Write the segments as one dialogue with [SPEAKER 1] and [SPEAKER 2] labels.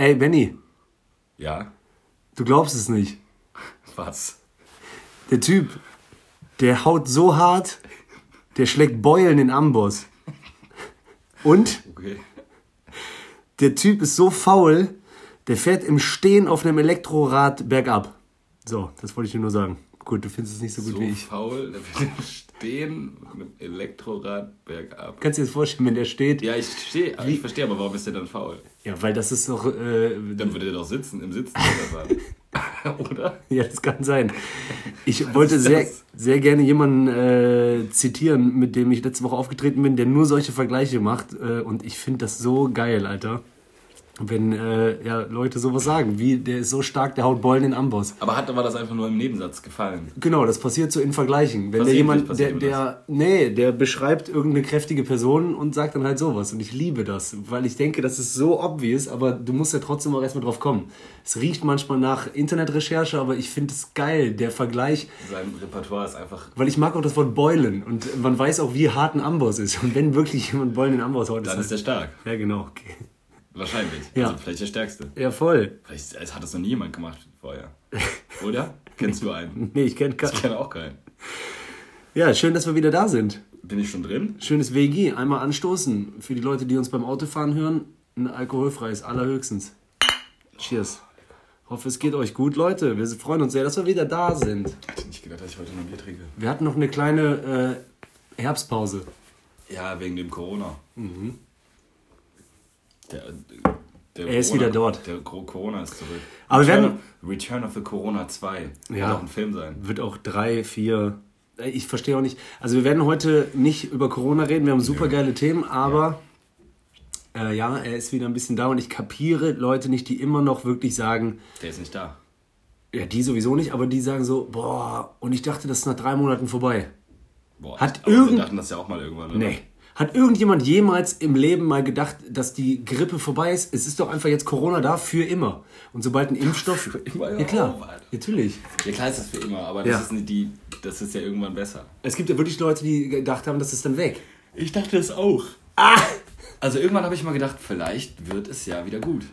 [SPEAKER 1] Ey, Benny.
[SPEAKER 2] Ja?
[SPEAKER 1] Du glaubst es nicht.
[SPEAKER 2] Was?
[SPEAKER 1] Der Typ, der haut so hart, der schlägt Beulen in Amboss. Und
[SPEAKER 2] Okay.
[SPEAKER 1] der Typ ist so faul, der fährt im Stehen auf einem Elektrorad bergab. So, das wollte ich dir nur sagen. Gut, du findest es nicht so gut
[SPEAKER 2] So
[SPEAKER 1] wie ich.
[SPEAKER 2] faul, der wird stehen mit einem Elektrorad bergab.
[SPEAKER 1] Kannst du dir das vorstellen, wenn der steht?
[SPEAKER 2] Ja, ich stehe, ich verstehe, aber warum ist der dann faul?
[SPEAKER 1] Ja, weil das ist doch. Äh,
[SPEAKER 2] Dann würde der doch sitzen, im Sitzen fahren. Oder?
[SPEAKER 1] Ja, das kann sein. Ich wollte
[SPEAKER 2] ist
[SPEAKER 1] sehr, sehr gerne jemanden äh, zitieren, mit dem ich letzte Woche aufgetreten bin, der nur solche Vergleiche macht. Äh, und ich finde das so geil, Alter. Wenn äh, ja, Leute sowas sagen, wie der ist so stark, der haut Beulen in Amboss.
[SPEAKER 2] Aber hat aber das einfach nur im Nebensatz gefallen.
[SPEAKER 1] Genau, das passiert so in Vergleichen. Wenn der
[SPEAKER 2] Passiert
[SPEAKER 1] jemand,
[SPEAKER 2] nicht, passiert
[SPEAKER 1] der, der, nee, der beschreibt irgendeine kräftige Person und sagt dann halt sowas. Und ich liebe das, weil ich denke, das ist so obvious, aber du musst ja trotzdem auch erstmal drauf kommen. Es riecht manchmal nach Internetrecherche, aber ich finde es geil, der Vergleich,
[SPEAKER 2] Sein Repertoire ist einfach.
[SPEAKER 1] weil ich mag auch das Wort Beulen und man weiß auch, wie hart ein Amboss ist. Und wenn wirklich jemand Beulen in Amboss haut,
[SPEAKER 2] Dann ist der
[SPEAKER 1] halt,
[SPEAKER 2] stark.
[SPEAKER 1] Ja, genau, okay.
[SPEAKER 2] Wahrscheinlich.
[SPEAKER 1] Ja.
[SPEAKER 2] Also vielleicht der stärkste.
[SPEAKER 1] Ja, voll.
[SPEAKER 2] Vielleicht es hat das noch nie jemand gemacht vorher. Oder? Kennst du einen?
[SPEAKER 1] Nee, ich kenne
[SPEAKER 2] Ich
[SPEAKER 1] keinen.
[SPEAKER 2] kenne auch keinen.
[SPEAKER 1] Ja, schön, dass wir wieder da sind.
[SPEAKER 2] Bin ich schon drin?
[SPEAKER 1] Schönes WG, einmal anstoßen. Für die Leute, die uns beim Autofahren hören, ein alkoholfreies, allerhöchstens. Cheers. Hoffe, es geht euch gut, Leute. Wir freuen uns sehr, dass wir wieder da sind.
[SPEAKER 2] Ich hätte nicht gedacht, dass ich heute noch Bier trinke.
[SPEAKER 1] Wir hatten noch eine kleine äh, Herbstpause.
[SPEAKER 2] Ja, wegen dem Corona. Der, der
[SPEAKER 1] Er ist wieder dort.
[SPEAKER 2] Der Corona ist zurück.
[SPEAKER 1] Aber wir
[SPEAKER 2] Return,
[SPEAKER 1] werden-
[SPEAKER 2] of, Return of the Corona 2.
[SPEAKER 1] Ja.
[SPEAKER 2] Wird auch ein Film sein.
[SPEAKER 1] Wird auch drei, vier. äh, Ich verstehe auch nicht. Also, wir werden heute nicht über Corona reden. Wir haben super geile Themen, aber äh, ja, er ist wieder ein bisschen da und ich kapiere Leute nicht, die immer noch wirklich sagen,
[SPEAKER 2] Der ist nicht da.
[SPEAKER 1] ja, die sowieso nicht, aber die sagen so, boah, und ich dachte, das ist nach drei Monaten vorbei.
[SPEAKER 2] Boah,
[SPEAKER 1] Hat irgend-
[SPEAKER 2] wir dachten das ja auch mal irgendwann. Oder?
[SPEAKER 1] Nee. Hat irgendjemand jemals im Leben mal gedacht, dass die Grippe vorbei ist? Es ist doch einfach jetzt Corona da für immer. Und sobald ein Impfstoff.
[SPEAKER 2] Für immer,
[SPEAKER 1] ja,
[SPEAKER 2] ja,
[SPEAKER 1] klar.
[SPEAKER 2] oh, Alter.
[SPEAKER 1] Natürlich.
[SPEAKER 2] Ja, klar ist das für immer, aber das,
[SPEAKER 1] Ja.
[SPEAKER 2] ist nicht die, das ist ja irgendwann besser.
[SPEAKER 1] Es gibt ja wirklich Leute, die gedacht haben, das ist dann weg.
[SPEAKER 2] Ich dachte es auch.
[SPEAKER 1] Ah!
[SPEAKER 2] Also irgendwann habe ich mal gedacht, vielleicht wird es ja wieder gut.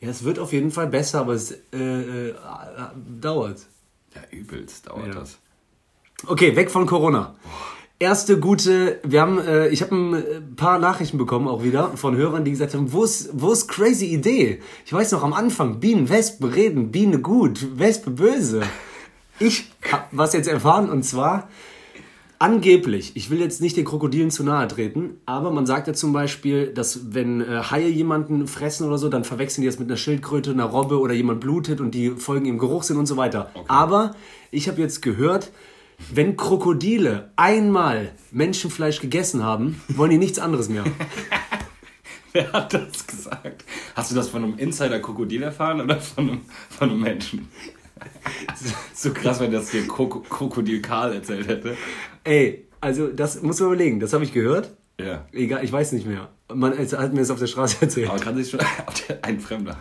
[SPEAKER 1] Ja, es wird auf jeden Fall besser, aber es äh, äh, dauert.
[SPEAKER 2] Ja, übelst dauert
[SPEAKER 1] Ja.
[SPEAKER 2] das.
[SPEAKER 1] Okay, weg von Corona. Erste gute, wir haben, äh, ich habe ein paar Nachrichten bekommen auch wieder von Hörern, die gesagt haben, wo ist, wo ist crazy Idee? Ich weiß noch am Anfang, Bienen, Wespe reden, Biene gut, Wespe böse. Ich hab was jetzt erfahren und zwar angeblich, ich will jetzt nicht den Krokodilen zu nahe treten, aber man sagt ja zum Beispiel, dass wenn äh, Haie jemanden fressen oder so, dann verwechseln die das mit einer Schildkröte, einer Robbe oder jemand blutet und die folgen ihrem Geruchssinn und so weiter. Aber ich habe jetzt gehört, wenn Krokodile einmal Menschenfleisch gegessen haben, wollen die nichts anderes mehr.
[SPEAKER 2] Wer hat das gesagt? Hast du das von einem Insider-Krokodil erfahren oder von einem, von einem Menschen? so krass, wenn das dir Kroko Krokodil Karl erzählt hätte.
[SPEAKER 1] Ey, also das muss man überlegen, das habe ich gehört.
[SPEAKER 2] Ja.
[SPEAKER 1] Egal, ich weiß nicht mehr. Man hat mir das auf der Straße erzählt.
[SPEAKER 2] Aber kann sich schon. Ein Fremder.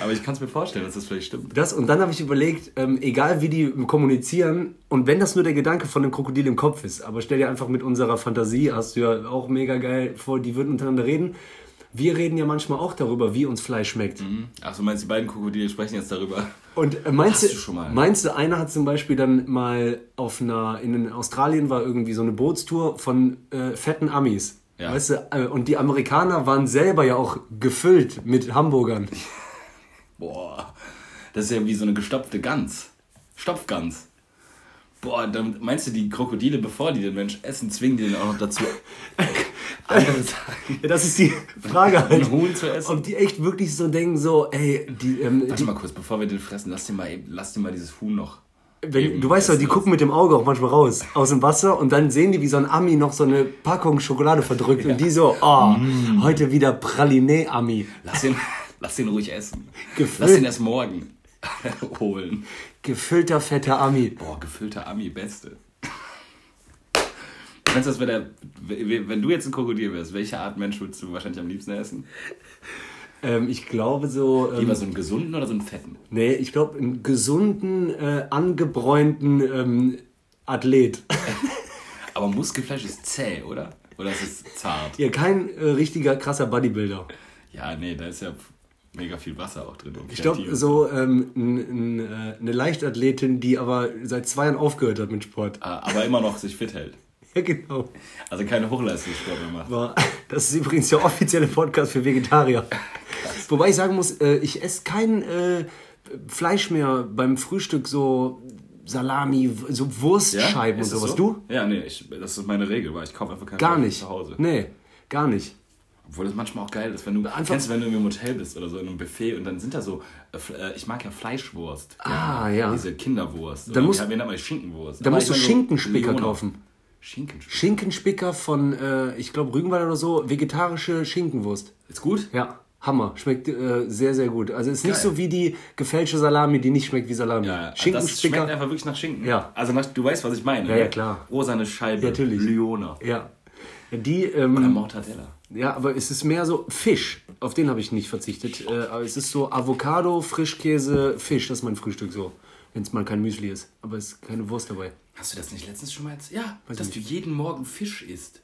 [SPEAKER 2] Aber ich kann es mir vorstellen, dass das vielleicht stimmt.
[SPEAKER 1] Das und dann habe ich überlegt, ähm, egal wie die kommunizieren und wenn das nur der Gedanke von dem Krokodil im Kopf ist, aber stell dir einfach mit unserer Fantasie, hast du ja auch mega geil vor, die würden untereinander reden. Wir reden ja manchmal auch darüber, wie uns Fleisch schmeckt.
[SPEAKER 2] Achso, meinst du, die beiden Krokodile sprechen jetzt darüber?
[SPEAKER 1] Und äh, meinst, du,
[SPEAKER 2] du schon mal.
[SPEAKER 1] meinst du, einer hat zum Beispiel dann mal auf einer, in Australien war irgendwie so eine Bootstour von äh, fetten Amis.
[SPEAKER 2] Ja.
[SPEAKER 1] Weißt du, äh, und die Amerikaner waren selber ja auch gefüllt mit Hamburgern.
[SPEAKER 2] Boah. Das ist ja wie so eine gestopfte Gans. Stopfgans. Boah, dann meinst du, die Krokodile, bevor die den Mensch essen, zwingen die den auch noch dazu,
[SPEAKER 1] Ja, das ist die Frage halt.
[SPEAKER 2] Huhn zu essen?
[SPEAKER 1] Ob die echt wirklich so denken, so, ey, die, ähm,
[SPEAKER 2] Warte
[SPEAKER 1] die
[SPEAKER 2] mal kurz, bevor wir den fressen, lass dir mal, lass dir mal dieses Huhn noch.
[SPEAKER 1] wenn, du weißt doch, die gucken mit dem Auge auch manchmal raus, aus dem Wasser und dann sehen die, wie so ein Ami noch so eine Packung Schokolade verdrückt und die so, oh,
[SPEAKER 2] Mm.
[SPEAKER 1] heute wieder Praliné-Ami.
[SPEAKER 2] Lass ihn, lass ihn ruhig essen.
[SPEAKER 1] Gefüllt.
[SPEAKER 2] Lass ihn erst morgen holen.
[SPEAKER 1] Gefüllter, fetter Ami.
[SPEAKER 2] Boah, gefüllter Ami, beste. Meinst du, das der. Wenn du jetzt ein Krokodil wärst, welche Art Mensch würdest du wahrscheinlich am liebsten essen?
[SPEAKER 1] Ähm, ich glaube so, ähm,
[SPEAKER 2] Lieber so einen gesunden oder so einen fetten?
[SPEAKER 1] nee, ich glaube einen gesunden, äh, angebräunten ähm, Athlet.
[SPEAKER 2] Aber Muskelfleisch ist zäh, oder? Oder ist es zart?
[SPEAKER 1] ja, kein äh, richtiger krasser Bodybuilder.
[SPEAKER 2] Ja, nee, da ist ja mega viel Wasser auch drin. und
[SPEAKER 1] Ich glaube, so ähm, n, n, äh, eine Leichtathletin, die aber seit zwei Jahren aufgehört hat mit Sport.
[SPEAKER 2] Ah, Aber immer noch sich fit hält.
[SPEAKER 1] Ja, genau.
[SPEAKER 2] Also keine Hochleistungssport mehr macht.
[SPEAKER 1] Das ist übrigens der offizielle Podcast für Vegetarier. Wobei ich sagen muss, äh, ich esse kein äh, Fleisch mehr beim Frühstück, so Salami, so Wurstscheiben und
[SPEAKER 2] Ist das
[SPEAKER 1] sowas.
[SPEAKER 2] so?
[SPEAKER 1] Du?
[SPEAKER 2] Ja, nee, ich, das ist meine Regel, weil ich kaufe einfach kein
[SPEAKER 1] Gar
[SPEAKER 2] Fleisch
[SPEAKER 1] nicht.
[SPEAKER 2] zu Hause.
[SPEAKER 1] Nee, gar nicht.
[SPEAKER 2] Obwohl das manchmal auch geil ist, wenn du,
[SPEAKER 1] Einfach-
[SPEAKER 2] kennst wenn du im Hotel bist oder so in einem Buffet und dann sind da so, äh, äh, ich mag ja Fleischwurst.
[SPEAKER 1] Ah, ja.
[SPEAKER 2] Diese Kinderwurst.
[SPEAKER 1] Dann
[SPEAKER 2] Oder
[SPEAKER 1] musst-
[SPEAKER 2] nennt man die Schinkenwurst?
[SPEAKER 1] Da musst du
[SPEAKER 2] ich so
[SPEAKER 1] Schinkenspicker
[SPEAKER 2] Leona.
[SPEAKER 1] kaufen.
[SPEAKER 2] Schinkenspicker.
[SPEAKER 1] Schinkenspicker von, äh, ich glaube, Rügenwald oder so, vegetarische Schinkenwurst.
[SPEAKER 2] Ist gut?
[SPEAKER 1] Ja, Hammer. Schmeckt äh, sehr, sehr gut. Also ist nicht
[SPEAKER 2] Geil.
[SPEAKER 1] so wie die gefälschte Salami, die nicht schmeckt wie Salami.
[SPEAKER 2] Ja, ja. Das schmeckt einfach wirklich nach Schinken.
[SPEAKER 1] Ja.
[SPEAKER 2] Also nach, du weißt, was ich meine.
[SPEAKER 1] Ja, ja,
[SPEAKER 2] ne?
[SPEAKER 1] klar.
[SPEAKER 2] Rosane Scheibe.
[SPEAKER 1] Natürlich.
[SPEAKER 2] Leona.
[SPEAKER 1] Ja. Ja, Die,
[SPEAKER 2] Oder
[SPEAKER 1] ähm,
[SPEAKER 2] Mortadella.
[SPEAKER 1] Ja, aber es ist mehr so Fisch. Auf den habe ich nicht verzichtet. Äh, aber es ist so Avocado, Frischkäse, Fisch. Das ist mein Frühstück so. Wenn es mal kein Müsli ist. Aber es ist keine Wurst dabei.
[SPEAKER 2] Hast du das nicht letztens schon mal erzählt? Ja,
[SPEAKER 1] Weiß
[SPEAKER 2] dass du jeden Morgen Fisch isst.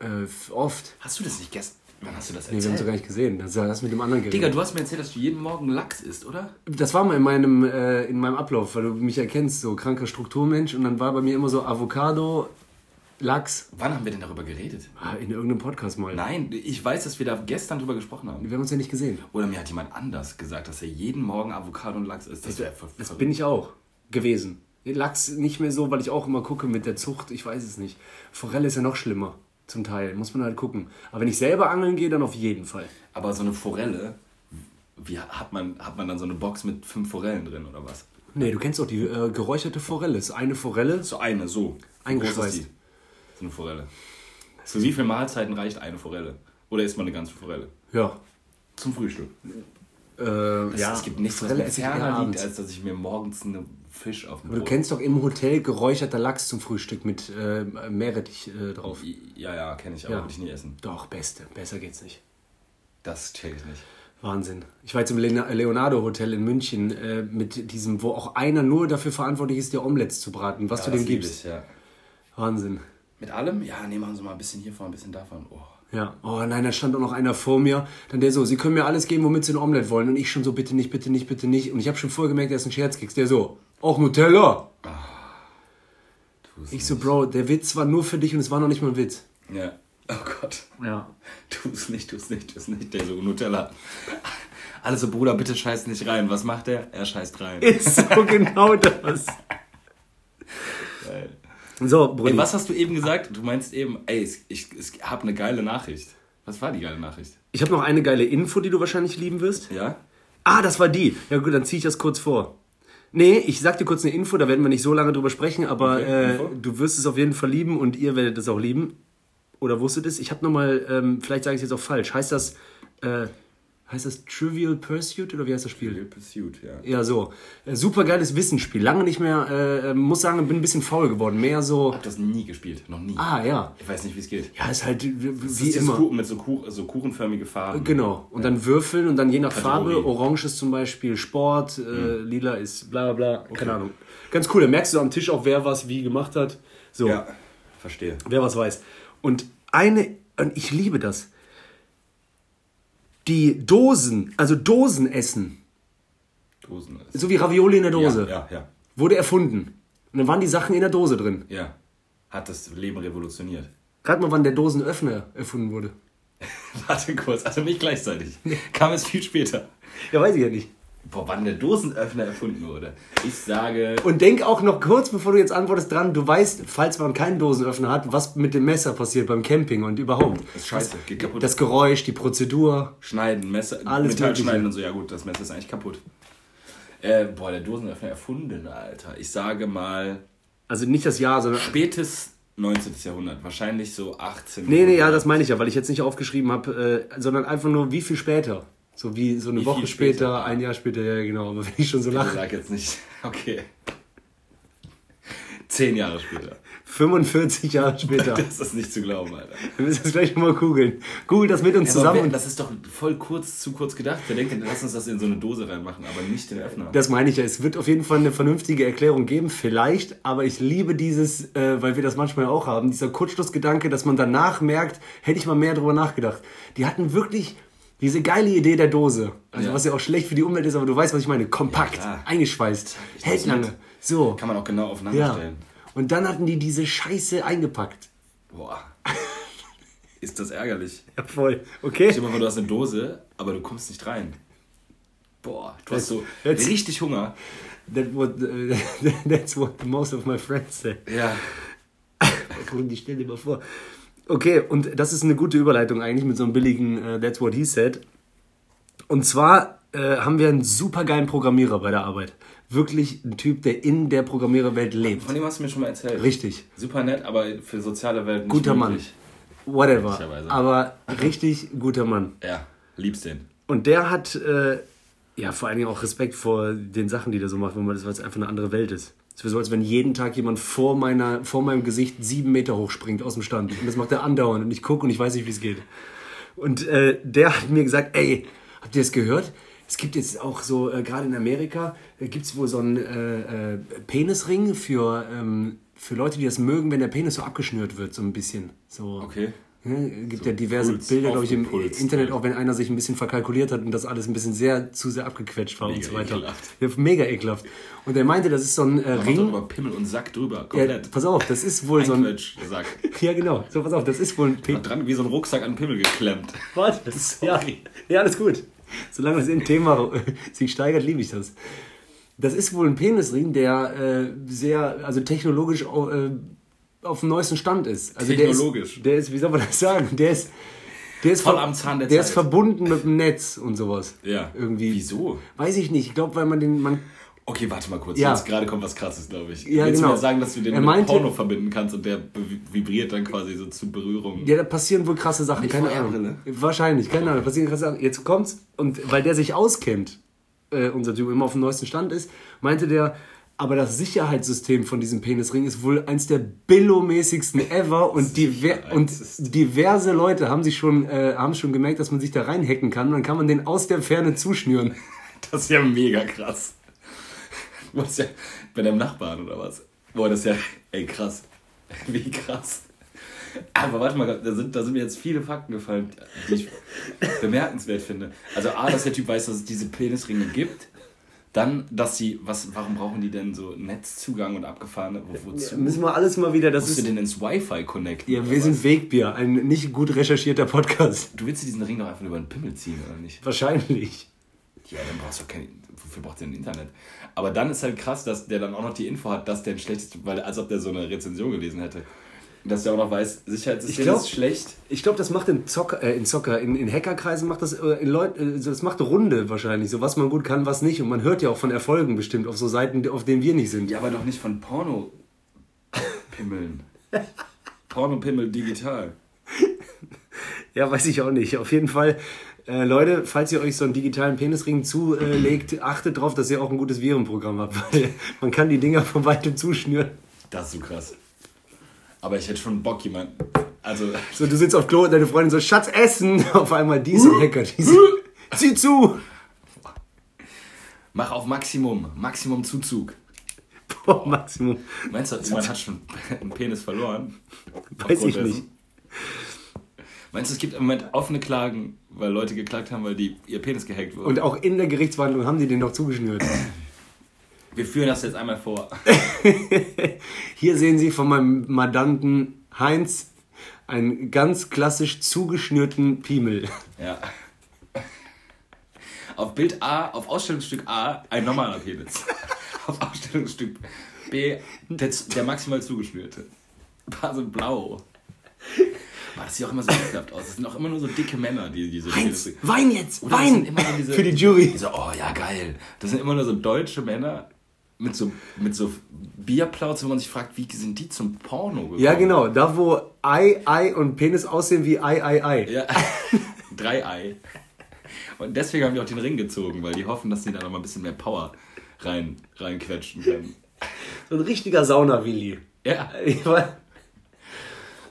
[SPEAKER 1] Äh, oft.
[SPEAKER 2] Hast du das nicht gestern? Wann hast du das
[SPEAKER 1] Nee, wir haben es
[SPEAKER 2] erzählt?
[SPEAKER 1] gar nicht gesehen. Das das mit dem anderen geredet.
[SPEAKER 2] Digga, du hast mir erzählt, dass du jeden Morgen Lachs isst, oder?
[SPEAKER 1] Das war mal in meinem, äh, in meinem Ablauf, weil du mich erkennst, so kranker Strukturmensch. Und dann war bei mir immer so Avocado, Lachs.
[SPEAKER 2] Wann haben wir denn darüber geredet?
[SPEAKER 1] Ah, in irgendeinem Podcast mal.
[SPEAKER 2] Nein, ich weiß, dass wir da gestern drüber gesprochen haben.
[SPEAKER 1] Wir haben uns ja nicht gesehen.
[SPEAKER 2] Oder mir hat jemand anders gesagt, dass er jeden Morgen Avocado und Lachs isst. Das
[SPEAKER 1] Das
[SPEAKER 2] verrückt.
[SPEAKER 1] bin ich auch gewesen. Lachs nicht mehr so, weil ich auch immer gucke mit der Zucht. Ich weiß es nicht. Forelle ist ja noch schlimmer. Zum Teil. Muss man halt gucken. Aber wenn ich selber angeln gehe, dann auf jeden Fall.
[SPEAKER 2] Aber so eine Forelle, wie hat man, hat man dann so eine Box mit fünf Forellen drin oder was?
[SPEAKER 1] Nee, du kennst auch die äh, geräucherte Forelle. Das ist eine Forelle.
[SPEAKER 2] So eine, so.
[SPEAKER 1] Eingeschweißt.
[SPEAKER 2] So eine Forelle. Für wie viele Mahlzeiten reicht eine Forelle? Oder isst man eine ganze Forelle?
[SPEAKER 1] Ja.
[SPEAKER 2] Zum Frühstück.
[SPEAKER 1] Äh,
[SPEAKER 2] Es,
[SPEAKER 1] ja.
[SPEAKER 2] es gibt nichts, was mir ferner liegt, als dass ich mir morgens einen Fisch auf dem
[SPEAKER 1] du kennst doch im Hotel geräucherter Lachs zum Frühstück mit äh, Meerrettich äh, drauf.
[SPEAKER 2] Ja, ja, kenne ich, aber
[SPEAKER 1] Ja.
[SPEAKER 2] würde ich nie essen.
[SPEAKER 1] Doch, beste. Besser geht's nicht.
[SPEAKER 2] Das check ich nicht.
[SPEAKER 1] Wahnsinn. Ich war jetzt im Leonardo Hotel in München äh, mit diesem, wo auch einer nur dafür verantwortlich ist, dir Omelettes zu braten. Was
[SPEAKER 2] Ja,
[SPEAKER 1] du dem gibst.
[SPEAKER 2] Ich, ja.
[SPEAKER 1] Wahnsinn.
[SPEAKER 2] Mit allem? Ja, nee, machen Sie mal ein bisschen hiervon, ein bisschen davon. Oh.
[SPEAKER 1] Ja. Oh nein, da stand auch noch einer vor mir. Dann der so, Sie können mir alles geben, womit Sie ein Omelett wollen. Und ich schon so, bitte nicht, bitte nicht, bitte nicht. Und ich habe schon vorher gemerkt, der ist ein Scherzkeks. Der so, auch Nutella.
[SPEAKER 2] tu's
[SPEAKER 1] Ich so, Bro, der Witz war nur für dich und es war noch nicht mal ein Witz.
[SPEAKER 2] nicht. Ja. Oh Gott.
[SPEAKER 1] Ja.
[SPEAKER 2] Tu's nicht, tu's nicht, tu's nicht. Der so Nutella. Also Bruder, bitte scheiß nicht rein. Was macht der? Er scheißt rein.
[SPEAKER 1] Ist so genau das. So, Brudi.
[SPEAKER 2] Ey, was hast du eben gesagt? Du meinst eben, ey, ich, ich, ich habe eine geile Nachricht. Was war die geile Nachricht?
[SPEAKER 1] Ich habe noch eine geile Info, die du wahrscheinlich lieben wirst.
[SPEAKER 2] Ja?
[SPEAKER 1] Ah, das war die. Ja gut, dann ziehe ich das kurz vor. Nee, ich sag dir kurz eine Info, da werden wir nicht so lange drüber sprechen, aber
[SPEAKER 2] Okay,
[SPEAKER 1] äh, du wirst es auf jeden Fall lieben und ihr werdet es auch lieben. Oder wusstet es? Ich habe nochmal, ähm, vielleicht sage ich es jetzt auch falsch. Heißt das, äh, heißt das Trivial Pursuit oder wie heißt das Spiel?
[SPEAKER 2] Pursuit, ja.
[SPEAKER 1] Ja, so. Äh, super geiles Wissensspiel. Lange nicht mehr, äh, muss sagen, bin ein bisschen faul geworden. Mehr so,
[SPEAKER 2] Hab das nie gespielt, noch nie.
[SPEAKER 1] ah ja.
[SPEAKER 2] Ich weiß nicht, wie es geht.
[SPEAKER 1] Ja, ist halt wie,
[SPEAKER 2] Das ist
[SPEAKER 1] immer.
[SPEAKER 2] Kuchen mit so, Kuch, so kuchenförmige Farben.
[SPEAKER 1] Genau. Und dann würfeln und dann je nach
[SPEAKER 2] Kategorie.
[SPEAKER 1] Farbe. Orange ist zum Beispiel Sport, äh, lila ist bla bla bla. Keine Ahnung. Ganz cool. Da merkst du am Tisch auch, wer was wie gemacht hat. So,
[SPEAKER 2] Ja, verstehe.
[SPEAKER 1] wer was weiß. Und eine, und ich liebe das. Die Dosen, also Dosenessen,
[SPEAKER 2] Dosen.
[SPEAKER 1] so wie Ravioli in der Dose,
[SPEAKER 2] Ja, ja, ja.
[SPEAKER 1] wurde erfunden. Und dann waren die Sachen in der Dose drin.
[SPEAKER 2] Ja. Hat das Leben revolutioniert.
[SPEAKER 1] Rat mal, wann der Dosenöffner erfunden wurde.
[SPEAKER 2] Warte kurz, also nicht gleichzeitig. Kam es viel später.
[SPEAKER 1] Ja, weiß ich ja nicht.
[SPEAKER 2] Boah, wann der Dosenöffner erfunden wurde. Ich sage.
[SPEAKER 1] Und denk auch noch kurz, bevor du jetzt antwortest, dran, du weißt, falls man keinen Dosenöffner hat, was mit dem Messer passiert beim Camping und überhaupt.
[SPEAKER 2] Das ist scheiße, geht kaputt.
[SPEAKER 1] Das Geräusch, die Prozedur.
[SPEAKER 2] Schneiden, Messer,
[SPEAKER 1] Alles
[SPEAKER 2] Metall
[SPEAKER 1] Mögliche.
[SPEAKER 2] schneiden und so. Ja gut, das Messer ist eigentlich kaputt. Äh, boah, der Dosenöffner erfunden, Alter. Ich sage mal
[SPEAKER 1] Also nicht das Jahr, sondern.
[SPEAKER 2] spätes 19. Jahrhundert. Wahrscheinlich so 18.
[SPEAKER 1] Nee, nee, ja, das meine ich ja, weil ich jetzt nicht aufgeschrieben habe, äh, sondern einfach nur, wie viel später. So wie so eine
[SPEAKER 2] Wie
[SPEAKER 1] Woche später,
[SPEAKER 2] später?
[SPEAKER 1] ein Jahr später, ja genau. Aber wenn ich schon so
[SPEAKER 2] Ich
[SPEAKER 1] lache.
[SPEAKER 2] sag jetzt nicht. Okay. Zehn Jahre später.
[SPEAKER 1] 45 Jahre später.
[SPEAKER 2] Das ist nicht zu glauben, Alter.
[SPEAKER 1] Wir müssen das gleich nochmal googeln. Google das mit uns
[SPEAKER 2] Aber
[SPEAKER 1] zusammen.
[SPEAKER 2] wer- das ist doch voll kurz, zu kurz gedacht. Wer denkt lass uns das in so eine Dose reinmachen, aber nicht den Öffner?
[SPEAKER 1] Das meine ich ja. Es wird auf jeden Fall eine vernünftige Erklärung geben, vielleicht. Aber ich liebe dieses, äh, weil wir das manchmal auch haben, dieser Kurzschlussgedanke, dass man danach merkt, hätte ich mal mehr drüber nachgedacht. Die hatten wirklich Diese geile Idee der Dose. Also
[SPEAKER 2] Ja.
[SPEAKER 1] was ja auch schlecht für die Umwelt ist, aber du weißt, was ich meine. Kompakt,
[SPEAKER 2] klar.
[SPEAKER 1] eingeschweißt,
[SPEAKER 2] Ich
[SPEAKER 1] hält lange. So.
[SPEAKER 2] Kann man auch genau aufeinander
[SPEAKER 1] Ja.
[SPEAKER 2] stellen.
[SPEAKER 1] Und dann hatten die diese Scheiße eingepackt.
[SPEAKER 2] Boah. Ist das ärgerlich.
[SPEAKER 1] Ja, voll. Okay.
[SPEAKER 2] Stell dir mal vor, du hast eine Dose, aber du kommst nicht rein. Boah, du hast so richtig Hunger.
[SPEAKER 1] That what, that's what most of my friends say.
[SPEAKER 2] Ja.
[SPEAKER 1] Komm, die stell dir mal vor. Okay, und das ist eine gute Überleitung eigentlich mit so einem billigen äh, That's what he said. Und zwar äh, haben wir einen super geilen Programmierer bei der Arbeit. Wirklich ein Typ, der in der Programmiererwelt lebt.
[SPEAKER 2] Von dem hast du mir schon mal erzählt.
[SPEAKER 1] Richtig.
[SPEAKER 2] Super nett, aber für soziale Welt nicht
[SPEAKER 1] Guter Mann.
[SPEAKER 2] möglich.
[SPEAKER 1] Whatever.
[SPEAKER 2] Möglicherweise.
[SPEAKER 1] Aber richtig guter Mann.
[SPEAKER 2] Ja, liebst den.
[SPEAKER 1] Und der hat äh, ja vor allen Dingen auch Respekt vor den Sachen, die der so macht, weil es einfach eine andere Welt ist. Es wäre so, als wenn jeden Tag jemand vor, meiner, vor meinem Gesicht sieben Meter hochspringt aus dem Stand. Und das macht er andauernd. Und ich gucke und ich weiß nicht, wie es geht. Und äh, der hat mir gesagt, ey, habt ihr das gehört? Es gibt jetzt auch so, äh, gerade in Amerika, äh, gibt es wohl so einen äh, äh, Penisring für, ähm, für Leute, die das mögen, wenn der Penis so abgeschnürt wird, so ein bisschen. So.
[SPEAKER 2] Okay.
[SPEAKER 1] Ne, gibt ja diverse
[SPEAKER 2] Puls,
[SPEAKER 1] Bilder, glaube ich, im
[SPEAKER 2] aufgepulst,
[SPEAKER 1] Internet,
[SPEAKER 2] ja.
[SPEAKER 1] auch wenn einer sich ein bisschen verkalkuliert hat und das alles ein bisschen sehr zu sehr abgequetscht war und
[SPEAKER 2] Mega
[SPEAKER 1] so weiter.
[SPEAKER 2] ekelhaft.
[SPEAKER 1] Ja, mega ekelhaft. Und er meinte, das ist so ein äh,
[SPEAKER 2] doch
[SPEAKER 1] Ring.
[SPEAKER 2] über Pimmel und Sack drüber.
[SPEAKER 1] Ja,
[SPEAKER 2] Komplett.
[SPEAKER 1] pass auf, das ist wohl so ein.
[SPEAKER 2] Einquetsch-Sack.
[SPEAKER 1] Ja, genau. So, pass auf, das ist wohl ein
[SPEAKER 2] Hat dran wie so ein Rucksack an Pimmel geklemmt.
[SPEAKER 1] Warte, ist, ja, ja, alles gut. Solange das im Thema sich steigert, liebe ich das. Das ist wohl ein Penisring, der äh, sehr, also technologisch äh, auf dem neuesten Stand ist. Also
[SPEAKER 2] Technologisch.
[SPEAKER 1] Der ist, der ist, wie soll man das sagen? Der ist, der ist
[SPEAKER 2] Voll am Zahn der
[SPEAKER 1] Der ist
[SPEAKER 2] Zeit.
[SPEAKER 1] verbunden mit dem Netz und sowas.
[SPEAKER 2] Ja.
[SPEAKER 1] Irgendwie.
[SPEAKER 2] Wieso?
[SPEAKER 1] Weiß ich nicht. Ich glaube, weil man den, man,
[SPEAKER 2] Okay, warte mal kurz.
[SPEAKER 1] Ja.
[SPEAKER 2] Jetzt gerade kommt was krasses, glaube ich.
[SPEAKER 1] Ja,
[SPEAKER 2] Willst
[SPEAKER 1] genau.
[SPEAKER 2] du mir sagen, dass du den
[SPEAKER 1] Er
[SPEAKER 2] mit
[SPEAKER 1] meinte-
[SPEAKER 2] Porno verbinden kannst und der vibriert dann quasi so zu Berührung?
[SPEAKER 1] ja, da passieren wohl krasse Sachen.
[SPEAKER 2] Mit
[SPEAKER 1] Keine? Ahnung. Wahrscheinlich, keine Ahnung. Passieren krasse Sachen. Jetzt kommt's und weil der sich auskennt, äh, unser Typ immer auf dem neuesten Stand ist, meinte der, aber das Sicherheitssystem von diesem Penisring ist wohl eins der billomäßigsten ever und, diver und diverse Leute haben sich schon, äh, haben schon gemerkt, dass man sich da reinhacken kann und dann kann man den aus der Ferne zuschnüren.
[SPEAKER 2] Das ist ja mega krass. Warst ja bei deinem Nachbarn oder was? Boah, das ist ja, ey, krass. Wie krass. Aber warte mal, da sind, da sind mir jetzt viele Fakten gefallen, die ich bemerkenswert finde. Also A, dass der Typ weiß, dass es diese Penisringe gibt. Dann, dass sie, was, warum brauchen die denn so Netzzugang und abgefahrene, wo, wozu?
[SPEAKER 1] Müssen wir alles mal wieder, das
[SPEAKER 2] Musst du
[SPEAKER 1] ist,
[SPEAKER 2] den ins Wi-Fi connecten?
[SPEAKER 1] ja, wir
[SPEAKER 2] was?
[SPEAKER 1] sind Wegbier, ein nicht gut recherchierter Podcast.
[SPEAKER 2] Du willst dir diesen Ring doch einfach über den Pimmel ziehen, oder nicht?
[SPEAKER 1] Wahrscheinlich.
[SPEAKER 2] Ja, dann brauchst du kein. Wofür braucht der ein Internet? Aber dann ist halt krass, dass der dann auch noch die Info hat, dass der ein schlechtes. Weil, als ob der so eine Rezension gelesen hätte. Dass der auch noch weiß, Sicherheitssystem
[SPEAKER 1] Ich glaub-
[SPEAKER 2] ist schlecht.
[SPEAKER 1] Ich glaube, das macht in Zocker, äh, in Zocker, in, in Hackerkreisen macht das äh, in Leut, äh, das macht eine Runde wahrscheinlich, so was man gut kann, was nicht. Und man hört ja auch von Erfolgen bestimmt auf so Seiten, auf denen wir nicht sind.
[SPEAKER 2] Ja, aber doch nicht von Porno-Pimmeln. Porno-Pimmel digital.
[SPEAKER 1] Ja, weiß ich auch nicht. Auf jeden Fall, äh, Leute, falls ihr euch so einen digitalen Penisring zulegt, achtet darauf, dass ihr auch ein gutes Virenprogramm habt, weil man kann die Dinger von weitem zuschnüren.
[SPEAKER 2] Das ist so krass. Aber ich hätte schon Bock, jemand. Also,
[SPEAKER 1] So, du sitzt auf Klo und deine Freundin so, Schatz, essen! Auf einmal diese Hacker, diese. Zieh zu!
[SPEAKER 2] mach auf Maximum. Maximum Zuzug.
[SPEAKER 1] Boah, Maximum.
[SPEAKER 2] Meinst du, jemand hat schon einen Penis verloren?
[SPEAKER 1] Weiß ich nicht.
[SPEAKER 2] dessen? Meinst du, es gibt im Moment offene Klagen, weil Leute geklagt haben, weil die, ihr Penis gehackt wurde?
[SPEAKER 1] Und auch in der Gerichtsverhandlung haben die den noch zugeschnürt.
[SPEAKER 2] Wir führen das jetzt einmal vor.
[SPEAKER 1] Hier sehen Sie von meinem Mandanten Heinz einen ganz klassisch zugeschnürten Piemel.
[SPEAKER 2] Ja. Auf Bild A, auf Ausstellungsstück A, ein normaler Penis. auf Ausstellungsstück B, der, der maximal zugeschnürte. War so blau. Aber das sieht auch immer so ekelhaft aus. Das sind auch immer nur so dicke Männer, die diese
[SPEAKER 1] Heinz,
[SPEAKER 2] Penisse-
[SPEAKER 1] Wein jetzt!
[SPEAKER 2] Oder
[SPEAKER 1] Wein!
[SPEAKER 2] diese-
[SPEAKER 1] Für die Jury.
[SPEAKER 2] Die so, oh ja, geil. Das sind immer nur so deutsche Männer mit so, mit so Bierplauze, wo man sich fragt, wie sind die zum Porno gekommen?
[SPEAKER 1] Ja, genau. Da, wo Ei, Ei und Penis aussehen wie Ei, Ei, Ei.
[SPEAKER 2] Ja. Drei Ei. Und deswegen haben die auch den Ring gezogen, weil die hoffen, dass die da noch mal ein bisschen mehr Power rein, reinquetschen können.
[SPEAKER 1] So ein richtiger Sauna-Willi.
[SPEAKER 2] Ja.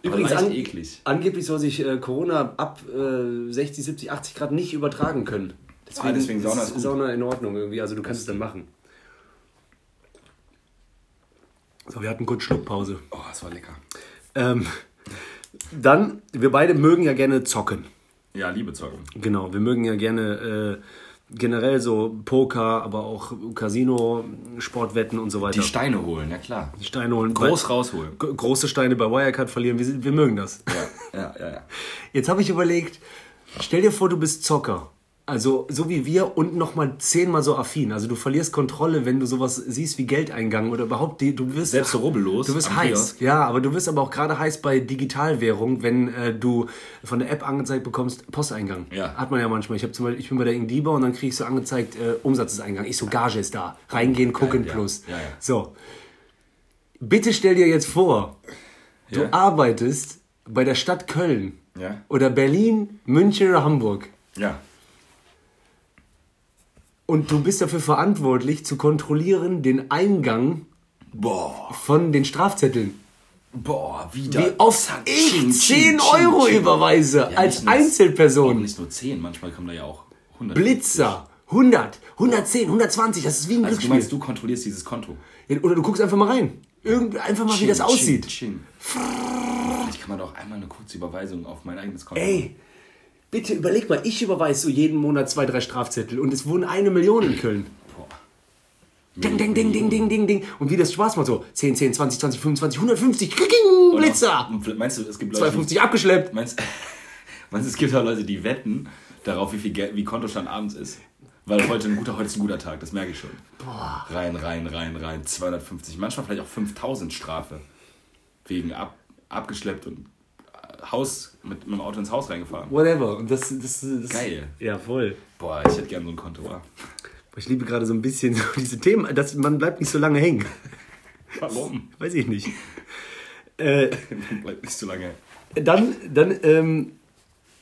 [SPEAKER 1] Übrigens, an,
[SPEAKER 2] eklig.
[SPEAKER 1] angeblich soll sich äh, Corona ab äh, 60, 70, 80 Grad nicht übertragen können. Deswegen,
[SPEAKER 2] Ah, deswegen Sauna
[SPEAKER 1] ist
[SPEAKER 2] ist.
[SPEAKER 1] Sauna in Ordnung irgendwie. Also du kannst es dann machen. So, wir hatten kurz Schluckpause.
[SPEAKER 2] Oh, das war lecker.
[SPEAKER 1] Ähm, dann, wir beide mögen ja gerne zocken.
[SPEAKER 2] Ja, Liebe zocken.
[SPEAKER 1] Genau, wir mögen ja gerne äh, generell so Poker, aber auch Casino, Sportwetten und so weiter.
[SPEAKER 2] Die Steine holen, ja klar.
[SPEAKER 1] Die Steine holen.
[SPEAKER 2] Groß rausholen.
[SPEAKER 1] Große Steine bei Wirecard verlieren. Wir, wir mögen das.
[SPEAKER 2] Ja, ja, ja. ja.
[SPEAKER 1] Jetzt habe ich überlegt, stell dir vor, du bist Zocker. Also so wie wir und nochmal zehnmal so affin. Also du verlierst Kontrolle, wenn du sowas siehst wie Geldeingang oder überhaupt die, du wirst
[SPEAKER 2] Selbst so rubbellos
[SPEAKER 1] Du wirst heiß.
[SPEAKER 2] Kiosk.
[SPEAKER 1] Ja, aber du wirst aber auch gerade heiß bei Digitalwährung, wenn äh, du von der App angezeigt bekommst, Posteingang.
[SPEAKER 2] Ja.
[SPEAKER 1] Hat man ja manchmal. Ich, hab zum Beispiel, ich bin bei der Ingdiba und dann kriege ich so angezeigt, äh, Umsatz ist Eingang. Ich so, Gage ist da. Reingehen, gucken,
[SPEAKER 2] ja.
[SPEAKER 1] plus.
[SPEAKER 2] Ja, ja.
[SPEAKER 1] So. Bitte stell dir jetzt vor, du
[SPEAKER 2] Ja.
[SPEAKER 1] arbeitest bei der Stadt Köln
[SPEAKER 2] Ja.
[SPEAKER 1] oder Berlin, München oder Hamburg
[SPEAKER 2] Ja.
[SPEAKER 1] Und du bist dafür verantwortlich zu kontrollieren den Eingang
[SPEAKER 2] Boah.
[SPEAKER 1] von den Strafzetteln.
[SPEAKER 2] Boah, wieder.
[SPEAKER 1] Wie oft ich
[SPEAKER 2] ching,
[SPEAKER 1] 10
[SPEAKER 2] ching,
[SPEAKER 1] Euro
[SPEAKER 2] ching.
[SPEAKER 1] überweise
[SPEAKER 2] Ja,
[SPEAKER 1] als Einzelperson.
[SPEAKER 2] Nicht nur 10, manchmal kommen da ja auch 100.
[SPEAKER 1] Blitzer, 100, 110, 120, das ist wie ein
[SPEAKER 2] Also du
[SPEAKER 1] Glücksspiel.
[SPEAKER 2] meinst, du kontrollierst dieses Konto.
[SPEAKER 1] Oder du guckst einfach mal rein. Irgend, einfach mal, wie das aussieht.
[SPEAKER 2] Ching. Vielleicht kann man doch einmal eine kurze Überweisung auf mein eigenes Konto.
[SPEAKER 1] Ey, bitte überleg mal, ich überweise so jeden Monat zwei, drei Strafzettel und es wohnen eine Million in Köln.
[SPEAKER 2] Boah.
[SPEAKER 1] Ding, ding, ding, ding, ding, ding, ding. Und wie das Spaß macht so. 10, 10, 20, 20, 25, 150, Kicking,
[SPEAKER 2] Und
[SPEAKER 1] Blitzer.
[SPEAKER 2] Meinst du, es gibt Leute,
[SPEAKER 1] 250 abgeschleppt.
[SPEAKER 2] Meinst, meinst du, es gibt auch Leute, die wetten darauf, wie viel Geld, wie Kontostand abends ist? Weil heute ein guter, heute ist ein guter Tag, das merke ich schon. Boah. Rein, rein, rein, rein. 250, manchmal vielleicht auch 5000 Strafe. Wegen ab, abgeschleppt und Haus, mit, mit dem Auto ins Haus reingefahren.
[SPEAKER 1] Whatever. Und das, das, das,
[SPEAKER 2] Geil.
[SPEAKER 1] Ja, voll.
[SPEAKER 2] Boah, ich hätte gerne so ein Konto. wa?
[SPEAKER 1] Ich liebe gerade so ein bisschen so diese Themen, dass man bleibt nicht so lange hängen.
[SPEAKER 2] Warum?
[SPEAKER 1] Weiß ich nicht. Äh,
[SPEAKER 2] Bleibt nicht so lange.
[SPEAKER 1] dann dann ähm,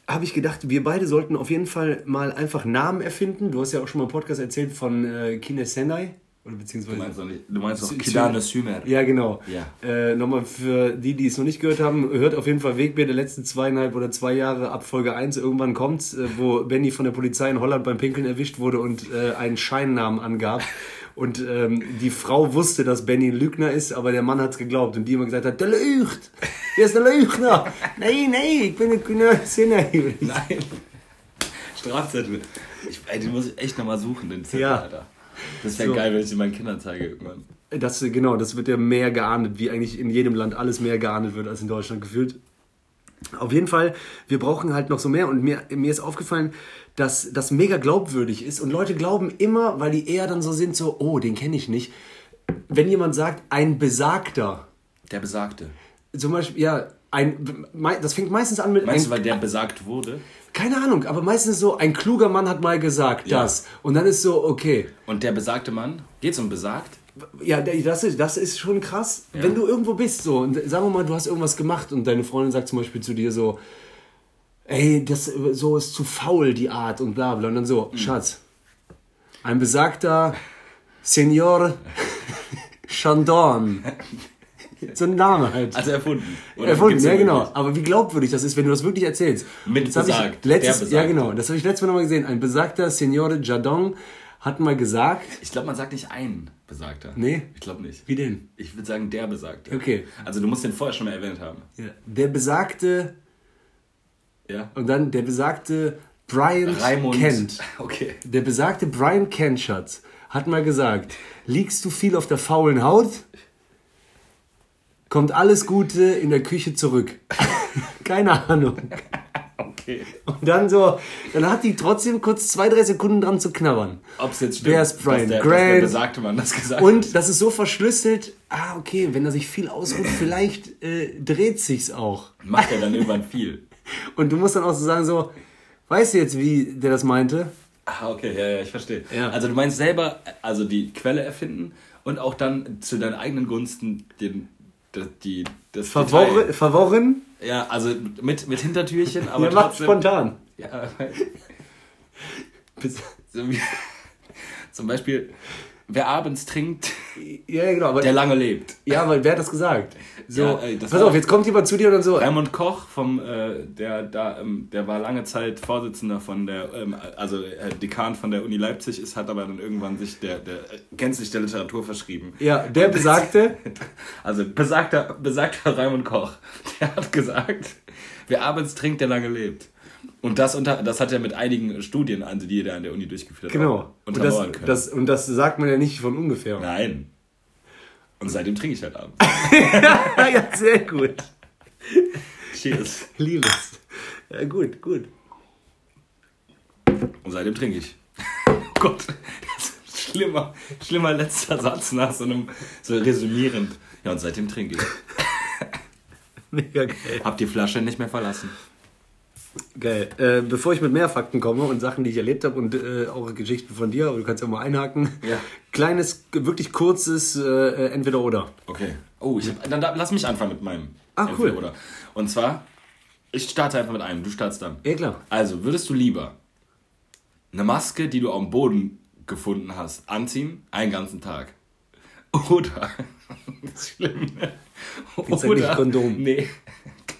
[SPEAKER 1] habe ich gedacht, wir beide sollten auf jeden Fall mal einfach Namen erfinden. Du hast ja auch schon mal im Podcast erzählt von äh, Kine Senai. Oder beziehungsweise.
[SPEAKER 2] Du meinst doch, nicht, du meinst
[SPEAKER 1] Sy-
[SPEAKER 2] Kidane Sümer.
[SPEAKER 1] Ja, genau.
[SPEAKER 2] Ja.
[SPEAKER 1] Äh, Nochmal für die, die es noch nicht gehört haben, hört auf jeden Fall Wegbier der letzten zweieinhalb oder zwei Jahre ab Folge 1. Irgendwann kommt's, äh, wo Benny von der Polizei in Holland beim Pinkeln erwischt wurde und äh, einen Scheinnamen angab. Und ähm, die Frau wusste, dass Benny ein Lügner ist, aber der Mann hat's geglaubt und die immer gesagt hat, der lügt! Der ist der Lügner! nein, nein, ich bin ein Kühner Sinner.
[SPEAKER 2] Nein. Strafzettel. Ich, ey, den muss ich echt nochmal suchen, den Zettel,
[SPEAKER 1] Ja.
[SPEAKER 2] Alter. Das wäre
[SPEAKER 1] So.
[SPEAKER 2] geil, wenn ich den meinen Kindern zeige irgendwann.
[SPEAKER 1] Das, genau, das wird ja mehr geahndet, wie eigentlich in jedem Land alles mehr geahndet wird als in Deutschland gefühlt. Auf jeden Fall, wir brauchen halt noch so mehr und mir, mir ist aufgefallen, dass das mega glaubwürdig ist und Leute glauben immer, weil die eher dann so sind, so, oh, den kenne ich nicht. Wenn jemand sagt, ein Besagter,
[SPEAKER 2] Der Besagte.
[SPEAKER 1] zum Beispiel, ja, ein, das fängt meistens an mit
[SPEAKER 2] Meinst
[SPEAKER 1] ein,
[SPEAKER 2] du, weil der besagt wurde?
[SPEAKER 1] Keine Ahnung, aber meistens so, ein kluger Mann hat mal gesagt
[SPEAKER 2] Ja.
[SPEAKER 1] das und dann ist so, okay,
[SPEAKER 2] Und der besagte Mann? Geht's um besagt?
[SPEAKER 1] Ja, das ist, das ist schon krass.
[SPEAKER 2] Ja.
[SPEAKER 1] Wenn du irgendwo bist, so, und sagen wir mal, du hast irgendwas gemacht und deine Freundin sagt zum Beispiel zu dir so, ey, das so ist zu faul, die Art und bla bla. Und dann so, Schatz, ein besagter Senior Chandon. So ein Name halt.
[SPEAKER 2] Also erfunden. Oder
[SPEAKER 1] Erfunden, ja genau.
[SPEAKER 2] wirklich?
[SPEAKER 1] Aber wie glaubwürdig das ist, wenn du das wirklich erzählst.
[SPEAKER 2] Mit
[SPEAKER 1] das
[SPEAKER 2] besagt,
[SPEAKER 1] letztes,
[SPEAKER 2] der
[SPEAKER 1] Ja genau, das habe ich letztes Mal nochmal gesehen. Ein besagter Senior Jadon hat mal gesagt,
[SPEAKER 2] Ich glaube, man sagt nicht ein Besagter.
[SPEAKER 1] Nee.
[SPEAKER 2] Ich glaube nicht.
[SPEAKER 1] wie denn?
[SPEAKER 2] Ich würde sagen, der Besagte.
[SPEAKER 1] Okay.
[SPEAKER 2] Also du musst den vorher schon mal erwähnt haben.
[SPEAKER 1] Ja. Der besagte
[SPEAKER 2] Ja?
[SPEAKER 1] Und dann der besagte Brian
[SPEAKER 2] Raimund.
[SPEAKER 1] Kent.
[SPEAKER 2] Okay.
[SPEAKER 1] Der besagte Brian Kent, Schatz, hat mal gesagt, liegst du viel auf der faulen Haut, kommt alles Gute in der Küche zurück. Keine Ahnung.
[SPEAKER 2] Okay.
[SPEAKER 1] Und dann so, dann hat die trotzdem kurz zwei, drei Sekunden dran zu knabbern.
[SPEAKER 2] Ob es jetzt stimmt,
[SPEAKER 1] Wer ist Brian
[SPEAKER 2] dass, der, dass
[SPEAKER 1] Grant?
[SPEAKER 2] besagte Mann das gesagt hat.
[SPEAKER 1] Und das ist so verschlüsselt, ah, okay, wenn er sich viel ausruht, vielleicht äh, dreht sich's auch.
[SPEAKER 2] Macht er dann irgendwann viel.
[SPEAKER 1] Und du musst dann auch so sagen, so, weißt du jetzt, wie der das meinte?
[SPEAKER 2] Ah, okay, ja, ja, ich verstehe.
[SPEAKER 1] Ja.
[SPEAKER 2] Also du meinst selber, also die Quelle erfinden und auch dann zu deinen eigenen Gunsten den, das, die, das
[SPEAKER 1] Verworren,
[SPEAKER 2] Detail.
[SPEAKER 1] verworren
[SPEAKER 2] Ja, also mit, mit Hintertürchen, aber
[SPEAKER 1] ja, macht spontan.
[SPEAKER 2] Ja, so wie, zum Beispiel, wer abends trinkt,
[SPEAKER 1] Ja, genau. Aber,
[SPEAKER 2] der lange lebt.
[SPEAKER 1] ja, weil wer hat das gesagt? So,
[SPEAKER 2] Ja, ey,
[SPEAKER 1] pass auf, jetzt kommt jemand zu dir und so.
[SPEAKER 2] Raimund Koch, vom, äh, der, da, ähm, der war lange Zeit Vorsitzender von der, ähm, also äh, Dekan von der Uni Leipzig, ist, hat aber dann irgendwann sich der, der äh, gänzlich der Literatur verschrieben.
[SPEAKER 1] Ja, der besagte.
[SPEAKER 2] Also besagter, besagter Raimund Koch, der hat gesagt, wer abends trinkt, der lange lebt. Und das, unter, das hat er mit einigen Studien, also die er an der Uni durchgeführt hat,
[SPEAKER 1] Genau.
[SPEAKER 2] auch
[SPEAKER 1] Und
[SPEAKER 2] untermauern
[SPEAKER 1] das,
[SPEAKER 2] können.
[SPEAKER 1] das, und das sagt man ja nicht von ungefähr.
[SPEAKER 2] Nein. Und seitdem trinke ich halt abends.
[SPEAKER 1] ja, sehr gut.
[SPEAKER 2] Cheers.
[SPEAKER 1] Liebe es. Ja, gut, gut.
[SPEAKER 2] Und seitdem trinke ich. Oh Gott, das ist ein schlimmer, schlimmer letzter Satz nach so einem, so resümierend. Ja, und seitdem trinke ich.
[SPEAKER 1] Mega geil.
[SPEAKER 2] Hab die Flasche nicht mehr verlassen.
[SPEAKER 1] Geil. Äh, bevor ich mit mehr Fakten komme und Sachen, die ich erlebt habe und äh, auch Geschichten von dir, aber du kannst ja mal einhaken.
[SPEAKER 2] Ja.
[SPEAKER 1] Kleines, wirklich kurzes äh, Entweder-Oder.
[SPEAKER 2] Okay. Oh, ich hab, dann da, lass mich anfangen mit meinem.
[SPEAKER 1] Ah, cool.
[SPEAKER 2] Oder. Und zwar, ich starte einfach mit einem, du startest dann.
[SPEAKER 1] Ja, klar.
[SPEAKER 2] Also, würdest du lieber eine Maske, die du am Boden gefunden hast, anziehen, einen ganzen Tag? Oder, schlimm, ne?
[SPEAKER 1] Sag nicht Kondom.
[SPEAKER 2] Nee.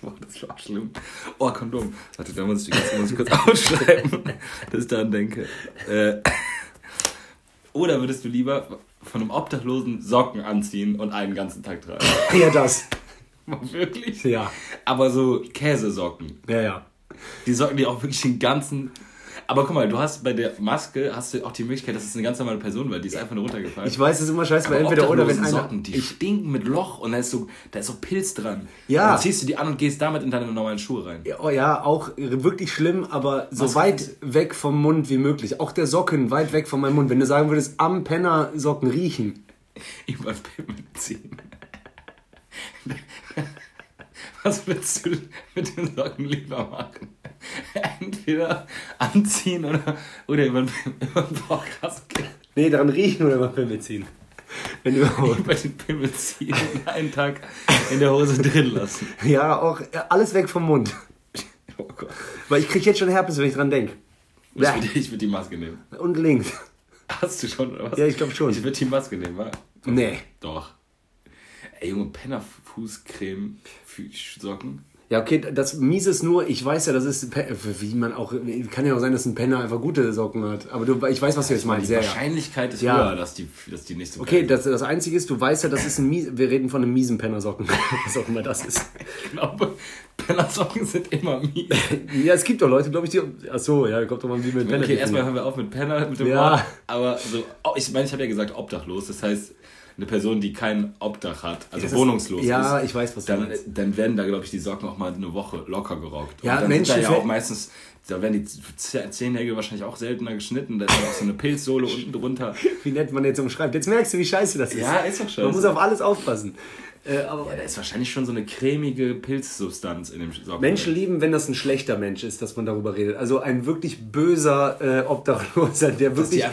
[SPEAKER 2] Oh, das war schlimm. Oh, Kondom. Warte, da muss ich, muss ich kurz ausschreiben, dass ich daran denke. Äh, oder würdest du lieber von einem Obdachlosen Socken anziehen und einen ganzen Tag tragen?
[SPEAKER 1] Ja, das.
[SPEAKER 2] Wirklich?
[SPEAKER 1] Ja.
[SPEAKER 2] Aber so Käsesocken.
[SPEAKER 1] Ja, ja.
[SPEAKER 2] Die Socken, die auch wirklich den ganzen. Aber guck mal, du hast bei der Maske hast du auch die Möglichkeit, dass es eine ganz normale Person war, die ist einfach nur runtergefallen.
[SPEAKER 1] Ich weiß, es ist immer scheiße
[SPEAKER 2] Aber
[SPEAKER 1] Entweder oder, wenn einer.
[SPEAKER 2] Socken, die stinken mit Loch und da ist so, da ist so Pilz dran.
[SPEAKER 1] Ja.
[SPEAKER 2] Und dann ziehst du die an und gehst damit in deine normalen Schuhe rein.
[SPEAKER 1] Ja, oh ja, auch wirklich schlimm, aber so
[SPEAKER 2] Was?
[SPEAKER 1] weit weg vom Mund wie möglich. Auch der Socken weit weg von meinem Mund. Wenn du sagen würdest, am Penner Socken riechen.
[SPEAKER 2] Über Pimmel ziehen. Was willst du mit den Socken lieber machen? Entweder anziehen oder, oder über den über den Podcast gehen.
[SPEAKER 1] Nee, daran riechen oder mal Pimmel ziehen. Wenn überhaupt.
[SPEAKER 2] Über den Pimmel ziehen und einen Tag in der Hose drin lassen.
[SPEAKER 1] Ja, auch ja, alles weg vom Mund.
[SPEAKER 2] Oh Gott.
[SPEAKER 1] Weil ich krieg jetzt schon Herpes, wenn ich dran denke.
[SPEAKER 2] Ich würde ich würd die Maske nehmen.
[SPEAKER 1] Und links.
[SPEAKER 2] Hast du schon, oder was?
[SPEAKER 1] Ja, ich glaub schon.
[SPEAKER 2] Ich würde die Maske nehmen, wa?
[SPEAKER 1] Nee.
[SPEAKER 2] Doch. Ey, Junge, Penner-Fußcreme für Socken.
[SPEAKER 1] Ja, okay, das Miese ist nur, ich weiß ja, das ist, wie man auch, kann ja auch sein, dass ein Penner einfach gute Socken hat. Aber du, ich weiß, was du jetzt meinst.
[SPEAKER 2] Die
[SPEAKER 1] Ja, ja.
[SPEAKER 2] Wahrscheinlichkeit ist
[SPEAKER 1] Ja.
[SPEAKER 2] höher, dass die, dass die so
[SPEAKER 1] Okay, das, das Einzige ist, du weißt ja, das ist ein Mies, wir reden von einem miesen Pennersocken. Was auch immer das ist.
[SPEAKER 2] Ich glaube, Pennersocken sind immer mies.
[SPEAKER 1] Ja, es gibt doch Leute, glaube ich, die, ach so, ja, kommt doch mal wie mit Penner.
[SPEAKER 2] Okay, erstmal hören wir auf mit Penner, mit dem
[SPEAKER 1] Ja.
[SPEAKER 2] Wort. Aber so, oh, ich meine, ich habe ja gesagt obdachlos. Das heißt, eine Person, die kein Obdach hat, also
[SPEAKER 1] Das ist-
[SPEAKER 2] wohnungslos
[SPEAKER 1] ja,
[SPEAKER 2] ist.
[SPEAKER 1] ich weiß, was
[SPEAKER 2] dann, dann werden da, glaube ich, die Socken auch mal eine Woche locker geraucht.
[SPEAKER 1] Ja, Menschen
[SPEAKER 2] da ja auch meistens, da werden die Zehennägel wahrscheinlich auch seltener geschnitten. Da ist auch so eine Pilzsohle unten drunter.
[SPEAKER 1] Wie nett man jetzt umschreibt. Jetzt merkst du, wie scheiße das ist.
[SPEAKER 2] Ja, ist doch scheiße.
[SPEAKER 1] Man muss auf alles aufpassen. Äh, aber
[SPEAKER 2] Ja, da ist wahrscheinlich schon so eine cremige Pilzsubstanz in dem Socken.
[SPEAKER 1] Menschen lieben, wenn das ein schlechter Mensch ist, dass man darüber redet. Also ein wirklich böser äh, Obdachloser, der wirklich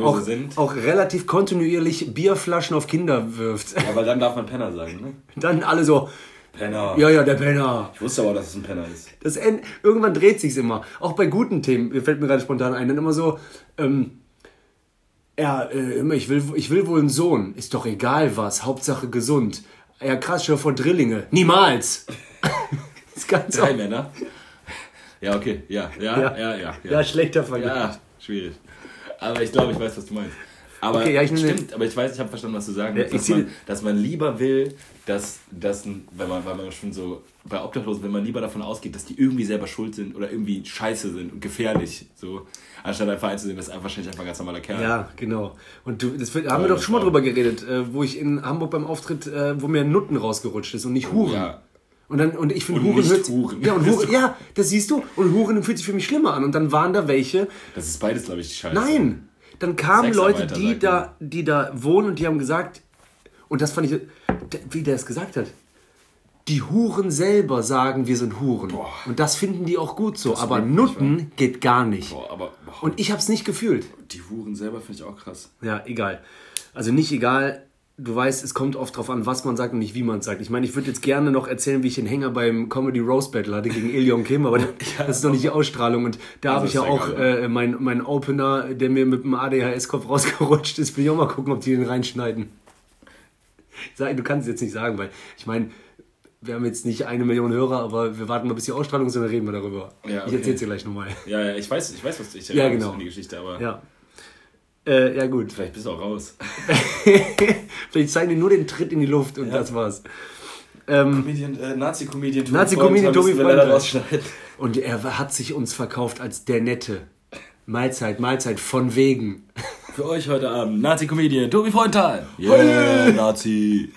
[SPEAKER 1] auch, auch relativ kontinuierlich Bierflaschen auf Kinder wirft.
[SPEAKER 2] Ja, weil dann darf man Penner sagen, ne?
[SPEAKER 1] Dann alle so,
[SPEAKER 2] Penner.
[SPEAKER 1] ja, ja, der Penner.
[SPEAKER 2] Ich wusste aber, dass es ein Penner ist.
[SPEAKER 1] Das End, irgendwann dreht sich's immer. Auch bei guten Themen, fällt mir gerade spontan ein, dann immer so, ähm, ja, äh, immer, ich will, ich will wohl einen Sohn. Ist doch egal was, Hauptsache gesund. Ja, krass, dir vor Drillinge. Niemals! das ist ganz
[SPEAKER 2] Drei
[SPEAKER 1] oft.
[SPEAKER 2] Männer. Ja, okay. Ja, ja, ja, ja. Ja,
[SPEAKER 1] Ja, schlechter Vergleich.
[SPEAKER 2] Ja, schwierig. Aber ich glaube, ich weiß, was du meinst. Aber
[SPEAKER 1] Okay, ja, ich
[SPEAKER 2] stimmt, aber ich weiß, ich habe verstanden, was du sagen
[SPEAKER 1] Ja,
[SPEAKER 2] willst.
[SPEAKER 1] ich
[SPEAKER 2] dass, man, dass man lieber will, dass, dass wenn man, weil man schon so bei Obdachlosen, wenn man lieber davon ausgeht, dass die irgendwie selber schuld sind oder irgendwie scheiße sind und gefährlich, so, anstatt einfach einzusehen, dass er wahrscheinlich einfach ein ganz normaler Kerl
[SPEAKER 1] Ja, genau. Und du, das haben wir doch schon mal drüber geredet, äh, wo ich in Hamburg beim Auftritt, äh, wo mir Nutten rausgerutscht ist und nicht Huren.
[SPEAKER 2] Ja.
[SPEAKER 1] Und dann und ich finde Huren hört
[SPEAKER 2] Huren.
[SPEAKER 1] Ja, und Huren, ja, das siehst du. Und Huren fühlt sich für mich schlimmer an. Und dann waren da welche.
[SPEAKER 2] Das ist beides, glaube ich, scheiße.
[SPEAKER 1] Nein, dann kamen Leute, die da, die da wohnen und die haben gesagt, und das fand ich, wie der es gesagt hat. Die Huren selber sagen, wir sind Huren. Und das finden die auch gut so. Aber
[SPEAKER 2] rührt mich,
[SPEAKER 1] Nutten geht gar nicht.
[SPEAKER 2] Boah, aber boah,
[SPEAKER 1] Und ich habe es nicht gefühlt.
[SPEAKER 2] die Huren selber finde ich auch krass.
[SPEAKER 1] Ja, egal. Also nicht egal. Du weißt, es kommt oft drauf an, was man sagt und nicht wie man es sagt. Ich meine, ich würde jetzt gerne noch erzählen, wie ich den Hänger beim Comedy Roast Battle hatte gegen Ilion Kim, aber das ist noch nicht die Ausstrahlung. Und da habe ich ja auch äh, mein, mein Opener, der mir mit dem ADHS-Kopf rausgerutscht ist, will ich auch mal gucken, ob die den reinschneiden. Du kannst es jetzt nicht sagen, weil ich meine, wir haben jetzt nicht eine Million Hörer, aber wir warten mal, bis die Ausstrahlung ist und dann reden wir darüber.
[SPEAKER 2] Ja,
[SPEAKER 1] Ich
[SPEAKER 2] okay.
[SPEAKER 1] erzähl's dir gleich nochmal.
[SPEAKER 2] Ja, ja, ich weiß, ich weiß, was ich
[SPEAKER 1] Ja, genau.
[SPEAKER 2] die Geschichte, aber
[SPEAKER 1] Ja. Äh, ja, gut.
[SPEAKER 2] vielleicht bist du auch raus.
[SPEAKER 1] Vielleicht zeigen die nur den Tritt in die Luft und das war's. Ähm,
[SPEAKER 2] äh, Nazi-Comedian Tobi
[SPEAKER 1] Nazi-Comedian
[SPEAKER 2] Freund,
[SPEAKER 1] Tobi Freund. Und er hat sich uns verkauft als der Nette. Mahlzeit, Mahlzeit, von wegen.
[SPEAKER 2] Für euch heute Abend Nazi-Comedian Tobi Freundtal. Yeah, Nazi.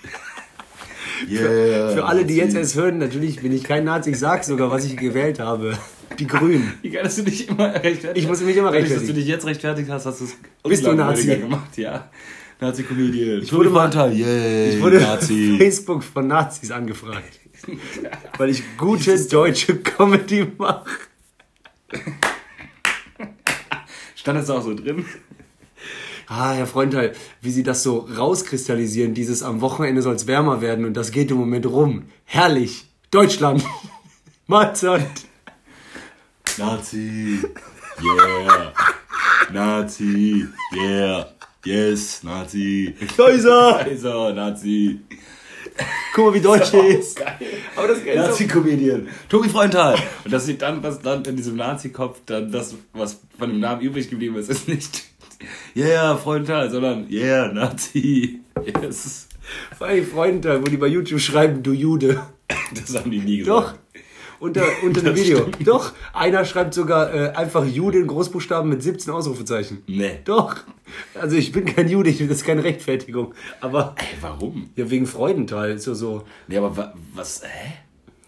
[SPEAKER 1] Yeah, für, für alle, die jetzt erst hören, natürlich bin ich kein Nazi. Ich sag sogar, was ich gewählt habe. Die Grünen.
[SPEAKER 2] Wie geil, dass du dich immer rechtfertigst.
[SPEAKER 1] Ich muss mich immer rechtfertigen.
[SPEAKER 2] Dass du dich jetzt rechtfertigt hast, hast du es
[SPEAKER 1] Bist du Nazi?
[SPEAKER 2] gemacht, ja. Nazi-Comedian.
[SPEAKER 1] Ich wurde, mal,
[SPEAKER 2] yeah,
[SPEAKER 1] ich wurde Nazi. Facebook von Nazis angefragt. weil ich gute deutsche Comedy mache.
[SPEAKER 2] Stand das auch so drin?
[SPEAKER 1] Ah, Herr Freundteil, wie Sie das so rauskristallisieren, dieses am Wochenende soll es wärmer werden und das geht im Moment rum. Herrlich. Deutschland. Mahlzeit.
[SPEAKER 2] Nazi. Yeah. Nazi. Yeah. Yes, Nazi.
[SPEAKER 1] Kaiser.
[SPEAKER 2] Kaiser, Nazi.
[SPEAKER 1] Guck mal, wie deutsch er ist.
[SPEAKER 2] Geil. Aber das ist Nazi-Comedian. Tobi Freundtal. Und dass sie dann, was dann in diesem Nazi-Kopf, dann das, was von dem Namen übrig geblieben ist, ist nicht Yeah, Freundtal, sondern Yeah, Nazi. Yes.
[SPEAKER 1] Vor allem Freundtal, wo die bei YouTube schreiben, du Jude.
[SPEAKER 2] Das haben die nie gesagt.
[SPEAKER 1] Doch. Unter, unter dem Video. Stimmt. Doch. Einer schreibt sogar äh, einfach Jude in Großbuchstaben mit 17 Ausrufezeichen.
[SPEAKER 2] Nee.
[SPEAKER 1] Doch. Also ich bin kein Jude, das ist keine Rechtfertigung. Aber.
[SPEAKER 2] Ey, warum?
[SPEAKER 1] Ja, wegen Freudenthal. Ist ja so.
[SPEAKER 2] Nee, aber wa was, hä?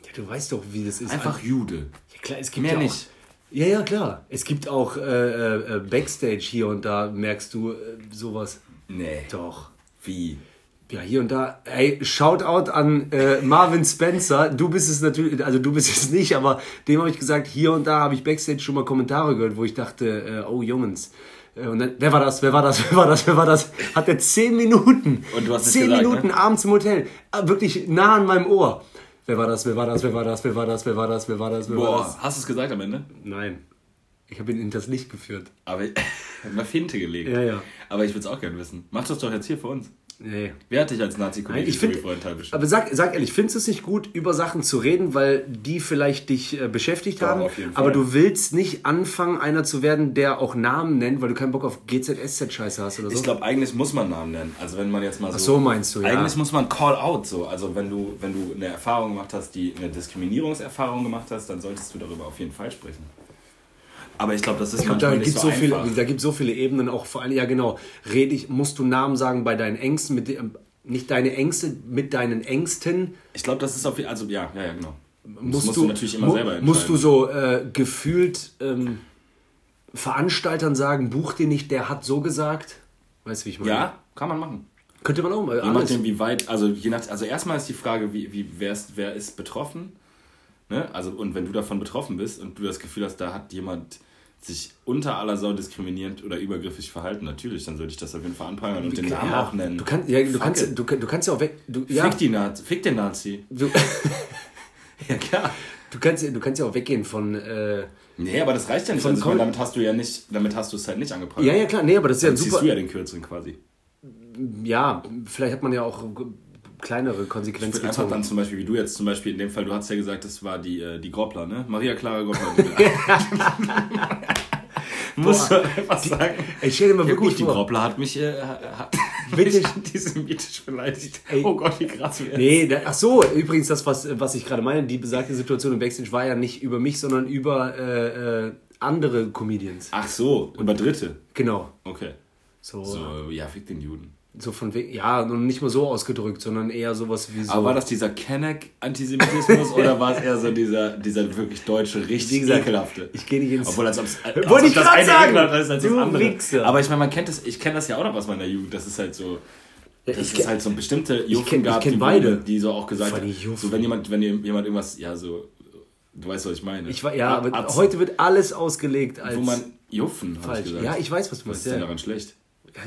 [SPEAKER 1] Ja, du weißt doch, wie das ist.
[SPEAKER 2] Einfach Jude.
[SPEAKER 1] Ja, klar, es gibt
[SPEAKER 2] Mehr
[SPEAKER 1] ja auch,
[SPEAKER 2] nicht.
[SPEAKER 1] Ja, ja, klar. Es gibt auch äh, äh, Backstage hier und da, merkst du äh, sowas.
[SPEAKER 2] Nee.
[SPEAKER 1] Doch.
[SPEAKER 2] Wie?
[SPEAKER 1] Ja, hier und da. Ey, Shoutout an äh, Marvin Spencer. Du bist es natürlich, also du bist es nicht, aber dem habe ich gesagt, hier und da habe ich Backstage schon mal Kommentare gehört, wo ich dachte, äh, oh Jungs. Äh, und dann, wer war das? Wer war das? Wer war das? Wer war das? Hat er zehn Minuten.
[SPEAKER 2] Und du hast
[SPEAKER 1] zehn
[SPEAKER 2] gesagt,
[SPEAKER 1] Minuten
[SPEAKER 2] ne?
[SPEAKER 1] abends im Hotel. Wirklich nah an meinem Ohr. Wer war das? Wer war das? Wer war das? Wer war das? Wer war das? Wer war das? Wer war
[SPEAKER 2] Boah,
[SPEAKER 1] das?
[SPEAKER 2] hast du es gesagt am Ende?
[SPEAKER 1] Nein. Ich habe ihn in das Licht geführt.
[SPEAKER 2] Aber mal Finte gelegt.
[SPEAKER 1] Ja, ja.
[SPEAKER 2] Aber ich würde es auch gerne wissen. Mach das doch jetzt hier für uns.
[SPEAKER 1] Nee.
[SPEAKER 2] Wer hat dich als Tobi Freundtal bestimmt?
[SPEAKER 1] aber sag, sag ehrlich, findest du es nicht gut, über Sachen zu reden, weil die vielleicht dich äh, beschäftigt
[SPEAKER 2] Doch,
[SPEAKER 1] haben,
[SPEAKER 2] auf jeden Fall.
[SPEAKER 1] aber du willst nicht anfangen, einer zu werden, der auch Namen nennt, weil du keinen Bock auf GZSZ-Scheiße hast oder so?
[SPEAKER 2] Ich glaube, eigentlich muss man Namen nennen. Also wenn man jetzt mal so.
[SPEAKER 1] Ach so meinst du, ja.
[SPEAKER 2] Eigentlich muss man Call out so. Also wenn du, wenn du eine Erfahrung gemacht hast, die eine Diskriminierungserfahrung gemacht hast, dann solltest du darüber auf jeden Fall sprechen. Aber ich glaube, das ist
[SPEAKER 1] Ich glaub, da
[SPEAKER 2] nicht
[SPEAKER 1] gibt
[SPEAKER 2] so,
[SPEAKER 1] so viele,
[SPEAKER 2] einfach.
[SPEAKER 1] da gibt so viele Ebenen, auch vor allem, ja genau, rede ich, musst du Namen sagen bei deinen Ängsten, mit dem, nicht deine Ängste, mit deinen Ängsten,
[SPEAKER 2] Ich glaube, das ist auf jeden Also ja, ja, ja, genau. Das
[SPEAKER 1] musst,
[SPEAKER 2] musst
[SPEAKER 1] du,
[SPEAKER 2] natürlich immer
[SPEAKER 1] mu-
[SPEAKER 2] selber
[SPEAKER 1] musst du so äh, gefühlt ähm, Veranstaltern sagen, buch den nicht, der hat so gesagt. Weißt du, wie ich meine?
[SPEAKER 2] Ja, kann man machen.
[SPEAKER 1] Könnte man auch mal.
[SPEAKER 2] Je
[SPEAKER 1] alles.
[SPEAKER 2] nachdem, wie weit, also je nach, also erstmal ist die Frage, wie, wie wer, ist, wer ist betroffen? Ne? Also, und wenn du davon betroffen bist und du das Gefühl hast, da hat jemand sich unter aller Sau diskriminierend oder übergriffig verhalten, natürlich, dann sollte ich das auf jeden Fall anprangern und den Namen
[SPEAKER 1] ja,
[SPEAKER 2] auch nennen.
[SPEAKER 1] Du, kannst, ja, du, kannst, du, kann- du kannst ja auch weg. Du, ja,
[SPEAKER 2] Fick, die Nazi, fick den Nazi.
[SPEAKER 1] du,
[SPEAKER 2] Ja, klar.
[SPEAKER 1] du, kannst, du kannst ja auch weggehen von. Äh,
[SPEAKER 2] Nee, aber das reicht ja nicht. Also, ich meine, damit hast du ja nicht, damit hast du es halt nicht angeprangert.
[SPEAKER 1] ja, ja, klar, nee, aber das ist ja
[SPEAKER 2] Dann
[SPEAKER 1] ein
[SPEAKER 2] ziehst
[SPEAKER 1] super.
[SPEAKER 2] du ja den Kürzeren quasi.
[SPEAKER 1] Ja, vielleicht hat man ja auch kleinere
[SPEAKER 2] Ich
[SPEAKER 1] Konsequenzen
[SPEAKER 2] würde einfach dann zum Beispiel, wie du jetzt zum Beispiel in dem Fall, du hast ja gesagt, das war die, äh, die Groppler, ne? Maria Clara Groppler. Musst du einfach sagen.
[SPEAKER 1] Ey, stell dir mal
[SPEAKER 2] Ja
[SPEAKER 1] wirklich
[SPEAKER 2] gut, die
[SPEAKER 1] vor.
[SPEAKER 2] Groppler hat mich, äh, hat
[SPEAKER 1] Bitte?
[SPEAKER 2] mich antisemitisch beleidigt.
[SPEAKER 1] Ey.
[SPEAKER 2] Oh Gott, wie krass wir
[SPEAKER 1] Nee, da, ach so, übrigens das, was, was ich gerade meine, die besagte Situation im Backstage war ja nicht über mich, sondern über äh, äh, andere Comedians.
[SPEAKER 2] Ach so, über Dritte.
[SPEAKER 1] Genau.
[SPEAKER 2] Okay.
[SPEAKER 1] So,
[SPEAKER 2] So,
[SPEAKER 1] so.
[SPEAKER 2] ja, fick den Juden.
[SPEAKER 1] Von wegen, ja, und nicht mal so ausgedrückt, sondern eher sowas wie so.
[SPEAKER 2] Aber war das dieser Kenneck-Antisemitismus oder war es eher so dieser, dieser wirklich deutsche, richtig
[SPEAKER 1] Wie gesagt,
[SPEAKER 2] ekelhafte?
[SPEAKER 1] ich gehe nicht ins.
[SPEAKER 2] Obwohl als ob's, als
[SPEAKER 1] Wollte
[SPEAKER 2] ob
[SPEAKER 1] ich
[SPEAKER 2] das eine
[SPEAKER 1] sagen.
[SPEAKER 2] ist als das
[SPEAKER 1] Du
[SPEAKER 2] andere.
[SPEAKER 1] Wichser.
[SPEAKER 2] Aber ich meine, man kennt das, ich kenne das ja auch noch aus meiner Jugend. Das ist halt so,
[SPEAKER 1] Ja,
[SPEAKER 2] dass
[SPEAKER 1] ich
[SPEAKER 2] es
[SPEAKER 1] kenn-
[SPEAKER 2] halt so bestimmte
[SPEAKER 1] ich
[SPEAKER 2] gab, die,
[SPEAKER 1] beide.
[SPEAKER 2] die so auch gesagt haben, so wenn jemand, wenn jemand irgendwas, ja so, du weißt, was ich meine.
[SPEAKER 1] Ich war, ja, aber
[SPEAKER 2] Atzen,
[SPEAKER 1] heute wird alles ausgelegt als
[SPEAKER 2] wo man Juffen, hab ich
[SPEAKER 1] falsch.
[SPEAKER 2] gesagt.
[SPEAKER 1] Ja, ich weiß, was du
[SPEAKER 2] Was
[SPEAKER 1] meinst.
[SPEAKER 2] ist denn
[SPEAKER 1] Ja.
[SPEAKER 2] daran schlecht?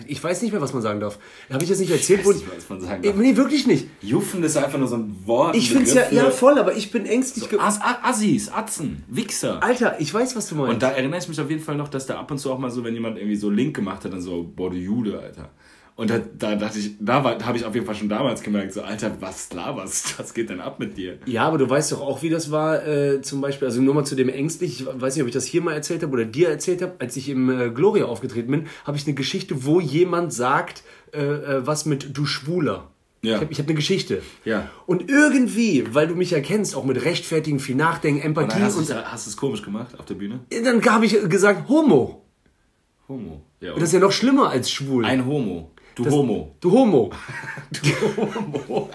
[SPEAKER 1] Ich weiß nicht mehr, was man sagen darf. Habe ich das nicht erzählt?
[SPEAKER 2] Ich weiß nicht, was man sagen darf.
[SPEAKER 1] nee, wirklich nicht.
[SPEAKER 2] Juffen ist einfach nur so ein Wort.
[SPEAKER 1] Ich finde es ja, ja voll, aber ich bin ängstlich. ge-
[SPEAKER 2] As Assis, Atzen, Wichser.
[SPEAKER 1] Alter, ich weiß, was du meinst.
[SPEAKER 2] Und da erinnere ich mich auf jeden Fall noch, dass da ab und zu auch mal so, wenn jemand irgendwie so Link gemacht hat, dann so, boah, du Jude, Alter. Und da, da dachte ich, da habe ich auf jeden Fall schon damals gemerkt, so, Alter, was laberst, was geht denn ab mit dir?
[SPEAKER 1] Ja, aber du weißt doch auch, wie das war, äh, zum Beispiel, also nur mal zu dem ängstlich, ich weiß nicht, ob ich das hier mal erzählt habe oder dir erzählt habe, als ich im äh, Gloria aufgetreten bin, habe ich eine Geschichte, wo jemand sagt, äh, äh, was mit du Schwuler.
[SPEAKER 2] Ja.
[SPEAKER 1] Ich habe hab eine Geschichte.
[SPEAKER 2] Ja.
[SPEAKER 1] Und irgendwie, weil du mich ja kennst, auch mit Rechtfertigen, viel Nachdenken,
[SPEAKER 2] Und
[SPEAKER 1] Empathie
[SPEAKER 2] dann hast,
[SPEAKER 1] und,
[SPEAKER 2] du hast du es komisch gemacht auf der Bühne?
[SPEAKER 1] dann habe ich gesagt, Homo.
[SPEAKER 2] Homo. Ja,
[SPEAKER 1] Das ist ja noch schlimmer als schwul.
[SPEAKER 2] ein Homo. Du
[SPEAKER 1] Das-
[SPEAKER 2] Homo.
[SPEAKER 1] Du Homo.
[SPEAKER 2] Du Homo.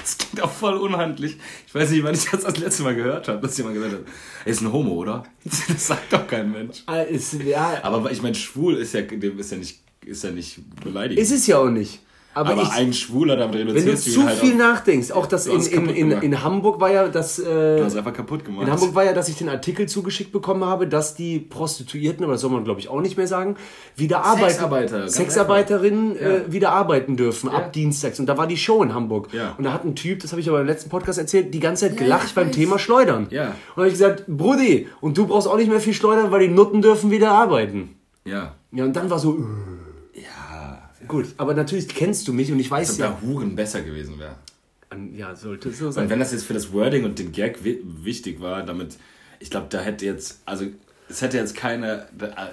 [SPEAKER 2] Das klingt auch voll unhandlich. Ich weiß nicht, wann ich das das letzte Mal gehört habe, dass jemand gesagt hat, er ist ein Homo, oder? Das sagt doch kein Mensch.
[SPEAKER 1] Ah,
[SPEAKER 2] Aber ich meine, schwul ist ja, ist ja nicht, ist ja nicht beleidigend.
[SPEAKER 1] ist es ja auch nicht. Aber,
[SPEAKER 2] Aber
[SPEAKER 1] ich,
[SPEAKER 2] ein Schwuler, damit
[SPEAKER 1] wenn du
[SPEAKER 2] reduzierst du
[SPEAKER 1] zu
[SPEAKER 2] halt
[SPEAKER 1] viel nachdenkst, auch das in, in, in, in Hamburg war ja das... Äh,
[SPEAKER 2] Du hast einfach kaputt gemacht.
[SPEAKER 1] In Hamburg war ja, dass ich den Artikel zugeschickt bekommen habe, dass die Prostituierten, aber das soll man glaube ich auch nicht mehr sagen, wieder arbeiten.
[SPEAKER 2] Sexarbeiter,
[SPEAKER 1] Sexarbeiterinnen äh, wieder arbeiten dürfen
[SPEAKER 2] Ja.
[SPEAKER 1] ab Dienstags. Und da war die Show in Hamburg.
[SPEAKER 2] Ja.
[SPEAKER 1] Und da hat ein Typ, das habe ich aber im letzten Podcast erzählt, die ganze Zeit
[SPEAKER 2] Ja,
[SPEAKER 1] gelacht beim. Thema Schleudern.
[SPEAKER 2] Ja.
[SPEAKER 1] Und da habe ich gesagt, Brudi, und du brauchst auch nicht mehr viel schleudern, weil die Nutten dürfen wieder arbeiten.
[SPEAKER 2] Ja.
[SPEAKER 1] Ja, und dann war so, äh. Gut. Aber natürlich kennst du mich und ich weiß
[SPEAKER 2] Als
[SPEAKER 1] ja.
[SPEAKER 2] ob da Huren besser gewesen wäre.
[SPEAKER 1] Ja, sollte so
[SPEAKER 2] Und
[SPEAKER 1] sein.
[SPEAKER 2] wenn das jetzt für das Wording und den Gag wi wichtig war, damit, ich glaube, da hätte jetzt, also es hätte jetzt keine,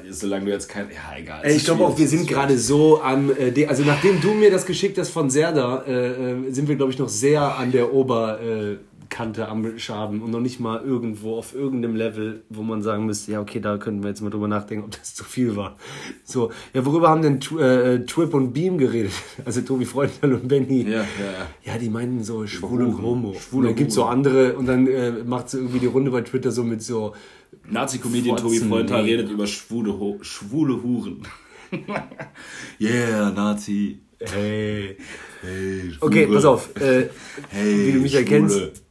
[SPEAKER 2] solange du jetzt kein, ja egal.
[SPEAKER 1] Ey, ich glaube auch, wir sind gerade so am, äh, also nachdem du mir das geschickt hast von Serda, äh, äh, sind wir glaube ich noch sehr an der Oberkante am Schaden und noch nicht mal irgendwo auf irgendeinem Level, wo man sagen müsste, ja okay, da könnten wir jetzt mal drüber nachdenken, ob das zu viel war. So, ja, worüber haben denn äh, Trip und Beam geredet? Also Tobi Freundal und Benny.
[SPEAKER 2] Ja, ja, ja.
[SPEAKER 1] Ja, die meinten so schwul und homo.
[SPEAKER 2] Schwule
[SPEAKER 1] und dann gibt's so andere und dann äh, macht sie irgendwie die Runde bei Twitter so mit so
[SPEAKER 2] Nazi-Comedian Tobi
[SPEAKER 1] nee.
[SPEAKER 2] redet über schwule, Ho schwule Huren. yeah, Nazi.
[SPEAKER 1] Hey.
[SPEAKER 2] Hey, Schwule.
[SPEAKER 1] Okay, pass auf. Äh,
[SPEAKER 2] Hey,
[SPEAKER 1] wie du mich
[SPEAKER 2] Schwule.
[SPEAKER 1] erkennst,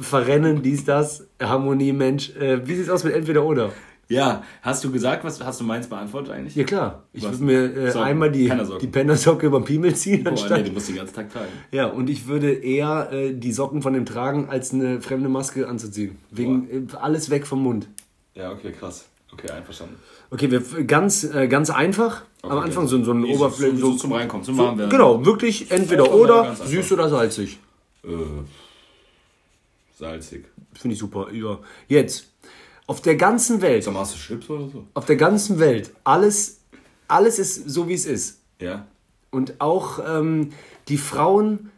[SPEAKER 1] Verrennen, dies, das, Harmonie, Mensch. Äh, wie sieht's aus mit entweder oder?
[SPEAKER 2] Ja, hast du gesagt, was hast du meins beantwortet eigentlich?
[SPEAKER 1] Ja klar, ich würde mir äh,
[SPEAKER 2] Socken.
[SPEAKER 1] einmal die,
[SPEAKER 2] Pennersocken.
[SPEAKER 1] die Pennersocke über den Piemel ziehen,
[SPEAKER 2] Boah,
[SPEAKER 1] anstatt.
[SPEAKER 2] nee, du musst den ganzen Tag tragen.
[SPEAKER 1] ja, und ich würde eher äh, die Socken von dem tragen, als eine fremde Maske anzuziehen. Wegen äh, alles weg vom Mund.
[SPEAKER 2] Ja, okay, krass. Okay, einverstanden.
[SPEAKER 1] Okay, wir ganz, äh, ganz einfach. Am
[SPEAKER 2] Okay,
[SPEAKER 1] Anfang
[SPEAKER 2] ja.
[SPEAKER 1] so, so ein Oberflächen.
[SPEAKER 2] so- so zum Reinkommen, zum
[SPEAKER 1] so. Genau, wirklich entweder
[SPEAKER 2] mal
[SPEAKER 1] oder, süß oder salzig.
[SPEAKER 2] Äh, salzig.
[SPEAKER 1] Finde ich super. Ja. Jetzt, auf der ganzen Welt,
[SPEAKER 2] Sag mal, hast du Chips oder so?
[SPEAKER 1] auf der ganzen Welt, alles, alles ist so, wie es ist.
[SPEAKER 2] Ja.
[SPEAKER 1] Und auch ähm, die Frauen,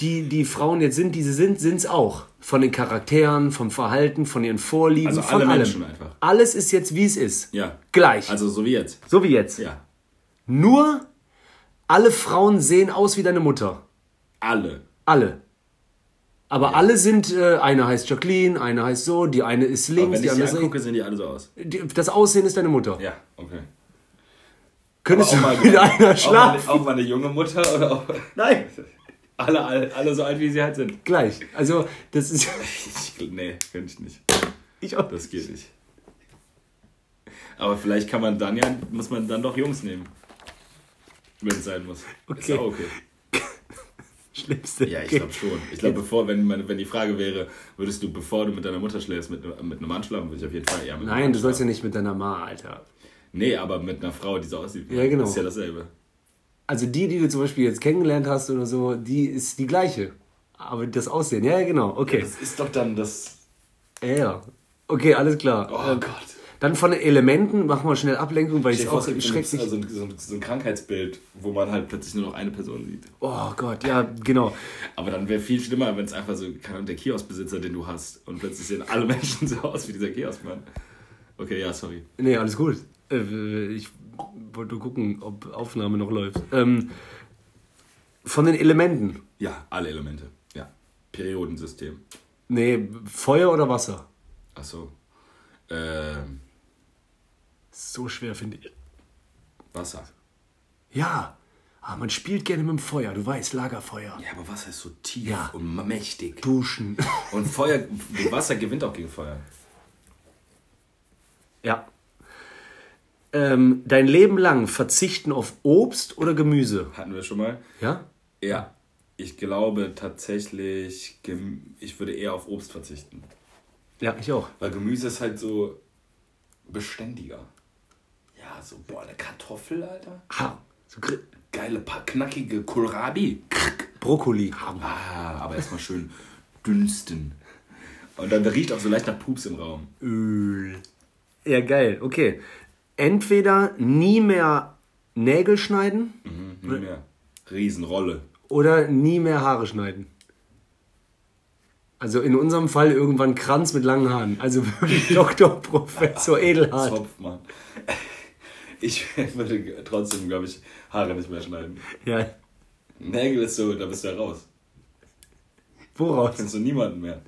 [SPEAKER 1] die die Frauen jetzt sind, die sie sind, sind es auch. Von den Charakteren, vom Verhalten, von ihren Vorlieben,
[SPEAKER 2] Also
[SPEAKER 1] von
[SPEAKER 2] alle
[SPEAKER 1] allem.
[SPEAKER 2] Menschen einfach.
[SPEAKER 1] Alles ist jetzt, wie es ist.
[SPEAKER 2] Ja.
[SPEAKER 1] Gleich.
[SPEAKER 2] Also so wie jetzt.
[SPEAKER 1] so wie jetzt.
[SPEAKER 2] Ja.
[SPEAKER 1] Nur alle Frauen sehen aus wie deine Mutter.
[SPEAKER 2] Alle.
[SPEAKER 1] Alle. Aber alle sind, äh, eine heißt Jacqueline, eine heißt so, die eine ist
[SPEAKER 2] Aber
[SPEAKER 1] links,
[SPEAKER 2] wenn
[SPEAKER 1] die andere ist rechts.
[SPEAKER 2] sehen die alle so aus.
[SPEAKER 1] Die- Das Aussehen ist deine Mutter.
[SPEAKER 2] Ja, okay.
[SPEAKER 1] Könntest du mit einer schlafen?
[SPEAKER 2] Auch mal, auch mal eine junge Mutter oder auch
[SPEAKER 1] Nein.
[SPEAKER 2] Alle, alle, alle so alt, wie sie halt sind.
[SPEAKER 1] Gleich. Also, das ist.
[SPEAKER 2] Ich, nee, könnte ich nicht.
[SPEAKER 1] Ich auch.
[SPEAKER 2] Das geht nicht. Aber vielleicht kann man dann ja, muss man dann doch Jungs nehmen. Wenn es sein muss. Ist
[SPEAKER 1] Okay.
[SPEAKER 2] auch okay.
[SPEAKER 1] Schlimmste.
[SPEAKER 2] Ja, ich glaube schon. Ich glaube, bevor, wenn, meine- wenn die Frage wäre, würdest du, bevor du mit deiner Mutter schläfst, mit, mit einem Mann schlafen, würde ich auf jeden Fall eher mit
[SPEAKER 1] Nein, du sollst ja nicht mit deiner Ma, Alter.
[SPEAKER 2] Nee, aber mit einer Frau, die so aussieht.
[SPEAKER 1] Ja, genau.
[SPEAKER 2] Ist ja dasselbe.
[SPEAKER 1] Also die, die du zum Beispiel jetzt kennengelernt hast oder so, die ist die gleiche. Aber das Aussehen, ja, ja, genau. Okay.
[SPEAKER 2] Das ist doch dann das.
[SPEAKER 1] Ja, ja. Okay, alles klar.
[SPEAKER 2] Oh
[SPEAKER 1] Ähm,
[SPEAKER 2] Gott.
[SPEAKER 1] Dann von den Elementen, machen wir schnell Ablenkung, weil ich es auch schrecklich.
[SPEAKER 2] so, ein, so, ein, so ein Krankheitsbild, wo man halt plötzlich nur noch eine Person sieht.
[SPEAKER 1] Oh Gott, ja, genau.
[SPEAKER 2] Aber dann wäre viel schlimmer, wenn es einfach so, keine der Kioskbesitzer, den du hast, und plötzlich sehen alle Menschen so aus wie dieser Kioskmann. Okay, ja, sorry.
[SPEAKER 1] Nee, alles gut. Äh, Ich wollte gucken, ob Aufnahme noch läuft. Ähm, von den Elementen.
[SPEAKER 2] Ja, alle Elemente. Ja. Periodensystem.
[SPEAKER 1] Nee, Feuer oder Wasser?
[SPEAKER 2] Achso. Ähm,
[SPEAKER 1] So schwer, finde ich.
[SPEAKER 2] Wasser.
[SPEAKER 1] Ja, ah, man spielt gerne mit dem Feuer, du weißt, Lagerfeuer.
[SPEAKER 2] Ja, aber Wasser ist so tief
[SPEAKER 1] Ja.
[SPEAKER 2] und mächtig.
[SPEAKER 1] Duschen.
[SPEAKER 2] Und Feuer, Wasser gewinnt auch gegen Feuer.
[SPEAKER 1] ja. Ähm, dein Leben lang verzichten auf Obst oder Gemüse?
[SPEAKER 2] Hatten wir schon mal?
[SPEAKER 1] Ja?
[SPEAKER 2] Ja. Ich glaube tatsächlich, ich würde eher auf Obst verzichten.
[SPEAKER 1] Ja, ich auch.
[SPEAKER 2] Weil Gemüse ist halt so beständiger. Ja, so, boah, eine Kartoffel, Alter.
[SPEAKER 1] Ha, so
[SPEAKER 2] Geile, pa- knackige Kohlrabi.
[SPEAKER 1] Brokkoli.
[SPEAKER 2] Ah, aber erstmal schön dünsten. Und dann riecht auch so leicht nach Pups im Raum.
[SPEAKER 1] Öl. Ja, geil. Okay. Entweder nie mehr Nägel schneiden
[SPEAKER 2] Mhm, nie mehr. Riesenrolle.
[SPEAKER 1] oder nie mehr Haare schneiden. Also in unserem Fall irgendwann Kranz mit langen Haaren. Also wirklich Doktor, Professor Edelhart.
[SPEAKER 2] Zopfmann. Ich würde trotzdem, glaube ich, Haare nicht mehr schneiden.
[SPEAKER 1] Ja.
[SPEAKER 2] Nägel ist so, da bist du ja raus.
[SPEAKER 1] Woraus?
[SPEAKER 2] Kennst du niemanden mehr.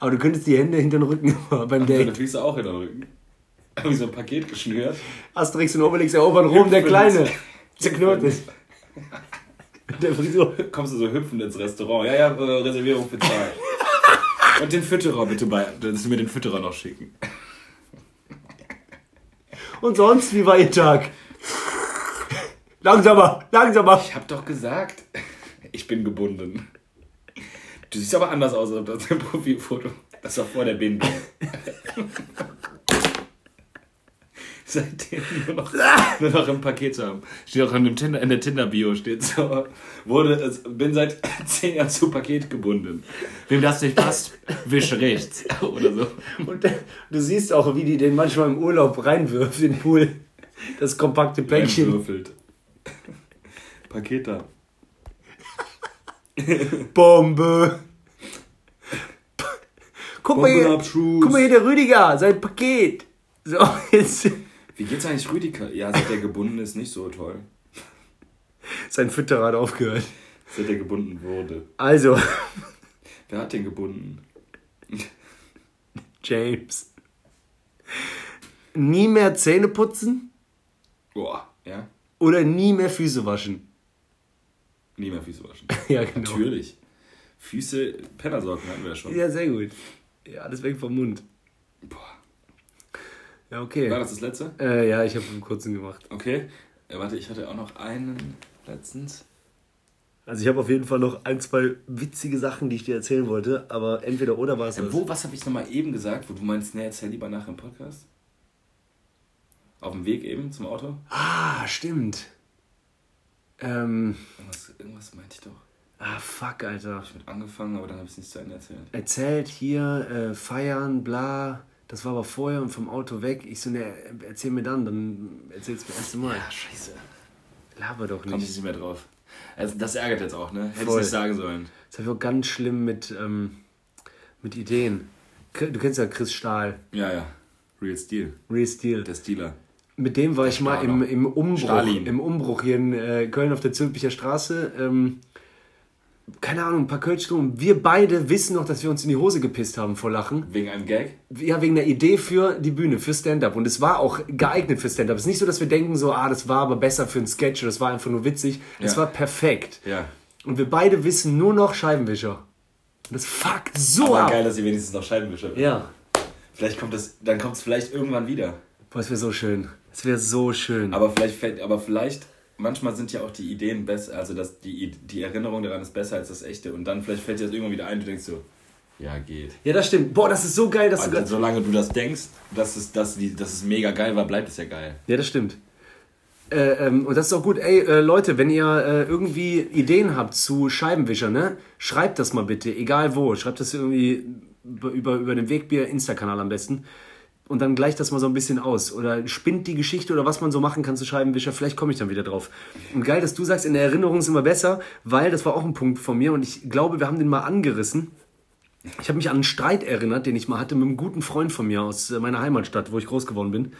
[SPEAKER 1] Aber du könntest die Hände hinter den Rücken beim Date.
[SPEAKER 2] Füße auch in den Rücken. Wie so ein Paket geschnürt.
[SPEAKER 1] Asterix und Obelix erobern Rom, der Kleine. Zerknurrt ist. Der Frisur.
[SPEAKER 2] Kommst du so hüpfend ins Restaurant. Ja, ja, äh, Reservierung bezahlt. Und den Fütterer bitte bei, dass sie mir den Fütterer noch schicken.
[SPEAKER 1] Und sonst, wie war Ihr Tag? Langsamer, langsamer.
[SPEAKER 2] Ich hab doch gesagt, ich bin gebunden. Du siehst aber anders aus als deinem Profilfoto. Das war vor der Bindung. Seitdem nur noch, nur noch im Paket zu haben. Steht auch in, dem Tinder, in der Tinder-Bio, steht so, wurde, es- bin seit 10 Jahren zu Paket gebunden. Wem das nicht passt, wisch rechts. Oder so.
[SPEAKER 1] Und du siehst auch, wie die den manchmal im Urlaub reinwirft in den Pool. Das kompakte Päckchen.
[SPEAKER 2] Reinwürfelt. Paket da.
[SPEAKER 1] Bombe. Guck mal, hier, guck mal hier, der Rüdiger, sein Paket. So, jetzt
[SPEAKER 2] Wie geht's eigentlich Rüdiger? Ja, seit er gebunden ist, nicht so toll.
[SPEAKER 1] sein Fütterer hat aufgehört.
[SPEAKER 2] Seit er gebunden wurde.
[SPEAKER 1] Also,
[SPEAKER 2] Wer hat den gebunden?
[SPEAKER 1] James. Nie mehr Zähne putzen
[SPEAKER 2] Boah, ja?
[SPEAKER 1] oder nie mehr Füße waschen.
[SPEAKER 2] Nie mehr Füße waschen.
[SPEAKER 1] Ja, genau.
[SPEAKER 2] Natürlich. Füße, Pennersocken hatten wir ja schon.
[SPEAKER 1] Ja, sehr gut. Ja, alles weg vom Mund.
[SPEAKER 2] Boah.
[SPEAKER 1] Ja, okay.
[SPEAKER 2] War das das letzte?
[SPEAKER 1] Äh, ja, ich habe einen kurzen gemacht.
[SPEAKER 2] Okay. Äh, warte, ich hatte auch noch einen letztens.
[SPEAKER 1] Also ich habe auf jeden Fall noch ein, zwei witzige Sachen, die ich dir erzählen wollte, aber entweder oder war es
[SPEAKER 2] Äh, wo, was habe ich nochmal eben gesagt, wo du meinst, ne, erzähl lieber nachher im Podcast? Auf dem Weg eben zum Auto?
[SPEAKER 1] Ah, stimmt. Ähm,
[SPEAKER 2] Irgendwas, irgendwas meinte ich doch.
[SPEAKER 1] ah, fuck, Alter.
[SPEAKER 2] Hab ich mit angefangen, aber dann habe ich es nicht zu Ende erzählt.
[SPEAKER 1] Erzählt hier, äh, feiern, bla. Das war aber vorher und vom Auto weg. Ich so, ne, erzähl mir dann, dann erzähl's mir erst mal.
[SPEAKER 2] Ja, scheiße.
[SPEAKER 1] Laber doch
[SPEAKER 2] Komm ich
[SPEAKER 1] nicht.
[SPEAKER 2] nicht mehr drauf. Also, das ärgert jetzt auch, ne? Hätte ich nicht sagen sollen.
[SPEAKER 1] Das ich auch ganz schlimm mit, ähm, mit Ideen. Du kennst ja Chris Stahl,
[SPEAKER 2] Ja, ja. Real Steel.
[SPEAKER 1] Real Steel.
[SPEAKER 2] Der Stealer.
[SPEAKER 1] Mit dem war ich mal im, im Umbruch.
[SPEAKER 2] Stalin.
[SPEAKER 1] Im Umbruch hier in äh, Köln auf der Zülpicher Straße. Ähm, keine Ahnung, ein paar Kölschstunden. Wir beide wissen noch, dass wir uns in die Hose gepisst haben vor Lachen.
[SPEAKER 2] Wegen einem Gag?
[SPEAKER 1] Ja, wegen der Idee für die Bühne, für Stand-Up. Und es war auch geeignet für Stand-Up. Es ist nicht so, dass wir denken so, ah, das war aber besser für einen Sketch oder das war einfach nur witzig. Es
[SPEAKER 2] Ja.
[SPEAKER 1] war perfekt.
[SPEAKER 2] Ja.
[SPEAKER 1] Und wir beide wissen nur noch Scheibenwischer. Und das fuckt so
[SPEAKER 2] Aber
[SPEAKER 1] ab.
[SPEAKER 2] geil, dass ihr wenigstens noch Scheibenwischer habt.
[SPEAKER 1] Ja.
[SPEAKER 2] Vielleicht kommt es, dann kommt es vielleicht irgendwann wieder.
[SPEAKER 1] Boah, es wäre so schön. Es wäre so schön.
[SPEAKER 2] Aber vielleicht aber vielleicht, manchmal sind ja auch die Ideen besser, also dass die, die Erinnerung daran ist besser als das echte. Und dann vielleicht fällt dir das irgendwann wieder ein, du denkst so, ja, geht.
[SPEAKER 1] ja, das stimmt. Boah, das ist so geil, dass du
[SPEAKER 2] Also,
[SPEAKER 1] grad-
[SPEAKER 2] solange du das denkst, dass es, dass, die, dass es mega geil war, bleibt es ja geil.
[SPEAKER 1] Ja, das stimmt. Äh, ähm, und das ist auch gut. Ey, äh, Leute, wenn ihr äh, irgendwie Ideen habt zu Scheibenwischer, ne? Schreibt das mal bitte, egal wo. Schreibt das irgendwie über, über, über den Wegbier Insta-Kanal am besten. Und dann gleicht das mal so ein bisschen aus. Oder spinnt die Geschichte oder was man so machen kann zu Scheibenwischer. Vielleicht komme ich dann wieder drauf. Und geil, dass du sagst, in der Erinnerung ist immer besser, weil das war auch ein Punkt von mir und ich glaube, wir haben den mal angerissen. Ich habe mich an einen Streit erinnert, den ich mal hatte mit einem guten Freund von mir aus äh, meiner Heimatstadt, wo ich groß geworden bin.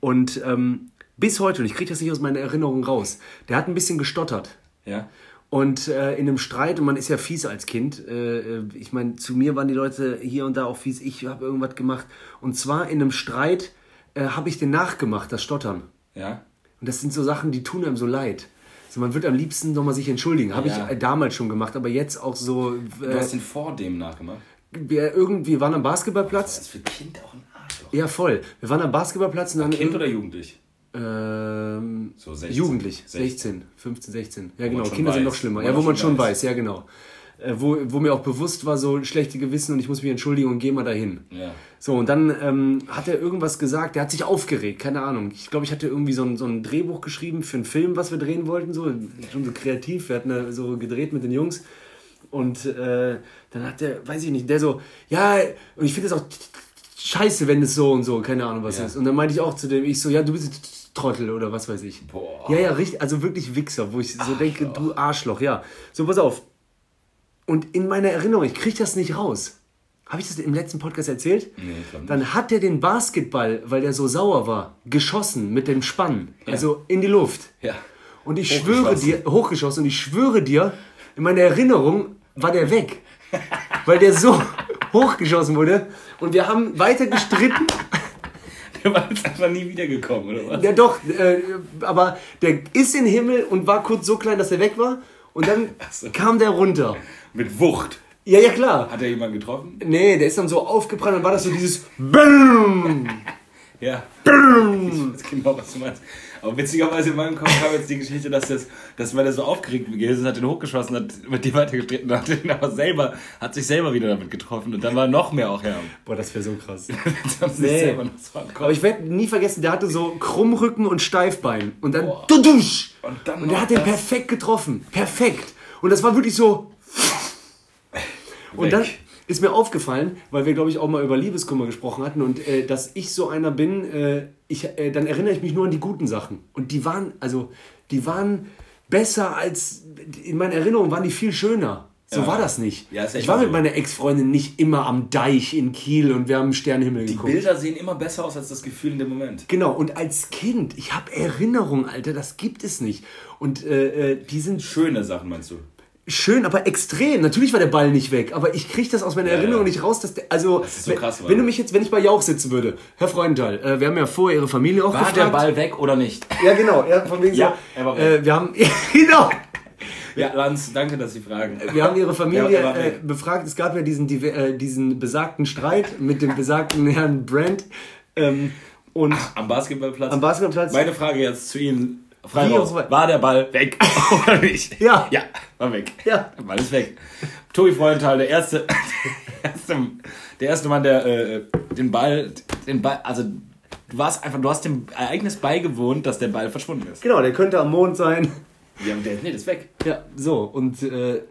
[SPEAKER 1] Und ähm, bis heute, und ich kriege das nicht aus meiner Erinnerung raus, der hat ein bisschen gestottert.
[SPEAKER 2] Ja?
[SPEAKER 1] Und äh, in einem Streit, und man ist ja fies als Kind, äh, äh, ich meine, zu mir waren die Leute hier und da auch fies, ich habe irgendwas gemacht. Und zwar in einem Streit äh, habe ich den nachgemacht, das Stottern.
[SPEAKER 2] Ja?
[SPEAKER 1] Und das sind so Sachen, die tun einem so leid. So, man wird am liebsten nochmal sich entschuldigen. Habe
[SPEAKER 2] Ja.
[SPEAKER 1] ich äh, damals schon gemacht, aber jetzt auch so.
[SPEAKER 2] Du
[SPEAKER 1] Äh,
[SPEAKER 2] hast den vor dem nachgemacht.
[SPEAKER 1] wir irgendwie waren am Basketballplatz.
[SPEAKER 2] Das ist für Kind auch ein Arschloch.
[SPEAKER 1] Ja, voll. Wir waren am Basketballplatz und dann.
[SPEAKER 2] Kind oder jugendlich?
[SPEAKER 1] Ähm,
[SPEAKER 2] So 16.
[SPEAKER 1] Jugendlich,
[SPEAKER 2] 16.
[SPEAKER 1] 16, 15, 16. Ja, genau. Kinder sind
[SPEAKER 2] weiß.
[SPEAKER 1] noch schlimmer.
[SPEAKER 2] Wo
[SPEAKER 1] Ja,
[SPEAKER 2] man
[SPEAKER 1] wo man
[SPEAKER 2] schon weiß.
[SPEAKER 1] weiß, ja, genau. Äh, wo, wo mir auch bewusst war, so schlechte Gewissen und ich muss mich entschuldigen und geh mal dahin.
[SPEAKER 2] Ja.
[SPEAKER 1] So, und dann ähm, hat er irgendwas gesagt, der hat sich aufgeregt, keine Ahnung. Ich glaube, ich hatte irgendwie so ein, so ein Drehbuch geschrieben für einen Film, was wir drehen wollten, so, schon so kreativ. Wir hatten da so gedreht mit den Jungs. Und äh, dann hat der, weiß ich nicht, der so, ja, und ich finde es auch scheiße, wenn es so und so, keine Ahnung was
[SPEAKER 2] Ja.
[SPEAKER 1] ist. Und dann meinte ich auch zu dem, ich so, ja, du bist Trottel oder was weiß ich.
[SPEAKER 2] Boah.
[SPEAKER 1] Ja, ja, richtig, also wirklich Wichser, wo ich so denke, du Arschloch, ja. So, pass auf. Und in meiner Erinnerung, ich kriege das nicht raus. Habe ich das im letzten Podcast erzählt?
[SPEAKER 2] Nee.
[SPEAKER 1] Dann hat er den Basketball, weil der so sauer war, geschossen mit dem Spann. Also in die Luft.
[SPEAKER 2] Ja.
[SPEAKER 1] Und ich schwöre dir, hochgeschossen, und ich schwöre dir, in meiner Erinnerung war der weg. Weil der so hochgeschossen wurde. Und wir haben weiter gestritten.
[SPEAKER 2] Der war jetzt einfach nie wiedergekommen, oder was?
[SPEAKER 1] Ja, doch, äh, aber der ist in den Himmel und war kurz so klein, dass er weg war. Und dann
[SPEAKER 2] so.
[SPEAKER 1] kam der runter.
[SPEAKER 2] Mit Wucht.
[SPEAKER 1] Ja, ja, klar.
[SPEAKER 2] Hat er jemanden getroffen?
[SPEAKER 1] Nee, der ist dann so aufgebrannt und war das so dieses BAM!
[SPEAKER 2] Ja. Ich weiß genau, was du meinst. Aber witzigerweise in meinem Kopf kam jetzt die Geschichte, dass, das, dass weil er so aufgeregt gewesen ist, hat den hochgeschossen, hat mit dem weitergestritten, hat den aber selber, hat sich selber wieder damit getroffen und dann war noch mehr auch her.
[SPEAKER 1] Boah, das wäre so krass. Nee.
[SPEAKER 2] so
[SPEAKER 1] Aber ich werde nie vergessen, der hatte so Krummrücken und Steifbein. Und dann
[SPEAKER 2] Boah.
[SPEAKER 1] dudusch!
[SPEAKER 2] Und dann
[SPEAKER 1] Und der hat den
[SPEAKER 2] das.
[SPEAKER 1] perfekt getroffen. Perfekt. Und das war wirklich so. Und
[SPEAKER 2] Weg.
[SPEAKER 1] dann ist mir aufgefallen, weil wir, glaube ich, auch mal über Liebeskummer gesprochen hatten und äh, dass ich so einer bin, äh, ich, äh, dann erinnere ich mich nur an die guten Sachen. Und die waren, also, die waren besser als, in meiner Erinnerung waren die viel schöner. So
[SPEAKER 2] Ja.
[SPEAKER 1] war das nicht.
[SPEAKER 2] Ja, ist echt
[SPEAKER 1] ich war mit
[SPEAKER 2] so.
[SPEAKER 1] meiner Ex-Freundin nicht immer am Deich in Kiel und wir haben Sternenhimmel
[SPEAKER 2] Die
[SPEAKER 1] geguckt.
[SPEAKER 2] Bilder sehen immer besser aus als das Gefühl in dem Moment.
[SPEAKER 1] Genau, und als Kind, ich habe Erinnerungen, Alter, das gibt es nicht. Und äh, äh, die sind
[SPEAKER 2] Schöne Sachen meinst du?
[SPEAKER 1] Schön, aber extrem. Natürlich war der Ball nicht weg, aber ich kriege das aus meiner
[SPEAKER 2] Ja,
[SPEAKER 1] Erinnerung
[SPEAKER 2] ja.
[SPEAKER 1] nicht raus. Dass der, also,
[SPEAKER 2] ist so
[SPEAKER 1] wenn,
[SPEAKER 2] krass,
[SPEAKER 1] wenn du mich jetzt, wenn ich bei Jauch sitzen würde, Herr Freudenthal, äh, wir haben ja vorher Ihre Familie auch
[SPEAKER 2] War
[SPEAKER 1] gefragt.
[SPEAKER 2] der Ball weg oder nicht?
[SPEAKER 1] Ja, genau. Ja, von wegen
[SPEAKER 2] Ja,
[SPEAKER 1] so,
[SPEAKER 2] er war weg.
[SPEAKER 1] äh, wir haben, genau.
[SPEAKER 2] Ja, Lanz, danke, dass Sie fragen.
[SPEAKER 1] Wir haben ihre Familie
[SPEAKER 2] Ja, war
[SPEAKER 1] äh, befragt. Es gab ja diesen, diver- äh, diesen besagten Streit mit dem besagten Herrn Brandt. Ähm, und
[SPEAKER 2] Am Basketballplatz.
[SPEAKER 1] am Basketballplatz.
[SPEAKER 2] Meine Frage jetzt zu Ihnen. Frei raus. War der Ball weg oder nicht?
[SPEAKER 1] Ja.
[SPEAKER 2] Ja, war weg.
[SPEAKER 1] Ja.
[SPEAKER 2] Der Ball ist weg. Tobi Freudenthal, der erste, der erste, der erste Mann, der äh, den Ball, den Ball, also du warst einfach, du hast dem Ereignis beigewohnt, dass der Ball verschwunden ist.
[SPEAKER 1] Genau, der könnte am Mond sein.
[SPEAKER 2] Ja, aber der, nee, das ist weg.
[SPEAKER 1] Ja, so. Und äh,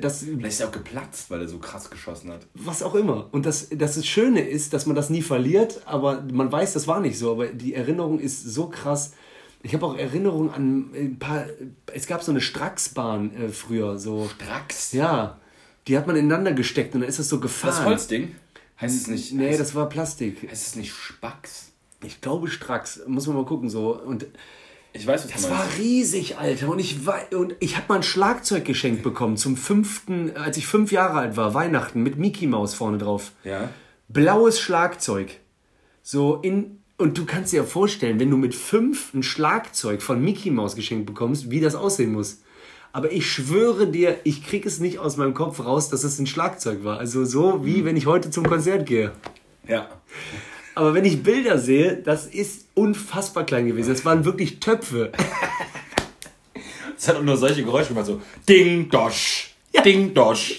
[SPEAKER 1] das,
[SPEAKER 2] Vielleicht ist er auch geplatzt, weil er so krass geschossen hat.
[SPEAKER 1] was auch immer. Und das, das, das Schöne ist, dass man das nie verliert, aber man weiß, das war nicht so. Aber die Erinnerung ist so krass. Ich habe auch Erinnerungen an ein paar. Es gab so eine Stracksbahn äh, früher, so.
[SPEAKER 2] Drax.
[SPEAKER 1] Ja, die hat man ineinander gesteckt und dann ist das so gefahren.
[SPEAKER 2] Das Holzding? Heißt es nicht?
[SPEAKER 1] Nee,
[SPEAKER 2] heißt,
[SPEAKER 1] das war Plastik.
[SPEAKER 2] heißt es nicht Spacks?
[SPEAKER 1] Ich glaube Stracks. Muss man mal gucken so. Und
[SPEAKER 2] Ich weiß, was
[SPEAKER 1] das
[SPEAKER 2] du
[SPEAKER 1] war
[SPEAKER 2] meinst.
[SPEAKER 1] riesig, Alter. Und ich war, und ich habe mal ein Schlagzeug geschenkt bekommen zum fünften, als ich fünf Jahre alt war, Weihnachten mit Mickey Maus vorne drauf.
[SPEAKER 2] Ja.
[SPEAKER 1] blaues Schlagzeug. So in. Und du kannst dir ja vorstellen, wenn du mit fünf ein Schlagzeug von Mickey Mouse geschenkt bekommst, wie das aussehen muss. Aber ich schwöre dir, ich krieg es nicht aus meinem Kopf raus, dass es ein Schlagzeug war. Also so wie wenn ich heute zum Konzert gehe.
[SPEAKER 2] Ja.
[SPEAKER 1] Aber wenn ich Bilder sehe, das ist unfassbar klein gewesen. Das waren wirklich Töpfe.
[SPEAKER 2] Es hat auch nur solche Geräusche gemacht, so Ding, Dosch, Ding, Dosch,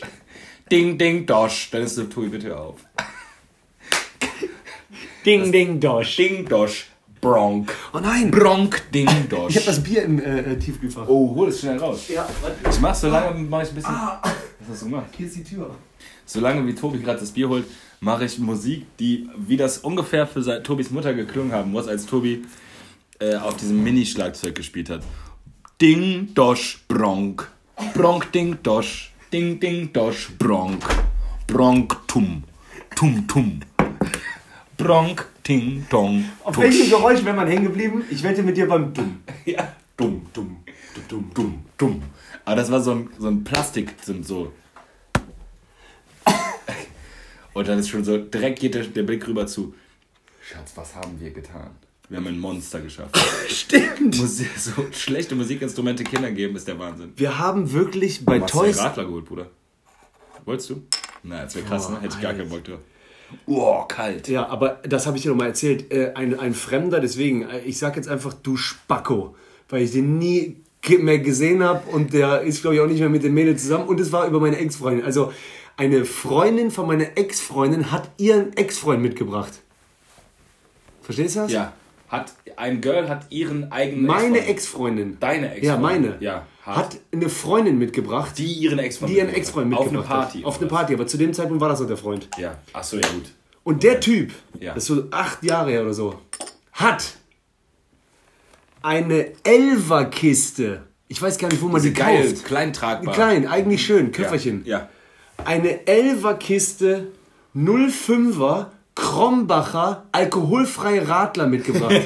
[SPEAKER 2] Ding, Ding, Dosch. Dann ist so, Tobi, bitte auf.
[SPEAKER 1] Ding, ding, dosch.
[SPEAKER 2] Ding, Dosch, Bronk.
[SPEAKER 1] Oh nein!
[SPEAKER 2] Bronk, Ding, Dosch.
[SPEAKER 1] Ich hab das Bier im äh, Tiefkühlfach.
[SPEAKER 2] oh, hol es schnell raus.
[SPEAKER 1] Ja, warte.
[SPEAKER 2] Ich mach so lange, mach ich ein bisschen.
[SPEAKER 1] Ah.
[SPEAKER 2] Was hast du gemacht?
[SPEAKER 1] Hier ist die Tür.
[SPEAKER 2] Solange wie Tobi gerade das Bier holt, mache ich Musik, die wie das ungefähr für Tobis Mutter geklungen haben muss, als Tobi äh, auf diesem Mini-Schlagzeug gespielt hat. Ding, Dosch, Bronk. Bronk, Ding, Dosch. Ding, Ding, Dosch, Bronk. Bronk, Tum. Tum, Tum. Bronk, Ting, Dong,
[SPEAKER 1] Auf
[SPEAKER 2] Tusch.
[SPEAKER 1] welchem Geräusch wäre man hängen geblieben? Ich wette mit dir beim Dumm.
[SPEAKER 2] Ja, dumm, dumm, dumm, dumm, dumm, dumm. Aber das war so ein, so ein Plastik, so-. Und dann ist schon so, direkt geht der, der Blick rüber zu. Schatz, was haben wir getan? Wir haben ein Monster geschafft.
[SPEAKER 1] Stimmt.
[SPEAKER 2] Musik, so schlechte Musikinstrumente Kindern geben, ist der Wahnsinn.
[SPEAKER 1] Wir haben wirklich bei
[SPEAKER 2] Du hast
[SPEAKER 1] Toys.
[SPEAKER 2] Radler geholt, Bruder. Wolltest du? Na, das wäre krass, ne? Hätte ich gar keinen Bock drauf. Oh, kalt.
[SPEAKER 1] Ja, aber das habe ich dir noch mal erzählt. Äh, ein, ein Fremder, deswegen, äh, ich sag jetzt einfach du Spacko, weil ich den nie mehr gesehen habe und der ist, glaube ich, auch nicht mehr mit den Mädels zusammen und es war über meine Ex-Freundin. Also eine Freundin von meiner Ex-Freundin hat ihren Ex-Freund mitgebracht. Verstehst du das?
[SPEAKER 2] Ja. Hat, ein Girl hat ihren eigenen
[SPEAKER 1] Meine
[SPEAKER 2] Ex-Freund.
[SPEAKER 1] Ex-Freundin.
[SPEAKER 2] Deine
[SPEAKER 1] Ja,
[SPEAKER 2] Ex-Freundin.
[SPEAKER 1] meine.
[SPEAKER 2] Ja. Hat,
[SPEAKER 1] eine Freundin mitgebracht,
[SPEAKER 2] die ihren Ex-Freund
[SPEAKER 1] die ihren
[SPEAKER 2] mitgebracht
[SPEAKER 1] Ex-Freund
[SPEAKER 2] hat.
[SPEAKER 1] mitgebracht
[SPEAKER 2] Auf eine Party.
[SPEAKER 1] hat. Auf eine? Party, aber zu dem Zeitpunkt war das noch der Freund.
[SPEAKER 2] Ja. Achso, ja gut.
[SPEAKER 1] Und der Typ,
[SPEAKER 2] Ja.
[SPEAKER 1] das ist so acht Jahre her oder so, hat eine Elferkiste. Ich weiß gar nicht, wo man die
[SPEAKER 2] Geil,
[SPEAKER 1] kauft.
[SPEAKER 2] klein tragbar.
[SPEAKER 1] Klein, eigentlich schön, Köfferchen.
[SPEAKER 2] Ja.
[SPEAKER 1] Eine Elferkiste 05er Krombacher alkoholfreie Radler mitgebracht.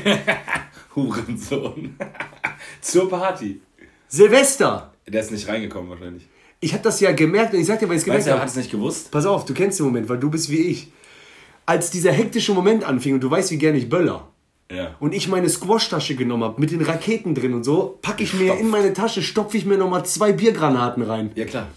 [SPEAKER 2] Hurensohn. Zur Party.
[SPEAKER 1] Silvester.
[SPEAKER 2] Der ist nicht reingekommen wahrscheinlich.
[SPEAKER 1] Ich habe das ja gemerkt und ich sag dir, weil ich es gemerkt
[SPEAKER 2] er
[SPEAKER 1] habe.
[SPEAKER 2] hat es nicht gewusst?
[SPEAKER 1] Pass auf, du kennst den Moment, weil du bist wie ich. Als dieser hektische Moment anfing und du weißt, wie gerne ich böller.
[SPEAKER 2] Ja.
[SPEAKER 1] Und ich meine Squash-Tasche genommen habe mit den Raketen drin und so, packe ich mir
[SPEAKER 2] Stopf.
[SPEAKER 1] in meine Tasche, stopfe ich mir nochmal zwei Biergranaten rein.
[SPEAKER 2] Ja, klar.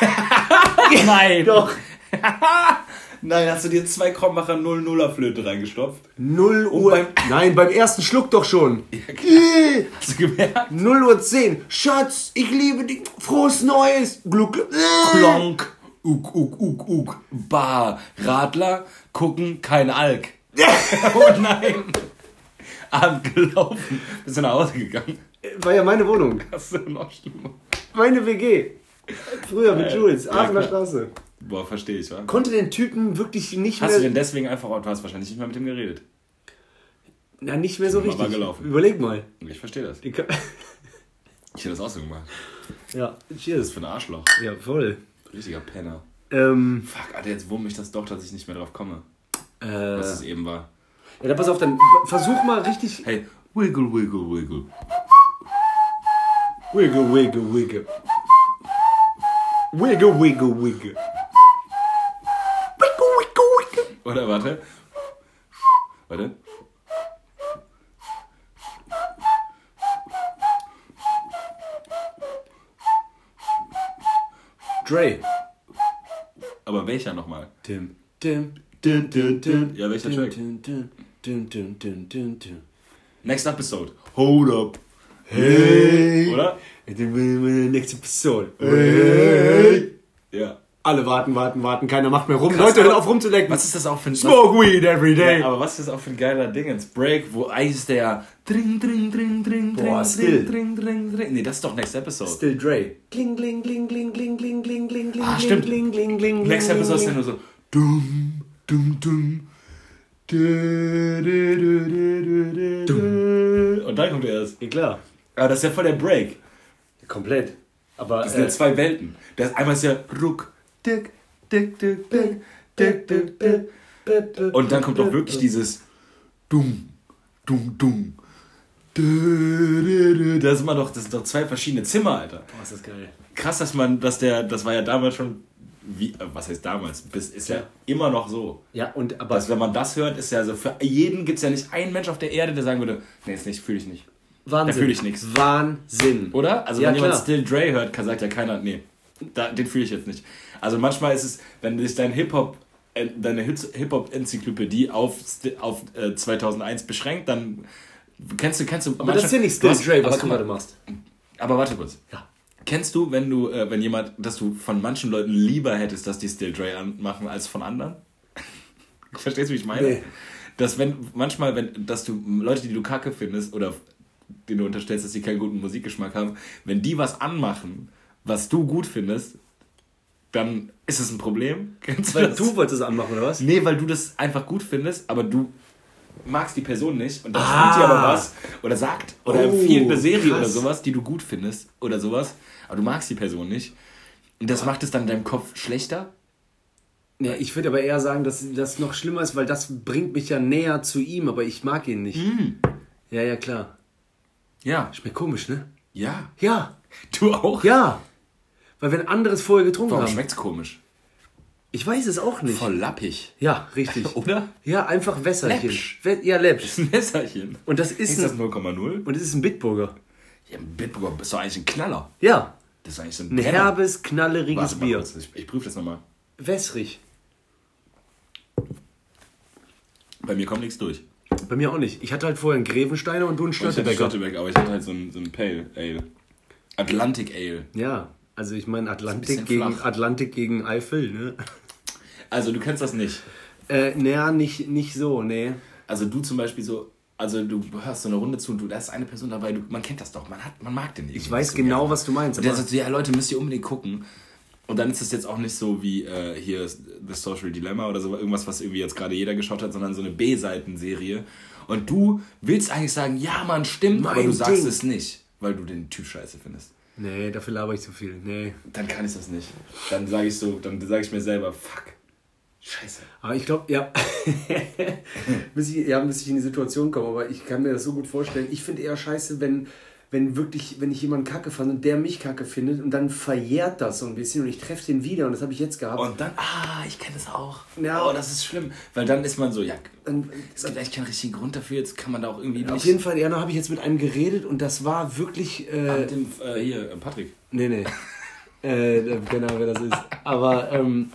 [SPEAKER 2] Nein.
[SPEAKER 1] Doch.
[SPEAKER 2] Nein, hast du dir zwei Krombacher 0-0er Flöte reingestopft?
[SPEAKER 1] 0 Uhr.
[SPEAKER 2] beim-
[SPEAKER 1] Nein, beim ersten Schluck doch schon.
[SPEAKER 2] Hast du gemerkt?
[SPEAKER 1] 0 Uhr 10. Schatz, ich liebe dich. Frohes Neues. Gluck. Gluck.
[SPEAKER 2] Klonk. Uk, uk, uk, uk. Bar. Radler. Gucken. Kein Alk. oh nein. Abend gelaufen. Bist du nach Hause gegangen?
[SPEAKER 1] War ja meine Wohnung.
[SPEAKER 2] Hast du noch schlimmer?
[SPEAKER 1] Meine WG. Früher mit Jules.
[SPEAKER 2] ja,
[SPEAKER 1] Aachener
[SPEAKER 2] klar.
[SPEAKER 1] Straße.
[SPEAKER 2] Boah, verstehe ich, wa?
[SPEAKER 1] Konnte den Typen wirklich nicht
[SPEAKER 2] Hast du
[SPEAKER 1] mehr.
[SPEAKER 2] denn deswegen einfach, du hast wahrscheinlich nicht mehr mit ihm geredet.
[SPEAKER 1] Na, nicht mehr so
[SPEAKER 2] Mal
[SPEAKER 1] richtig.
[SPEAKER 2] gelaufen.
[SPEAKER 1] Überleg mal.
[SPEAKER 2] Ich verstehe das.
[SPEAKER 1] Ich
[SPEAKER 2] Ich hätte das auch so gemacht.
[SPEAKER 1] Ja,
[SPEAKER 2] Das ist
[SPEAKER 1] cheers.
[SPEAKER 2] für ein Arschloch.
[SPEAKER 1] Ja, voll.
[SPEAKER 2] Richtiger Penner.
[SPEAKER 1] Ähm,
[SPEAKER 2] Fuck, Alter, jetzt wurm ich das doch, dass ich nicht mehr drauf komme,
[SPEAKER 1] äh,
[SPEAKER 2] was es eben war.
[SPEAKER 1] ja, dann pass auf, dann versuch mal richtig.
[SPEAKER 2] Hey. Wiggle, wiggle, wiggle.
[SPEAKER 1] Wiggle, wiggle, wiggle. Wiggle, wiggle, wiggle.
[SPEAKER 2] Oder warte. Warte.
[SPEAKER 1] Dre.
[SPEAKER 2] Aber welcher nochmal?
[SPEAKER 1] Tim. Tim. Tim, tim, tim.
[SPEAKER 2] Ja, welcher Track?
[SPEAKER 1] Tim, tim, tim, tim, tim, tim, tim.
[SPEAKER 2] Next episode. Hold up.
[SPEAKER 1] Hey.
[SPEAKER 2] Oder?
[SPEAKER 1] Next episode. Hey.
[SPEAKER 2] Ja.
[SPEAKER 1] Alle warten, warten, warten. Keiner macht mehr rum.
[SPEAKER 2] Krass,
[SPEAKER 1] Leute, hört
[SPEAKER 2] aber-
[SPEAKER 1] auf rumzulecken.
[SPEAKER 2] Was ist das auch für ein...
[SPEAKER 1] Smoke weed every day.
[SPEAKER 2] Ja, aber was ist das auch für ein geiler Dingens? Break, wo ist der Dring, dring, dring, dring,
[SPEAKER 1] Boah,
[SPEAKER 2] dring,
[SPEAKER 1] Still.
[SPEAKER 2] dring, dring, dring. Nee, das ist doch Next Episode.
[SPEAKER 1] Still Dre. Kling, kling, kling, kling, kling, kling, kling, kling, kling,
[SPEAKER 2] Ah, stimmt.
[SPEAKER 1] kling, kling, kling,
[SPEAKER 2] Next
[SPEAKER 1] kling,
[SPEAKER 2] Episode ist ja nur so... Dum, dum, dum. Du, du, du, du, du, du. Und dann kommt er erst.
[SPEAKER 1] Ja, klar.
[SPEAKER 2] Aber das ist ja voll der Break.
[SPEAKER 1] Komplett. Aber
[SPEAKER 2] Das sind ja
[SPEAKER 1] äh,
[SPEAKER 2] zwei Welten. Das einmal ist ja Ruck, Dick, Dick, Dick, Dick, Dick, Dick, Dick. Und dann kommt doch wirklich dieses Dumm, Dumm, Dumm. Ist immer doch, das sind doch zwei verschiedene Zimmer, Alter.
[SPEAKER 1] Boah, ist das geil.
[SPEAKER 2] Krass, dass man, dass der, das war ja damals schon, wie, äh, was heißt damals, bis, ist ja
[SPEAKER 1] Ja.
[SPEAKER 2] immer noch so.
[SPEAKER 1] Ja, und aber
[SPEAKER 2] Dass wenn man das hört, ist ja so, für jeden gibt es ja nicht einen Mensch auf der Erde, der sagen würde, nee, ist nicht, fühle ich nicht.
[SPEAKER 1] Wahnsinn.
[SPEAKER 2] da fühl ich nix.
[SPEAKER 1] Wahnsinn.
[SPEAKER 2] Oder? Also
[SPEAKER 1] Ja,
[SPEAKER 2] wenn jemand
[SPEAKER 1] klar.
[SPEAKER 2] Still Dre hört, kann sagt ja keiner, nee, da, den fühle ich jetzt nicht. Also manchmal ist es, wenn sich dein Hip-Hop, äh, deine Hip-Hop-Enzyklopädie auf, auf äh, 2001 beschränkt, dann kennst du, kennst du...
[SPEAKER 1] aber das ist ja nicht Still Dre, was du gerade machst.
[SPEAKER 2] Aber warte kurz.
[SPEAKER 1] Ja.
[SPEAKER 2] Kennst du, wenn du, äh, wenn jemand, dass du von manchen Leuten lieber hättest, dass die Still Dre anmachen, als von anderen? Verstehst du, wie ich meine?
[SPEAKER 1] Nee.
[SPEAKER 2] Dass wenn, manchmal, wenn, dass du Leute, die du kacke findest, oder denen du unterstellst, dass sie keinen guten Musikgeschmack haben, wenn die was anmachen, was du gut findest, dann ist es ein Problem. Kennst
[SPEAKER 1] Weil
[SPEAKER 2] das?
[SPEAKER 1] du wolltest es anmachen, oder was?
[SPEAKER 2] Nee, weil du das einfach gut findest, aber du magst die Person nicht und dann
[SPEAKER 1] Ah.
[SPEAKER 2] die aber was oder sagt oder
[SPEAKER 1] Oh,
[SPEAKER 2] empfiehlt eine Serie
[SPEAKER 1] krass.
[SPEAKER 2] oder sowas, die du gut findest oder sowas, aber du magst die Person nicht. Und das macht es dann in deinem Kopf schlechter.
[SPEAKER 1] Ja, ich würde aber eher sagen, dass das noch schlimmer ist, weil das bringt mich ja näher zu ihm, aber ich mag ihn nicht. Ja, ja, klar.
[SPEAKER 2] Ja.
[SPEAKER 1] Schmeckt komisch, ne?
[SPEAKER 2] Ja.
[SPEAKER 1] Ja.
[SPEAKER 2] Du auch?
[SPEAKER 1] Ja. Weil wenn andere es vorher getrunken
[SPEAKER 2] Warum
[SPEAKER 1] haben.
[SPEAKER 2] schmeckt's komisch?
[SPEAKER 1] Ich weiß es auch nicht.
[SPEAKER 2] Voll lappig.
[SPEAKER 1] Ja, richtig.
[SPEAKER 2] Oder?
[SPEAKER 1] Ja, einfach Wässerchen.
[SPEAKER 2] Läppsch.
[SPEAKER 1] Ja, Läppsch.
[SPEAKER 2] Das ist ein Messerchen.
[SPEAKER 1] Und das ist
[SPEAKER 2] Ist das
[SPEAKER 1] ein,
[SPEAKER 2] 0,0?
[SPEAKER 1] und es ist ein Bitburger.
[SPEAKER 2] Ja, ein Bitburger ist doch eigentlich ein Knaller.
[SPEAKER 1] Ja.
[SPEAKER 2] Das ist eigentlich so ein
[SPEAKER 1] Ein
[SPEAKER 2] Brenner.
[SPEAKER 1] herbes, knalleriges Bier.
[SPEAKER 2] kurz, Ich, ich prüfe das nochmal.
[SPEAKER 1] Wässrig.
[SPEAKER 2] Bei mir kommt nichts durch.
[SPEAKER 1] Bei mir auch nicht. Ich hatte halt vorher einen Grevensteiner und du einen
[SPEAKER 2] Ich hatte
[SPEAKER 1] Störtebecker.
[SPEAKER 2] Störtebeck, aber ich hatte halt so ein, so ein Pale Ale. Atlantic Ale.
[SPEAKER 1] Ja, also ich meine Atlantik gegen
[SPEAKER 2] flach.
[SPEAKER 1] Atlantik gegen Eifel, ne?
[SPEAKER 2] Also du kennst das nicht.
[SPEAKER 1] Äh, naja, nicht, nicht so, nee.
[SPEAKER 2] Also du zum Beispiel so, also du hörst so eine Runde zu und du, da ist eine Person dabei, du, man kennt das doch, man, hat, man mag den irgendwie.
[SPEAKER 1] Ich weiß genau,
[SPEAKER 2] gerne.
[SPEAKER 1] was du meinst.
[SPEAKER 2] Und der
[SPEAKER 1] Aber
[SPEAKER 2] sagt so, ja Leute, müsst ihr unbedingt gucken. Und dann ist es jetzt auch nicht so wie äh, hier The Social Dilemma oder so, irgendwas, was irgendwie jetzt gerade jeder geschaut hat, sondern so eine B-Seiten-Serie. Und du willst eigentlich sagen, ja, Mann, stimmt, aber
[SPEAKER 1] Mein
[SPEAKER 2] du sagst
[SPEAKER 1] Ding.
[SPEAKER 2] es nicht, weil du den Typ scheiße findest.
[SPEAKER 1] Nee, dafür laber ich zu viel. Nee.
[SPEAKER 2] Dann kann ich das nicht. Dann sage ich so, dann sage ich mir selber, fuck. Scheiße.
[SPEAKER 1] Aber ich glaube, ja, bis ich, ja, bis ich in die Situation komme, aber ich kann mir das so gut vorstellen. Ich finde eher scheiße, wenn, wenn wirklich, wenn ich jemanden kacke fand und der mich kacke findet und dann verjährt das so ein bisschen und ich treffe den wieder und das habe ich jetzt gehabt.
[SPEAKER 2] Und dann, ah, ich kenne das auch.
[SPEAKER 1] Ja.
[SPEAKER 2] Oh, das ist schlimm. Weil dann ist man so, ja,
[SPEAKER 1] Dann-
[SPEAKER 2] es gibt eigentlich keinen richtigen Grund dafür, jetzt kann man da auch irgendwie nicht.
[SPEAKER 1] Auf jeden Fall, ja, da habe ich jetzt mit einem geredet und das war wirklich.
[SPEAKER 2] Ah,
[SPEAKER 1] Äh,
[SPEAKER 2] mit dem, äh, hier, äh, Patrick.
[SPEAKER 1] nee, nee. äh, keine Ahnung, wer das ist. Aber ähm,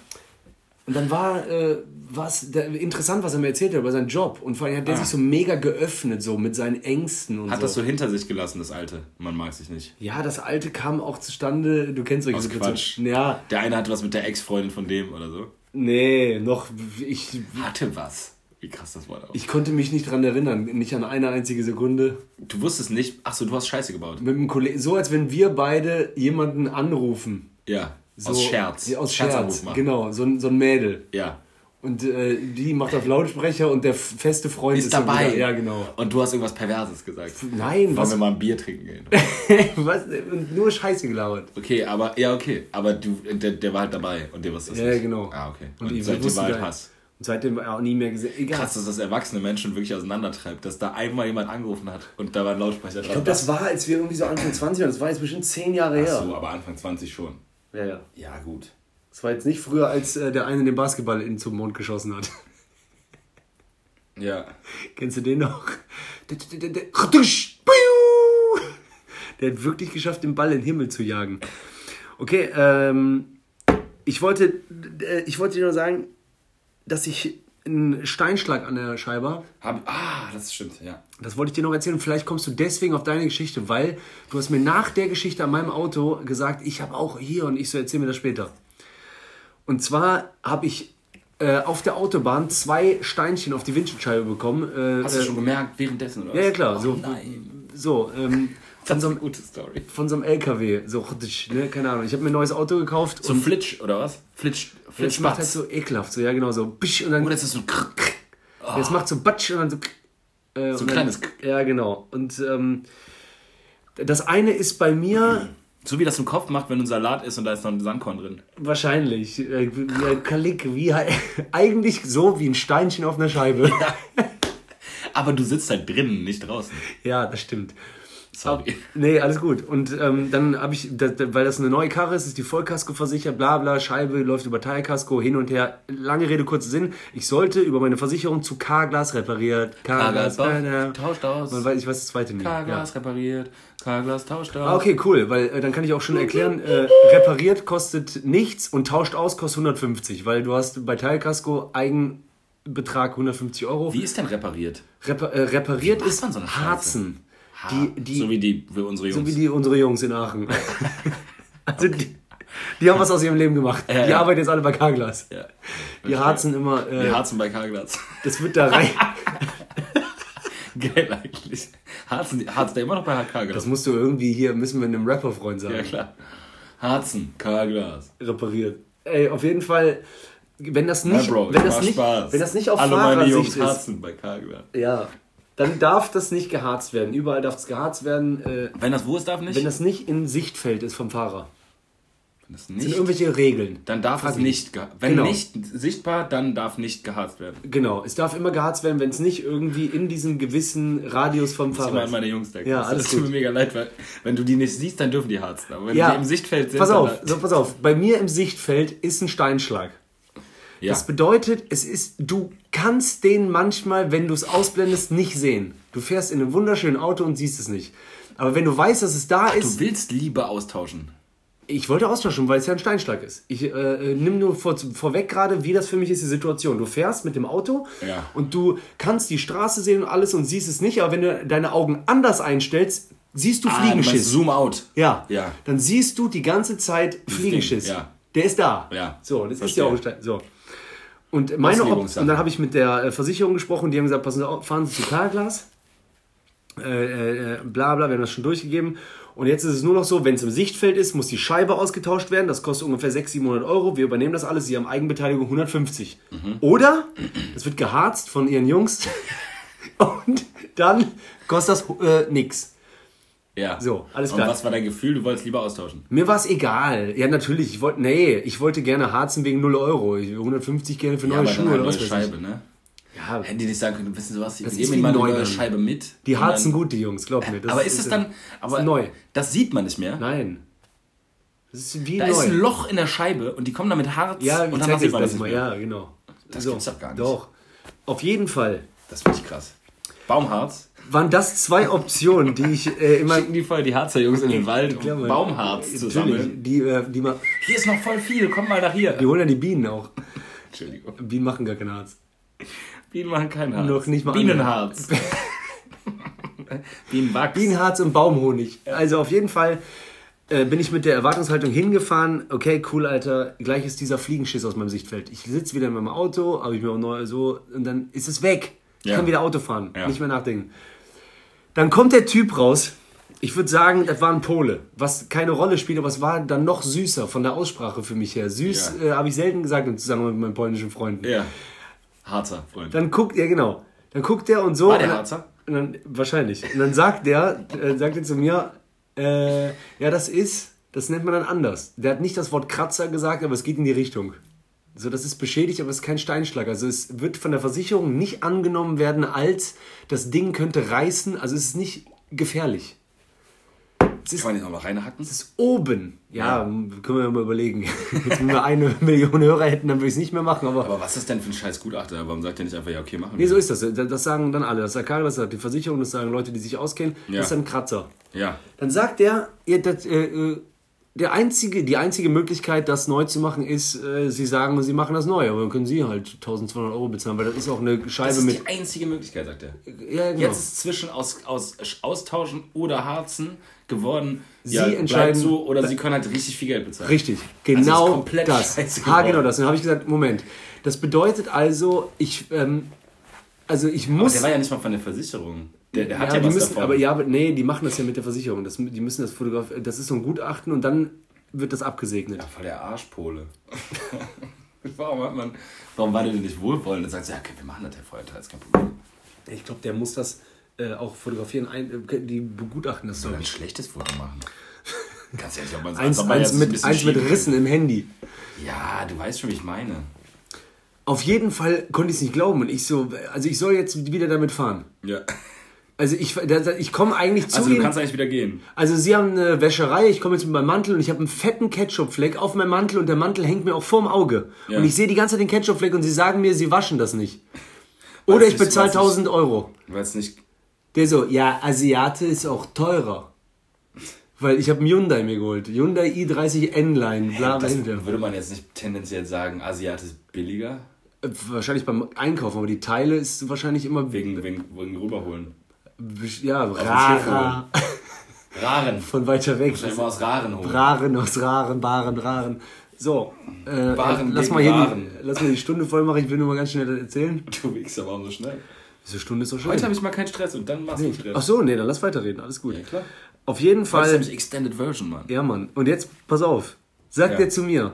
[SPEAKER 1] und dann war äh, was interessant, was er mir erzählt hat über seinen Job. Und vor allem hat der
[SPEAKER 2] Ah.
[SPEAKER 1] sich so mega geöffnet, so mit seinen Ängsten und
[SPEAKER 2] Hat
[SPEAKER 1] so.
[SPEAKER 2] das so hinter sich gelassen, das Alte. Man mag sich nicht.
[SPEAKER 1] Ja, das alte kam auch zustande, du kennst solche
[SPEAKER 2] Aus. Quatsch.
[SPEAKER 1] Ja,
[SPEAKER 2] Der eine hatte was mit der Ex-Freundin von dem oder so.
[SPEAKER 1] nee, noch, ich,
[SPEAKER 2] Hatte was. Wie krass das war.
[SPEAKER 1] ich konnte mich nicht dran erinnern, nicht an eine einzige Sekunde.
[SPEAKER 2] Du wusstest nicht, ach so, du hast Scheiße gebaut.
[SPEAKER 1] Mit einem Kollegen, so als wenn wir beide jemanden anrufen.
[SPEAKER 2] Ja,
[SPEAKER 1] So,
[SPEAKER 2] aus Scherz.
[SPEAKER 1] Aus Scherz,
[SPEAKER 2] machen.
[SPEAKER 1] genau, so, so ein Mädel.
[SPEAKER 2] Ja.
[SPEAKER 1] Und äh, die macht auf Lautsprecher und der feste Freund
[SPEAKER 2] Ist
[SPEAKER 1] ist,
[SPEAKER 2] dabei.
[SPEAKER 1] Wieder, ja, genau.
[SPEAKER 2] Und du hast irgendwas Perverses gesagt.
[SPEAKER 1] Nein,
[SPEAKER 2] Wollen
[SPEAKER 1] was?
[SPEAKER 2] wir mal ein Bier trinken gehen?
[SPEAKER 1] was? Und nur Scheiße gelabert.
[SPEAKER 2] Okay, aber, ja, okay. Aber du, der, der war halt dabei und der wusste es
[SPEAKER 1] Ja,
[SPEAKER 2] nicht.
[SPEAKER 1] genau.
[SPEAKER 2] Ah, okay.
[SPEAKER 1] Und
[SPEAKER 2] Und,
[SPEAKER 1] ich
[SPEAKER 2] seitdem war halt Hass.
[SPEAKER 1] Und seitdem auch nie mehr gesehen. Egal.
[SPEAKER 2] Krass, dass das erwachsene Menschen wirklich auseinandertreibt, dass da einmal jemand angerufen hat und da war ein Lautsprecher dran.
[SPEAKER 1] Ich glaube, das war, als wir irgendwie so Anfang 20 waren. Das war jetzt bestimmt 10 Jahre her.
[SPEAKER 2] Ach so, aber Anfang 20 schon.
[SPEAKER 1] Ja, ja.
[SPEAKER 2] Ja, gut.
[SPEAKER 1] Das war jetzt nicht früher, als äh, der eine den Basketball in zum Mond geschossen hat.
[SPEAKER 2] Ja.
[SPEAKER 1] Kennst du den noch? Der, der, der, der, Piu! der hat wirklich geschafft, den Ball in den Himmel zu jagen. Okay, ähm, ich wollte, äh, ich wollte dir nur sagen, dass ich einen Steinschlag an der Scheibe habe.
[SPEAKER 2] Hab, ah, das stimmt, ja.
[SPEAKER 1] Das wollte ich dir noch erzählen. Vielleicht kommst du deswegen auf deine Geschichte, weil du hast mir nach der Geschichte an meinem Auto gesagt, ich habe auch hier und ich so erzähl mir das später. Und zwar habe ich äh, auf der Autobahn zwei Steinchen auf die Windschutzscheibe bekommen. Äh,
[SPEAKER 2] Hast du
[SPEAKER 1] äh,
[SPEAKER 2] schon gemerkt, währenddessen oder was?
[SPEAKER 1] ja, klar.
[SPEAKER 2] Oh,
[SPEAKER 1] so,
[SPEAKER 2] nein.
[SPEAKER 1] so ähm, von, so einem,
[SPEAKER 2] eine gute Story.
[SPEAKER 1] von so einem LKW. So, ne, keine Ahnung. Ich habe mir ein neues Auto gekauft.
[SPEAKER 2] So
[SPEAKER 1] und
[SPEAKER 2] Flitsch, oder was? Flitsch,
[SPEAKER 1] das
[SPEAKER 2] Flitsch
[SPEAKER 1] macht halt so ekelhaft. So, ja, genau, so. Bisch, und dann,
[SPEAKER 2] Oder ist das so ein Krr, Krr.
[SPEAKER 1] Das macht so Batsch und dann so. Äh,
[SPEAKER 2] So ein
[SPEAKER 1] dann,
[SPEAKER 2] kleines
[SPEAKER 1] Ja, genau. Und ähm, das eine ist bei mir
[SPEAKER 2] So wie das im Kopf macht, wenn du ein Salat isst und da ist noch ein Sandkorn drin.
[SPEAKER 1] wahrscheinlich äh, Kalik, wie halt- eigentlich so wie ein Steinchen auf einer Scheibe.
[SPEAKER 2] Aber du sitzt halt drinnen, nicht draußen.
[SPEAKER 1] ja, das stimmt.
[SPEAKER 2] Sorry.
[SPEAKER 1] Nee, alles gut. Und ähm, dann habe ich, das, weil das eine neue Karre ist, ist die Vollkasko versichert, bla bla, Scheibe läuft über Teilkasko, hin und her. Lange Rede, kurzer Sinn. Ich sollte über meine Versicherung zu K-Glas repariert.
[SPEAKER 2] K-Glas tauscht aus.
[SPEAKER 1] Man weiß, ich weiß das zweite nicht. Ja.
[SPEAKER 2] K-Glas repariert, K-Glas tauscht aus.
[SPEAKER 1] Ah, okay, cool, weil äh, dann kann ich auch schon erklären, äh, repariert kostet nichts und tauscht aus kostet 150, weil du hast bei Teilkasko Eigenbetrag 150 Euro.
[SPEAKER 2] Wie ist denn repariert?
[SPEAKER 1] Repa äh, repariert ist
[SPEAKER 2] so?
[SPEAKER 1] Harzen. Die, die,
[SPEAKER 2] so wie die für unsere Jungs.
[SPEAKER 1] so wie die unsere Jungs in Aachen. also die, die haben was aus ihrem Leben gemacht.
[SPEAKER 2] Ja,
[SPEAKER 1] die
[SPEAKER 2] ja.
[SPEAKER 1] arbeiten jetzt alle bei Carglass.
[SPEAKER 2] ja.
[SPEAKER 1] Die harzen immer,
[SPEAKER 2] Die
[SPEAKER 1] äh,
[SPEAKER 2] harzen bei K-Glas.
[SPEAKER 1] das wird da rein.
[SPEAKER 2] Geil eigentlich. Harzen, harzt der immer noch bei K-Glas?
[SPEAKER 1] Das musst du irgendwie hier, müssen wir einem Rapper-Freund sagen.
[SPEAKER 2] Ja, klar. Harzen, K-Glas.
[SPEAKER 1] repariert. Ey, auf jeden Fall, wenn das
[SPEAKER 2] Ja,
[SPEAKER 1] nicht,
[SPEAKER 2] Bro,
[SPEAKER 1] wenn, das nicht wenn das nicht auf
[SPEAKER 2] Alle meine Jungs
[SPEAKER 1] Fahrersicht ist,
[SPEAKER 2] harzen bei K-Glas.
[SPEAKER 1] ja, dann darf das nicht geharzt werden. Überall darf es geharzt werden, äh,
[SPEAKER 2] Wenn das wo es darf nicht?
[SPEAKER 1] wenn das nicht in Sichtfeld ist vom Fahrer.
[SPEAKER 2] Wenn das
[SPEAKER 1] Das
[SPEAKER 2] nicht
[SPEAKER 1] sind irgendwelche Regeln.
[SPEAKER 2] dann darf es nicht, ge- wenn
[SPEAKER 1] Genau.
[SPEAKER 2] nicht sichtbar, dann darf nicht geharzt werden.
[SPEAKER 1] Genau, es darf immer geharzt werden, wenn es nicht irgendwie in diesem gewissen Radius vom
[SPEAKER 2] Das ist
[SPEAKER 1] Fahrer
[SPEAKER 2] immer an
[SPEAKER 1] ist.
[SPEAKER 2] meine Jungs denken.
[SPEAKER 1] Ja,
[SPEAKER 2] das
[SPEAKER 1] alles
[SPEAKER 2] tut mir mega leid, weil wenn du die nicht siehst, dann dürfen die harzen. Aber wenn
[SPEAKER 1] Ja,
[SPEAKER 2] die im Sichtfeld sind,
[SPEAKER 1] pass auf,
[SPEAKER 2] halt-
[SPEAKER 1] so, pass auf. Bei mir im Sichtfeld ist ein Steinschlag.
[SPEAKER 2] Ja.
[SPEAKER 1] Das bedeutet, es ist, du kannst den manchmal, wenn du es ausblendest, nicht sehen. Du fährst in einem wunderschönen Auto und siehst es nicht. Aber wenn du weißt, dass es da ist,
[SPEAKER 2] Du willst lieber austauschen.
[SPEAKER 1] Ich wollte austauschen, weil es ja ein Steinschlag ist. Ich äh, nimm nur vor, vorweg gerade, wie das für mich ist, die Situation. Du fährst mit dem Auto
[SPEAKER 2] Ja.
[SPEAKER 1] und du kannst die Straße sehen und alles und siehst es nicht, aber wenn du deine Augen anders einstellst, siehst du
[SPEAKER 2] Ah,
[SPEAKER 1] Fliegenschiss.
[SPEAKER 2] Zoom out.
[SPEAKER 1] ja.
[SPEAKER 2] Ja.
[SPEAKER 1] Dann siehst du die ganze Zeit Fliegenschiss.
[SPEAKER 2] Ja.
[SPEAKER 1] Der ist da.
[SPEAKER 2] Ja.
[SPEAKER 1] So, das ist
[SPEAKER 2] Verstehe.
[SPEAKER 1] ja auch ein. So. Und meine
[SPEAKER 2] Auslegungssache.
[SPEAKER 1] und dann habe ich mit der äh, Versicherung gesprochen, die haben gesagt, passen Sie auf, fahren Sie zu Carglass. Äh, äh, bla bla, wir haben das schon durchgegeben. Und jetzt ist es nur noch so, wenn es im Sichtfeld ist, muss die Scheibe ausgetauscht werden. Das kostet ungefähr 600, 700 Euro. Wir übernehmen das alles. Sie haben Eigenbeteiligung 150.
[SPEAKER 2] Mhm.
[SPEAKER 1] Oder es wird geharzt von ihren Jungs. Und dann kostet das äh, nix.
[SPEAKER 2] Ja.
[SPEAKER 1] So, alles
[SPEAKER 2] Und
[SPEAKER 1] klar.
[SPEAKER 2] was war dein Gefühl? Du wolltest lieber austauschen.
[SPEAKER 1] Mir war es egal. Ja, natürlich. Ich wollte, nee, ich wollte gerne harzen wegen 0 Euro. Ich- 150 gerne für
[SPEAKER 2] Ja,
[SPEAKER 1] neue
[SPEAKER 2] aber
[SPEAKER 1] Schuhe
[SPEAKER 2] dann
[SPEAKER 1] oder was
[SPEAKER 2] neue
[SPEAKER 1] ich.
[SPEAKER 2] Scheibe, ne?
[SPEAKER 1] Ja,
[SPEAKER 2] Hätten die nicht sagen können, wissen Sie was, ich
[SPEAKER 1] wie
[SPEAKER 2] mal eine
[SPEAKER 1] neu
[SPEAKER 2] neue. Scheibe mit.
[SPEAKER 1] die
[SPEAKER 2] Und
[SPEAKER 1] harzen gut, die Jungs, glaub mir. Das
[SPEAKER 2] aber ist es dann, aber
[SPEAKER 1] ist neu.
[SPEAKER 2] das sieht man nicht mehr.
[SPEAKER 1] Nein. Das ist wie
[SPEAKER 2] Da
[SPEAKER 1] neu.
[SPEAKER 2] ist ein Loch in der Scheibe und die kommen da mit Harz
[SPEAKER 1] ja,
[SPEAKER 2] und dann sieht man
[SPEAKER 1] das
[SPEAKER 2] das
[SPEAKER 1] mal. Ja, genau.
[SPEAKER 2] Das
[SPEAKER 1] so,
[SPEAKER 2] gibt's doch gar nicht.
[SPEAKER 1] Doch. Auf jeden Fall
[SPEAKER 2] Das finde ich krass. Baumharz.
[SPEAKER 1] Waren das zwei Optionen, die ich äh, immer...
[SPEAKER 2] Schicken die voll die Harzer Jungs in den Wald,
[SPEAKER 1] Ja,
[SPEAKER 2] um
[SPEAKER 1] Mann.
[SPEAKER 2] Baumharz zu sammeln.
[SPEAKER 1] Die, äh, die, ma-
[SPEAKER 2] Hier ist noch voll viel, komm mal nach hier.
[SPEAKER 1] die holen ja die Bienen auch.
[SPEAKER 2] Entschuldigung.
[SPEAKER 1] Bienen machen gar kein Harz.
[SPEAKER 2] Bienen machen kein Harz.
[SPEAKER 1] Noch nicht mal
[SPEAKER 2] Bienenharz. Bienenwachs.
[SPEAKER 1] Bienenharz und Baumhonig. Also auf jeden Fall äh, bin ich mit der Erwartungshaltung hingefahren. Okay, cool, Alter. Gleich ist dieser Fliegenschiss aus meinem Sichtfeld. Ich sitze wieder in meinem Auto, habe ich mir auch neu so und dann ist es weg. Ich
[SPEAKER 2] Ja.
[SPEAKER 1] kann wieder Auto fahren,
[SPEAKER 2] Ja.
[SPEAKER 1] nicht mehr nachdenken. Dann kommt der Typ raus. Ich würde sagen, das war ein Pole, was keine Rolle spielt, aber es war dann noch süßer von der Aussprache für mich her. Süß
[SPEAKER 2] Ja.
[SPEAKER 1] äh, habe ich selten gesagt im Zusammenhang mit meinen polnischen Freunden.
[SPEAKER 2] Ja. Harzer, Freund.
[SPEAKER 1] Dann guckt er, genau. Dann guckt er und so.
[SPEAKER 2] War der Harzer?
[SPEAKER 1] Und dann, wahrscheinlich. Und dann sagt der, äh, sagt er zu mir, äh, ja, das ist, das nennt man dann anders. Der hat nicht das Wort Kratzer gesagt, aber es geht in die Richtung. So, das ist beschädigt, aber es ist kein Steinschlag. Also es wird von der Versicherung nicht angenommen werden, als das Ding könnte reißen. Also es ist nicht gefährlich. Es ist,
[SPEAKER 2] Kann man den auch noch reinhacken?
[SPEAKER 1] es ist oben. Ja, können wir mal überlegen. Wenn wir eine Million Hörer hätten, dann würde ich es nicht mehr machen. Aber
[SPEAKER 2] Aber was ist denn für ein scheiß Gutachter? Warum sagt er nicht einfach, ja, okay, machen
[SPEAKER 1] Nee,
[SPEAKER 2] wir?
[SPEAKER 1] so ist das. Das sagen dann alle. Das sagt Karl, das sagt die Versicherung, das sagen Leute, die sich auskennen.
[SPEAKER 2] Ja.
[SPEAKER 1] Das ist ein Kratzer.
[SPEAKER 2] Ja.
[SPEAKER 1] Dann sagt der, ja, das, äh, äh, der einzige, die einzige Möglichkeit, das neu zu machen, ist, äh, sie sagen, sie machen das neu. Aber dann können sie halt 1200 Euro bezahlen, weil das ist auch eine Scheibe
[SPEAKER 2] Das ist
[SPEAKER 1] mit.
[SPEAKER 2] die einzige Möglichkeit, sagt er.
[SPEAKER 1] Ja, genau.
[SPEAKER 2] Jetzt ist zwischen aus, aus Austauschen oder Harzen geworden,
[SPEAKER 1] Sie
[SPEAKER 2] ja,
[SPEAKER 1] entscheiden-
[SPEAKER 2] so, oder sie können halt richtig viel Geld bezahlen.
[SPEAKER 1] Richtig,
[SPEAKER 2] Also
[SPEAKER 1] genau
[SPEAKER 2] ist komplett
[SPEAKER 1] das.
[SPEAKER 2] geworden.
[SPEAKER 1] genau das. Dann habe ich gesagt, Moment. Das bedeutet also, ich, ähm, also ich muss.
[SPEAKER 2] Der war ja nicht mal von der Versicherung. Der, der hat
[SPEAKER 1] ja,
[SPEAKER 2] ja,
[SPEAKER 1] die
[SPEAKER 2] was
[SPEAKER 1] müssen,
[SPEAKER 2] davon.
[SPEAKER 1] aber ja, aber nee, die machen das ja mit der Versicherung. Das, die müssen das Fotograf, das ist so ein Gutachten und dann wird das abgesegnet.
[SPEAKER 2] Voll der Arschpole. warum hat man, warum war der denn nicht wohlwollend und sagt, ja, okay, wir machen das, Herr Feuerteil, ist kein Problem.
[SPEAKER 1] Ich glaube, der muss das äh, auch fotografieren. Ein, äh, die begutachten das so.
[SPEAKER 2] Soll ein schlechtes Foto machen? Ganz ehrlich, ob man
[SPEAKER 1] Eins, eins, mit, eins mit Rissen im Handy.
[SPEAKER 2] Ja, du weißt schon, wie ich meine.
[SPEAKER 1] Auf jeden Fall konnte ich es nicht glauben. Und ich so, also ich soll jetzt wieder damit fahren.
[SPEAKER 2] Ja.
[SPEAKER 1] Also ich, ich komme eigentlich zu
[SPEAKER 2] Also du
[SPEAKER 1] ihnen.
[SPEAKER 2] kannst eigentlich wieder gehen.
[SPEAKER 1] Also sie haben eine Wäscherei, ich komme jetzt mit meinem Mantel und ich habe einen fetten Ketchupfleck auf meinem Mantel und der Mantel hängt mir auch vorm Auge.
[SPEAKER 2] Ja.
[SPEAKER 1] Und ich sehe die ganze Zeit den Ketchupfleck und sie sagen mir, sie waschen das nicht. Oder ich bezahle
[SPEAKER 2] weil's nicht-
[SPEAKER 1] 1000 Euro.
[SPEAKER 2] Weil es nicht.
[SPEAKER 1] Der so, ja, Asiate ist auch teurer. Weil ich habe einen Hyundai mir geholt. Hyundai i30 N-Line, bla, bla.
[SPEAKER 2] würde man jetzt nicht tendenziell sagen, Asiat ist billiger.
[SPEAKER 1] Wahrscheinlich beim Einkaufen, aber die Teile ist wahrscheinlich immer
[SPEAKER 2] Wegen, wegen, wegen rüberholen.
[SPEAKER 1] Ja, rarer,
[SPEAKER 2] Raren.
[SPEAKER 1] von weiter weg.
[SPEAKER 2] Wahrscheinlich mal aus Raren holen.
[SPEAKER 1] Raren aus Raren, Baren, Raren. So, äh,
[SPEAKER 2] Baren
[SPEAKER 1] lass, mal hier
[SPEAKER 2] Raren.
[SPEAKER 1] die, lass mal die Stunde voll machen, ich will nur mal ganz schnell erzählen.
[SPEAKER 2] Du Wichser, warum so schnell?
[SPEAKER 1] Diese Stunde ist so schön.
[SPEAKER 2] Heute habe ich mal keinen Stress und dann machst du Stress.
[SPEAKER 1] Ach so, nee, dann lass weiterreden, alles gut.
[SPEAKER 2] Ja, klar.
[SPEAKER 1] Auf jeden
[SPEAKER 2] Das ist
[SPEAKER 1] Fall,
[SPEAKER 2] nämlich Extended Version, Mann.
[SPEAKER 1] ja Mann, und jetzt, pass auf, sagt
[SPEAKER 2] Ja.
[SPEAKER 1] er zu mir,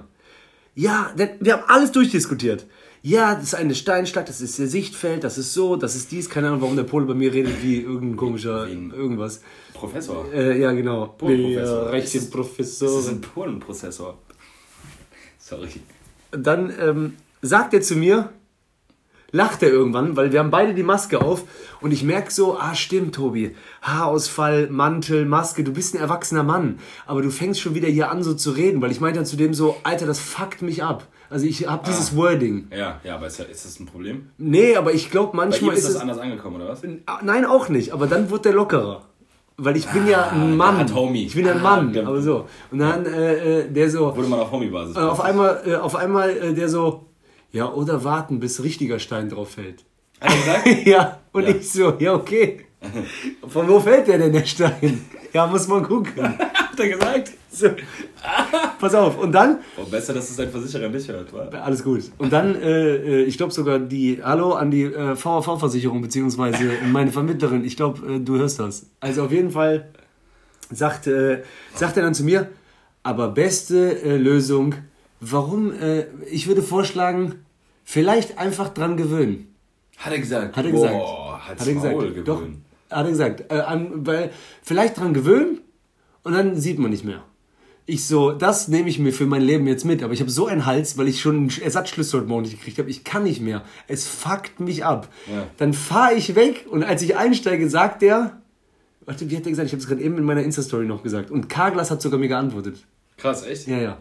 [SPEAKER 1] ja, der, wir haben alles durchdiskutiert. Ja, das ist eine Steinstadt, das ist der Sichtfeld, das ist so, das ist dies, keine Ahnung, warum der Pole bei mir redet wie irgendein komischer,
[SPEAKER 2] Wegen-
[SPEAKER 1] irgendwas.
[SPEAKER 2] Professor.
[SPEAKER 1] Äh, ja, genau.
[SPEAKER 2] Polenprofessor.
[SPEAKER 1] Rechte
[SPEAKER 2] Ist es-
[SPEAKER 1] Professor.
[SPEAKER 2] Das ist ein Polenprozessor. Sorry.
[SPEAKER 1] dann ähm, sagt er zu mir, lacht er irgendwann, weil wir haben beide die Maske auf und ich merke so, ah stimmt Tobi, Haarausfall, Mantel, Maske, du bist ein erwachsener Mann, aber du fängst schon wieder hier an so zu reden, weil ich meinte dann zu dem so, Alter, das fuckt mich ab. Also ich habe dieses Wording.
[SPEAKER 2] Ja, ja, aber ist, ist das ein Problem?
[SPEAKER 1] Nee, aber ich glaube manchmal
[SPEAKER 2] ist
[SPEAKER 1] ist
[SPEAKER 2] das
[SPEAKER 1] es...
[SPEAKER 2] anders angekommen, oder was?
[SPEAKER 1] Ah, Nein, auch nicht, aber dann wird der lockerer. Weil ich bin ja ein Mann.
[SPEAKER 2] hat Homie.
[SPEAKER 1] Ich bin ja ein
[SPEAKER 2] Ah,
[SPEAKER 1] Mann,
[SPEAKER 2] der-
[SPEAKER 1] aber so. Und dann äh, äh, der so...
[SPEAKER 2] Wurde man auf Homie-Basis.
[SPEAKER 1] Äh, auf einmal, äh, auf einmal äh, der so, ja, oder warten, bis richtiger Stein drauf fällt.
[SPEAKER 2] Hat er gesagt?
[SPEAKER 1] ja, und
[SPEAKER 2] Ja.
[SPEAKER 1] ich so, ja, okay. Von wo fällt der denn, der Stein? Ja, muss man gucken.
[SPEAKER 2] Hat er gesagt?
[SPEAKER 1] So. Pass auf, und dann,
[SPEAKER 2] Oh, besser, dass es dein Versicherer nicht hört, wa?
[SPEAKER 1] alles gut. Und dann, äh, äh, ich glaube sogar die, hallo an die äh, VV-Versicherung, beziehungsweise meine Vermittlerin, ich glaube, äh, du hörst das. Also auf jeden Fall sagt, äh, sagt er dann zu mir, aber beste äh, Lösung, warum, äh, ich würde vorschlagen, vielleicht einfach dran gewöhnen.
[SPEAKER 2] Hat er gesagt.
[SPEAKER 1] Hat er gesagt.
[SPEAKER 2] Boah,
[SPEAKER 1] hat er gesagt. Doch, hat er gesagt. Äh, an, weil, vielleicht dran gewöhnen und dann sieht man nicht mehr. Ich so, das nehme ich mir für mein Leben jetzt mit, aber ich habe so einen Hals, weil ich schon einen Ersatzschlüssel heute Morgen nicht gekriegt habe. Ich kann nicht mehr. Es fuckt mich ab.
[SPEAKER 2] Ja.
[SPEAKER 1] Dann fahre ich weg und als ich einsteige, sagt der, warte, wie hat der gesagt? Ich habe es gerade eben in meiner Insta-Story noch gesagt. Und Carglass hat sogar mir geantwortet.
[SPEAKER 2] Krass, echt?
[SPEAKER 1] Ja, ja.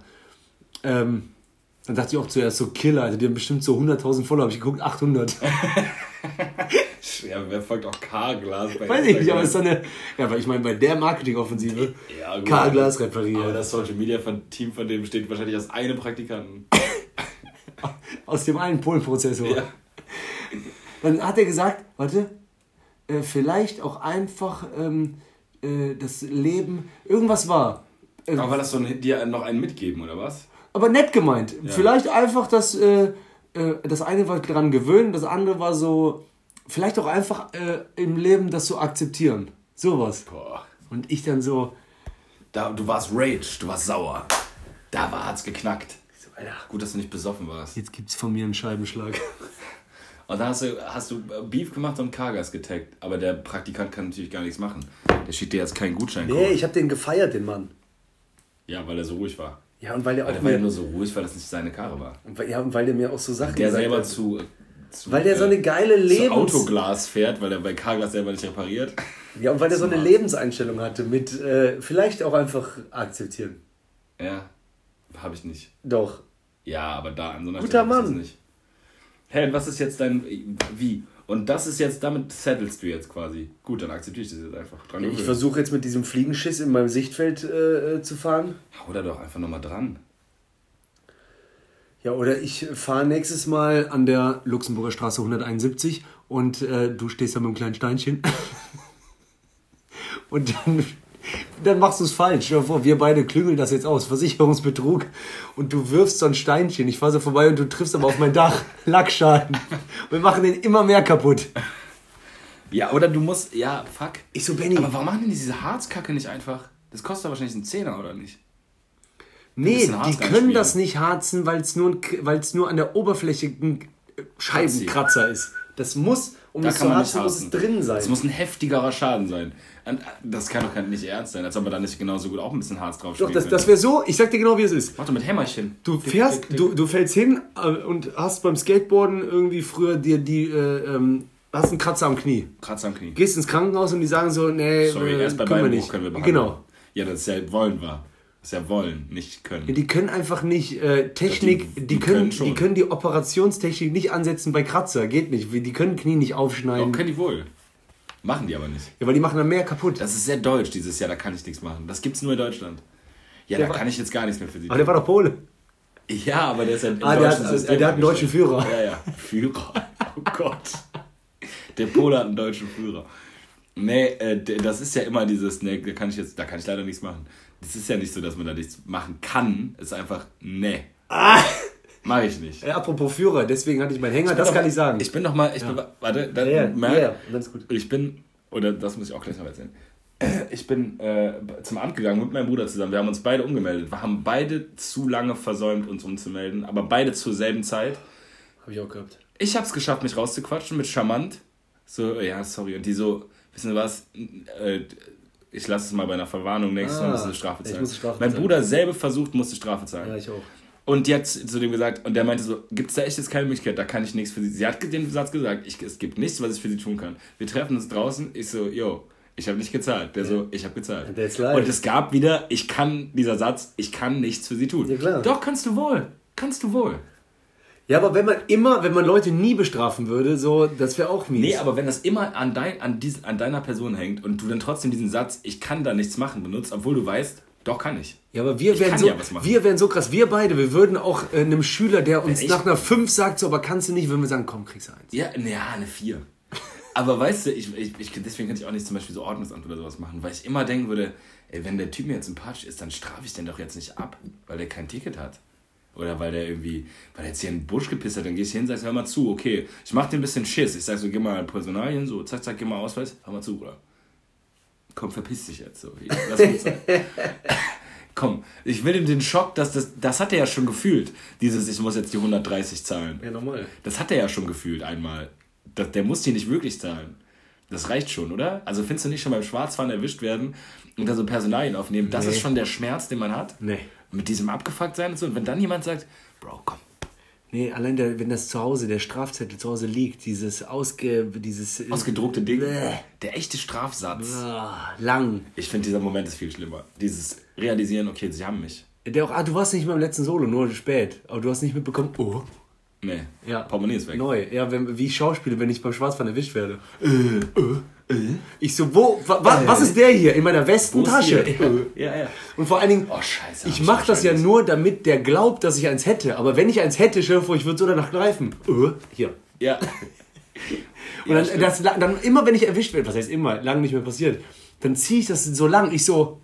[SPEAKER 1] Ähm, dann dachte ich auch zuerst so, Killer, Alter, die haben bestimmt so 100.000 Follower, habe ich geguckt, 800.
[SPEAKER 2] Ja, wer folgt auch K-Glas bei
[SPEAKER 1] Weiß ich nicht, aber ist so eine, ja, weil ich meine, bei der Marketingoffensive,
[SPEAKER 2] Ja, gut.
[SPEAKER 1] Carglass
[SPEAKER 2] Aber
[SPEAKER 1] repariert,
[SPEAKER 2] das Social Media von Team von dem besteht wahrscheinlich aus einem Praktikanten.
[SPEAKER 1] aus dem einen Polenprozessor.
[SPEAKER 2] Ja.
[SPEAKER 1] Dann hat er gesagt, warte, äh, vielleicht auch einfach ähm, äh, das Leben, irgendwas war.
[SPEAKER 2] Aber war das so ein, dir noch einen mitgeben, oder was?
[SPEAKER 1] aber nett gemeint. Vielleicht einfach das, äh, äh, das eine war dran gewöhnen, das andere war so, vielleicht auch einfach äh, im Leben das so akzeptieren. Sowas.
[SPEAKER 2] Boah.
[SPEAKER 1] Und ich dann so,
[SPEAKER 2] Da, du warst Rage, du warst sauer. Da war, hat's geknackt.
[SPEAKER 1] so Alter,
[SPEAKER 2] Gut, dass du nicht besoffen warst.
[SPEAKER 1] jetzt gibt's von mir einen Scheibenschlag.
[SPEAKER 2] Und dann hast du, hast du Beef gemacht und Kargas getaggt. Aber der Praktikant kann natürlich gar nichts machen. Der schickt dir jetzt keinen Gutschein.
[SPEAKER 1] Nee, ich habe den gefeiert, den Mann.
[SPEAKER 2] Ja, weil er so ruhig war.
[SPEAKER 1] Ja, und weil
[SPEAKER 2] Aber
[SPEAKER 1] auch
[SPEAKER 2] der war ja nur so ruhig, weil das nicht seine Karre war.
[SPEAKER 1] und weil- ja, und weil der mir auch so Sachen
[SPEAKER 2] Der selber
[SPEAKER 1] hat.
[SPEAKER 2] zu, zu.
[SPEAKER 1] Weil der so eine geile
[SPEAKER 2] zu
[SPEAKER 1] Lebens...
[SPEAKER 2] Autoglas fährt, weil er bei Carglass selber nicht repariert.
[SPEAKER 1] Ja, und weil der so eine Lebenseinstellung hatte mit äh, vielleicht auch einfach akzeptieren.
[SPEAKER 2] Ja, habe ich nicht.
[SPEAKER 1] Doch.
[SPEAKER 2] Ja, aber da an so einer
[SPEAKER 1] Guter
[SPEAKER 2] Stelle ist es
[SPEAKER 1] Mann.
[SPEAKER 2] nicht. Hey, und was ist jetzt dein. Wie? Und das ist jetzt, damit settelst du jetzt quasi. Gut, dann akzeptiere ich das jetzt einfach. Dran
[SPEAKER 1] Ich versuche jetzt mit diesem Fliegenschiss in meinem Sichtfeld äh, äh, zu fahren.
[SPEAKER 2] Hau da doch einfach nochmal dran.
[SPEAKER 1] Ja, oder ich fahre nächstes Mal an der Luxemburger Straße 171 und äh, du stehst da mit einem kleinen Steinchen. und dann, dann machst du es falsch. Vor, wir beide klüngeln das jetzt aus. Versicherungsbetrug. Und du wirfst so ein Steinchen. Ich fahre so vorbei und du triffst aber auf mein Dach. Lackschaden. Wir machen den immer mehr kaputt.
[SPEAKER 2] Ja, oder du musst. Ja, fuck.
[SPEAKER 1] Ich so, Benny.
[SPEAKER 2] Aber warum machen die diese Harzkacke nicht einfach? Das kostet wahrscheinlich einen Zehner, oder nicht?
[SPEAKER 1] Nee, die können das nicht harzen, weil es nur, weil's nur an der Oberfläche ein äh, Scheibenkratzer ist. Das muss, um
[SPEAKER 2] Da
[SPEAKER 1] das zu harzen, muss es drin sein.
[SPEAKER 2] Das muss ein heftigerer Schaden sein. Und das kann doch nicht ernst sein, als ob man da nicht genauso gut auch ein bisschen Harz drauf
[SPEAKER 1] Doch, das, das wäre so, ich sag dir genau, wie es ist.
[SPEAKER 2] Doch mit Hämmerchen.
[SPEAKER 1] Du fährst, du, du fällst hin äh, und hast beim Skateboarden irgendwie früher dir die, äh, ähm, hast einen Kratzer am Knie.
[SPEAKER 2] Kratz am Knie.
[SPEAKER 1] Gehst ins Krankenhaus und die sagen so, nee,
[SPEAKER 2] Sorry,
[SPEAKER 1] äh,
[SPEAKER 2] erst bei
[SPEAKER 1] können wir nicht.
[SPEAKER 2] können wir behandeln.
[SPEAKER 1] Genau.
[SPEAKER 2] Ja, das ist ja wollen war. Das ist ja wollen, nicht können.
[SPEAKER 1] Ja, die können einfach nicht äh, Technik,
[SPEAKER 2] Die-
[SPEAKER 1] die,
[SPEAKER 2] die
[SPEAKER 1] können,
[SPEAKER 2] können
[SPEAKER 1] die können die Operationstechnik nicht ansetzen bei Kratzer, geht nicht. Die können Knie nicht aufschneiden.
[SPEAKER 2] Auch können die wohl. Machen die aber nicht.
[SPEAKER 1] Ja, weil die machen dann mehr kaputt.
[SPEAKER 2] Das ist sehr deutsch dieses Jahr, da kann ich nichts machen. Das gibt's nur in Deutschland. Ja,
[SPEAKER 1] Der
[SPEAKER 2] da
[SPEAKER 1] war-
[SPEAKER 2] kann ich jetzt gar nichts mehr für sie
[SPEAKER 1] Aber der war doch Pole.
[SPEAKER 2] Ja, aber der ist ja im
[SPEAKER 1] Ah, der hat-
[SPEAKER 2] System
[SPEAKER 1] der hat einen deutschen. Führer.
[SPEAKER 2] Ja, ja. Führer. Oh Gott. Der Pole hat einen deutschen Führer. Nee, äh, das ist ja immer dieses, nee, da kann ich jetzt, da kann ich leider nichts machen. Das ist ja nicht so, dass man da nichts machen kann. Es ist einfach, nee. Mach ich nicht.
[SPEAKER 1] Äh, apropos Führer, deswegen hatte ich meinen Hänger, das kann ich sagen.
[SPEAKER 2] Ich bin noch mal, ich bin, warte, da,
[SPEAKER 1] ja,
[SPEAKER 2] merk-
[SPEAKER 1] ja, ja, ganz gut.
[SPEAKER 2] ich bin, oder das muss ich auch gleich noch erzählen. Ich bin äh, zum Amt gegangen mit meinem Bruder zusammen. Wir haben uns beide umgemeldet. Wir haben beide zu lange versäumt, uns umzumelden, aber beide zur selben Zeit.
[SPEAKER 1] Habe ich auch gehabt.
[SPEAKER 2] Ich habe es geschafft, mich rauszuquatschen mit charmant. So, ja, sorry. Und die so, wissen Sie was? Äh, ich lasse es mal bei einer Verwarnung nächstes Mal,
[SPEAKER 1] Ah,
[SPEAKER 2] musst du eine Strafe
[SPEAKER 1] ich
[SPEAKER 2] zahlen.
[SPEAKER 1] muss Strafe
[SPEAKER 2] mein
[SPEAKER 1] zahlen.
[SPEAKER 2] Bruder selber versucht, musste Strafe zahlen.
[SPEAKER 1] Ja, ich auch.
[SPEAKER 2] Und die hat zu dem gesagt, und der meinte so, gibt es da echt jetzt keine Möglichkeit, da kann ich nichts für sie. Sie hat den Satz gesagt, ich, es gibt nichts, was ich für sie tun kann. Wir treffen uns draußen, ich so, yo, ich habe nicht gezahlt. Der so, ich habe gezahlt. Und es gab wieder, ich kann, dieser Satz, ich kann nichts für sie tun.
[SPEAKER 1] Ja, klar.
[SPEAKER 2] Doch, kannst du wohl. Kannst du wohl.
[SPEAKER 1] Ja, aber wenn man immer, wenn man Leute nie bestrafen würde, so, das wäre auch mies.
[SPEAKER 2] Nee, aber wenn das immer an, dein, an, dies, an deiner Person hängt und du dann trotzdem diesen Satz, ich kann da nichts machen, benutzt, obwohl du weißt, doch kann ich.
[SPEAKER 1] Ja, aber wir wären so,
[SPEAKER 2] ja
[SPEAKER 1] wir wären so krass. Wir beide, wir würden auch äh, einem Schüler, der uns
[SPEAKER 2] ich-
[SPEAKER 1] nach einer 5 sagt, so, aber kannst du nicht, würden wir sagen, komm, kriegst du eins.
[SPEAKER 2] Ja, ja, eine 4. Aber weißt du, ich, ich, ich, deswegen kann ich auch nicht zum Beispiel so Ordnungsamt oder sowas machen, weil ich immer denken würde, ey, wenn der Typ mir jetzt sympathisch ist, dann strafe ich den doch jetzt nicht ab, weil der kein Ticket hat. Oder weil der irgendwie, weil er jetzt hier in den Busch gepisst hat, dann gehst du hin und sagst, hör mal zu, okay, ich mach dir ein bisschen Schiss. Ich sag so, geh mal Personalien, so, zack, zack, geh mal Ausweis, hör mal zu, Bruder. Komm, verpiss dich jetzt so. Lass gut sein. Komm, ich will ihm den Schock, dass das, das hat er ja schon gefühlt, dieses, ich muss jetzt die 130 zahlen.
[SPEAKER 1] Ja, normal.
[SPEAKER 2] Das hat er ja schon gefühlt einmal. Das, der muss die nicht wirklich zahlen. Das reicht schon, oder? Also findest du nicht schon beim Schwarzfahren erwischt werden und dann so Personalien aufnehmen? Das
[SPEAKER 1] Nee.
[SPEAKER 2] ist schon der Schmerz, den man hat.
[SPEAKER 1] Nee.
[SPEAKER 2] Mit diesem abgefuckt sein und so. Und wenn dann jemand sagt, Bro, komm.
[SPEAKER 1] Nee, allein der, wenn das zu Hause, der Strafzettel zu Hause liegt, dieses ausge... dieses... äh,
[SPEAKER 2] Ausgedruckte Ding.
[SPEAKER 1] Bäh.
[SPEAKER 2] Der echte Strafsatz.
[SPEAKER 1] Ah, lang.
[SPEAKER 2] Ich finde, dieser Moment ist viel schlimmer. Dieses Realisieren, okay, sie haben mich.
[SPEAKER 1] Der auch, ah, du warst nicht beim letzten Solo, nur spät. Aber du hast nicht mitbekommen, oh.
[SPEAKER 2] Nee.
[SPEAKER 1] Ja.
[SPEAKER 2] Portemonnaie ist weg.
[SPEAKER 1] Neu. Ja, wenn, wie ich Schauspieler, wenn ich beim Schwarzfahren erwischt werde. Äh, äh, äh. Ich so, wo, wa, wa, was ist der hier? In meiner Westentasche.
[SPEAKER 2] hier? Ja, ja.
[SPEAKER 1] Und vor allen Dingen,
[SPEAKER 2] Oh, scheiße,
[SPEAKER 1] ich mache das ja
[SPEAKER 2] wahrscheinlich.
[SPEAKER 1] nur, damit der glaubt, dass ich eins hätte. Aber wenn ich eins hätte, stell dir vor, ich würde so danach greifen. Äh, hier.
[SPEAKER 2] Ja.
[SPEAKER 1] Und dann, das, dann immer, wenn ich erwischt werde, was heißt immer, lange nicht mehr passiert, dann ziehe ich das so lang. Ich so,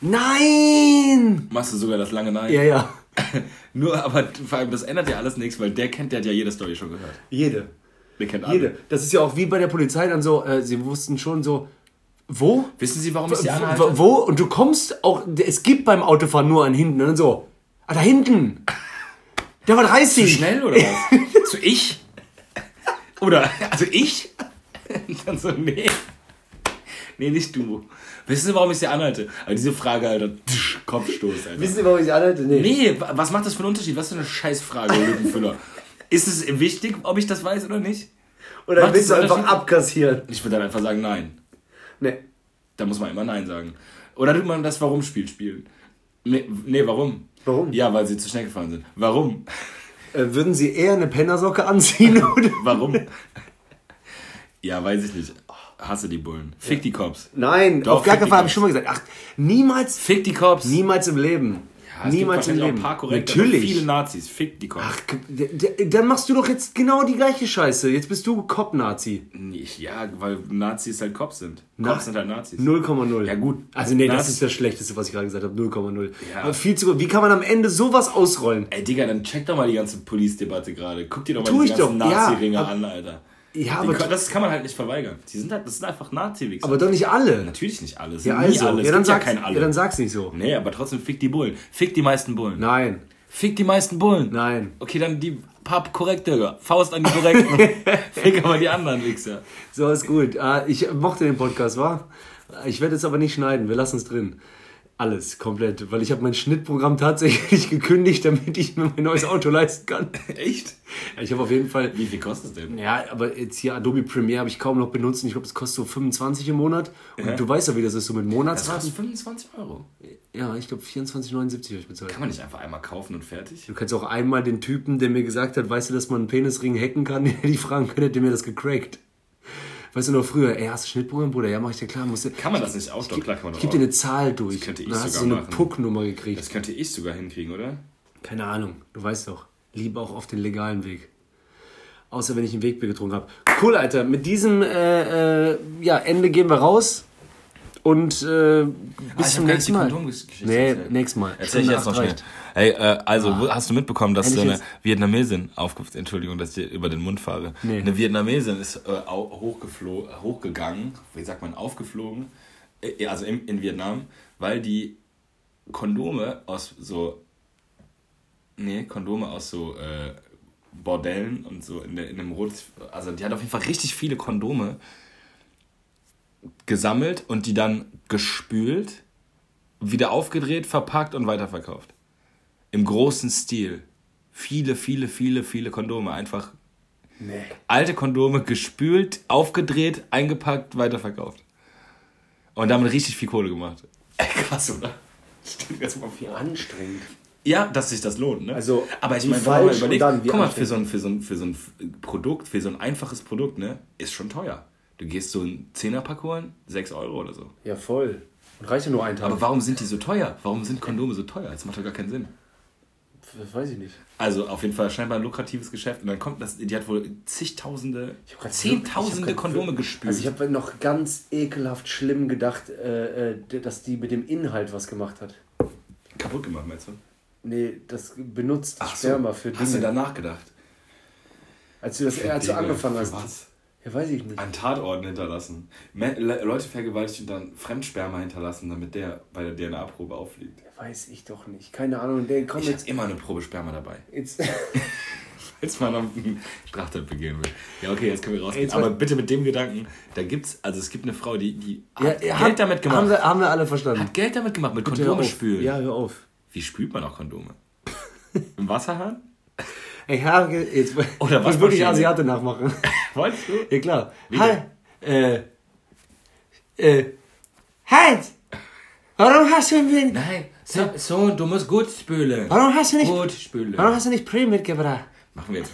[SPEAKER 1] nein!
[SPEAKER 2] Machst du sogar das lange Nein?
[SPEAKER 1] Ja, ja.
[SPEAKER 2] Nur, aber vor allem, das ändert ja alles nichts, weil der kennt, der hat ja jede Story schon gehört.
[SPEAKER 1] Jede.
[SPEAKER 2] Der kennt alle.
[SPEAKER 1] Jede. Das ist ja auch wie bei der Polizei dann so, äh, sie wussten schon so, wo?
[SPEAKER 2] Wissen Sie, warum ich Sie anhalte?
[SPEAKER 1] wo? Und du kommst auch, es gibt beim Autofahren nur einen hinten. Und dann so, ah, da hinten. Der war 30.
[SPEAKER 2] Zu schnell oder was? Zu ich? Oder, also ich? Dann so, nee. Nee, nicht du. Wissen Sie, warum ich Sie anhalte? Aber diese Frage, Alter, tsch, Kopfstoß, Alter.
[SPEAKER 1] Wissen Sie, warum ich sie anhalte? Nee.
[SPEAKER 2] Nee, wa- was macht das für einen Unterschied? Was für eine Scheißfrage, Lückenfüller. Ist es wichtig, ob ich das weiß oder nicht?
[SPEAKER 1] Oder
[SPEAKER 2] Macht
[SPEAKER 1] willst du einfach abkassieren?
[SPEAKER 2] Ich würde dann einfach sagen, nein.
[SPEAKER 1] Nee.
[SPEAKER 2] Da muss man immer Nein sagen. Oder tut man das Warum-Spiel spielen? Nee, nee, warum?
[SPEAKER 1] Warum?
[SPEAKER 2] Ja, weil sie zu schnell gefahren sind. Warum?
[SPEAKER 1] Äh, würden Sie eher eine Pennersocke anziehen? Oder?
[SPEAKER 2] Warum? ja, weiß ich nicht. Hasse die Bullen. Fick die Cops.
[SPEAKER 1] Nein,
[SPEAKER 2] Doch,
[SPEAKER 1] auf gar keinen
[SPEAKER 2] die
[SPEAKER 1] Fall habe ich schon mal gesagt. Ach, niemals,
[SPEAKER 2] Fick die Cops.
[SPEAKER 1] niemals im Leben.
[SPEAKER 2] Ja,
[SPEAKER 1] niemals im
[SPEAKER 2] wahrscheinlich auch
[SPEAKER 1] Leben.
[SPEAKER 2] ein paar korrekte,
[SPEAKER 1] Natürlich.
[SPEAKER 2] viele Nazis. Fick die Cops.
[SPEAKER 1] Ach, dann machst du doch jetzt genau die gleiche Scheiße. Jetzt bist du Cop-Nazi.
[SPEAKER 2] Ja, weil Nazis halt Cops sind.
[SPEAKER 1] Na-
[SPEAKER 2] Cops sind halt Nazis.
[SPEAKER 1] 0,0.
[SPEAKER 2] Ja, gut.
[SPEAKER 1] Also nee, das
[SPEAKER 2] Nazi-
[SPEAKER 1] ist das Schlechteste, was ich gerade gesagt habe. 0,0.
[SPEAKER 2] Ja.
[SPEAKER 1] Aber Viel zu gut. Wie kann man am Ende sowas ausrollen?
[SPEAKER 2] Ey, Digga, dann check doch mal die ganze Police-Debatte gerade. Guck dir doch mal
[SPEAKER 1] Tu ich
[SPEAKER 2] ganzen
[SPEAKER 1] ja,
[SPEAKER 2] Nazi-Ringe
[SPEAKER 1] aber-
[SPEAKER 2] an, Alter.
[SPEAKER 1] Ja, aber,
[SPEAKER 2] kann- das kann man halt nicht verweigern. Die sind halt, das sind einfach Nazi-Wichser.
[SPEAKER 1] aber doch nicht alle.
[SPEAKER 2] Natürlich nicht alles.
[SPEAKER 1] Ja, also.
[SPEAKER 2] alle.
[SPEAKER 1] Ja, dann sag's,
[SPEAKER 2] ja kein alle.
[SPEAKER 1] ja, dann sag's nicht so.
[SPEAKER 2] Nee, aber trotzdem fick die Bullen. Fick die meisten Bullen.
[SPEAKER 1] Nein.
[SPEAKER 2] Fick die meisten Bullen.
[SPEAKER 1] Nein.
[SPEAKER 2] Okay, dann die paar korrekte. Faust an die korrekten. Fick aber die anderen Wichser.
[SPEAKER 1] So ist gut. Ah, Ich mochte den Podcast, war? Ich werde es aber nicht schneiden. Wir lassen es drin. Alles, komplett. Weil ich habe mein Schnittprogramm tatsächlich gekündigt, damit ich mir mein neues Auto leisten kann.
[SPEAKER 2] Echt?
[SPEAKER 1] Ich habe auf jeden Fall...
[SPEAKER 2] Wie viel kostet es denn?
[SPEAKER 1] Ja, aber jetzt hier Adobe Premiere habe ich kaum noch benutzt. und Ich glaube, das kostet so 25 im Monat. Und
[SPEAKER 2] Ja.
[SPEAKER 1] du weißt ja, wie das ist, so mit
[SPEAKER 2] Das
[SPEAKER 1] Monatsraten.
[SPEAKER 2] kostet 25 Euro.
[SPEAKER 1] Ja, ich glaube 24,79 habe ich bezahlt.
[SPEAKER 2] Kann man nicht einfach einmal kaufen und fertig?
[SPEAKER 1] Du kannst auch einmal den Typen, der mir gesagt hat, weißt du, dass man einen Penisring hacken kann, die fragen können, hätte mir das gecrackt. Weißt du noch früher, ey, hast du Schnittprogramm, Bruder? Ja, mach ich dir klar. Musst du,
[SPEAKER 2] Kann man das nicht auch? Doch, klar kann man
[SPEAKER 1] ich
[SPEAKER 2] doch
[SPEAKER 1] gebe dir eine Zahl durch.
[SPEAKER 2] Das könnte ich
[SPEAKER 1] Dann hast du so
[SPEAKER 2] sogar
[SPEAKER 1] eine
[SPEAKER 2] machen.
[SPEAKER 1] Pucknummer gekriegt.
[SPEAKER 2] Das könnte ich sogar hinkriegen, oder?
[SPEAKER 1] Keine Ahnung, du weißt doch. Lieber auch auf den legalen Weg. Außer wenn ich ein Wegbier getrunken habe. Cool, Alter. Mit diesem äh, äh, ja, Ende gehen wir raus. Und äh, bis zum nächsten Mal. Nee, nächstes Mal.
[SPEAKER 2] Erzähl ich
[SPEAKER 1] Stunde
[SPEAKER 2] jetzt noch
[SPEAKER 1] acht
[SPEAKER 2] schnell.
[SPEAKER 1] reicht.
[SPEAKER 2] Hey, äh, also wo- hast du mitbekommen, dass
[SPEAKER 1] Endlich
[SPEAKER 2] so eine. Vietnamesin aufge... Entschuldigung, dass ich dir über den Mund fahre.
[SPEAKER 1] Nee.
[SPEAKER 2] Eine Vietnamesin ist äh, hochgegangen, wie sagt man, aufgeflogen, äh, also in, in Vietnam, weil die Kondome aus so... Nee, Kondome aus so äh, Bordellen und so in, der, in einem Rot... Also die hat auf jeden Fall richtig viele Kondome gesammelt und die dann gespült wieder aufgedreht, verpackt und weiterverkauft. Im großen Stil. Viele, viele, viele, viele Kondome. Einfach
[SPEAKER 1] Nee.
[SPEAKER 2] alte Kondome gespült, aufgedreht, eingepackt, weiterverkauft. Und damit richtig viel Kohle gemacht. Ey, krass, oder? Dir das mal
[SPEAKER 1] Wie
[SPEAKER 2] vor.
[SPEAKER 1] anstrengend.
[SPEAKER 2] Ja, dass sich das lohnt, ne?
[SPEAKER 1] Also,
[SPEAKER 2] aber ich meine, wenn man mal überlegt, guck mal, für so, ein, für, so ein, für so ein Produkt, für so ein einfaches Produkt, ne, ist schon teuer. Du gehst so ein Zehnerpack holen, 6 Euro oder so.
[SPEAKER 1] Ja, voll. Und reicht ja nur ein Tag.
[SPEAKER 2] Aber warum sind die so teuer? Warum sind Kondome so teuer? Das macht doch gar keinen Sinn.
[SPEAKER 1] Das weiß ich nicht.
[SPEAKER 2] Also auf jeden Fall scheinbar ein lukratives Geschäft. Und dann kommt das, die hat wohl zigtausende,
[SPEAKER 1] Ich hab grad- ich
[SPEAKER 2] zehntausende Kondome gespült.
[SPEAKER 1] Also ich habe noch ganz ekelhaft schlimm gedacht, äh, äh, dass die mit dem Inhalt was gemacht hat.
[SPEAKER 2] kaputt gemacht, meinst du?
[SPEAKER 1] Nee, das benutzt
[SPEAKER 2] Ach so.
[SPEAKER 1] Sperma für Dinge.
[SPEAKER 2] Hast du danach gedacht?
[SPEAKER 1] als du das als du angefangen hast.
[SPEAKER 2] was?
[SPEAKER 1] Ja, weiß ich nicht.
[SPEAKER 2] An Tatorten hinterlassen. Leute vergewaltigt und dann Fremdsperma hinterlassen, damit der bei der DNA-Probe auffliegt.
[SPEAKER 1] Ja, weiß ich doch nicht. Keine Ahnung. Der kommt
[SPEAKER 2] Ich
[SPEAKER 1] jetzt.
[SPEAKER 2] immer eine Probe Sperma dabei.
[SPEAKER 1] jetzt
[SPEAKER 2] Falls man einen Straftat begehen will. Ja, okay, jetzt können wir rausgehen.
[SPEAKER 1] Jetzt
[SPEAKER 2] Aber bitte mit dem Gedanken, da gibt's, also es gibt eine Frau, die, die
[SPEAKER 1] Ja,
[SPEAKER 2] hat Geld
[SPEAKER 1] haben-
[SPEAKER 2] damit gemacht.
[SPEAKER 1] Haben wir, haben wir alle verstanden.
[SPEAKER 2] hat Geld damit gemacht, mit Kondome spülen.
[SPEAKER 1] Ja, hör auf.
[SPEAKER 2] Wie spült man auch Kondome? Im Wasserhahn?
[SPEAKER 1] Ey, Herr, jetzt
[SPEAKER 2] Oder
[SPEAKER 1] ich will wirklich. Asiate nachmachen.
[SPEAKER 2] Wolltest du?
[SPEAKER 1] Ja, klar.
[SPEAKER 2] Wie
[SPEAKER 1] Hi. Äh. Äh. Halt! Warum hast du mir,
[SPEAKER 2] Nein, so, so, du musst gut spülen.
[SPEAKER 1] warum hast du nicht,
[SPEAKER 2] Gut spülen.
[SPEAKER 1] warum hast du nicht Pre mitgebracht?
[SPEAKER 2] Machen wir jetzt.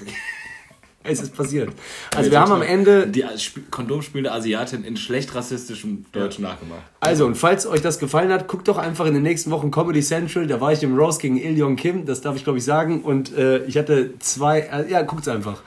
[SPEAKER 1] Es ist passiert. Also wir haben am Ende,
[SPEAKER 2] Die Sp- kondomspülende Asiatin in schlecht rassistischem Deutsch nachgemacht.
[SPEAKER 1] also und falls euch das gefallen hat, guckt doch einfach in den nächsten Wochen Comedy Central. Da war ich im Rose gegen Il Yong Kim, das darf ich glaube ich sagen. Und äh, ich hatte zwei, äh, ja, guckt's einfach.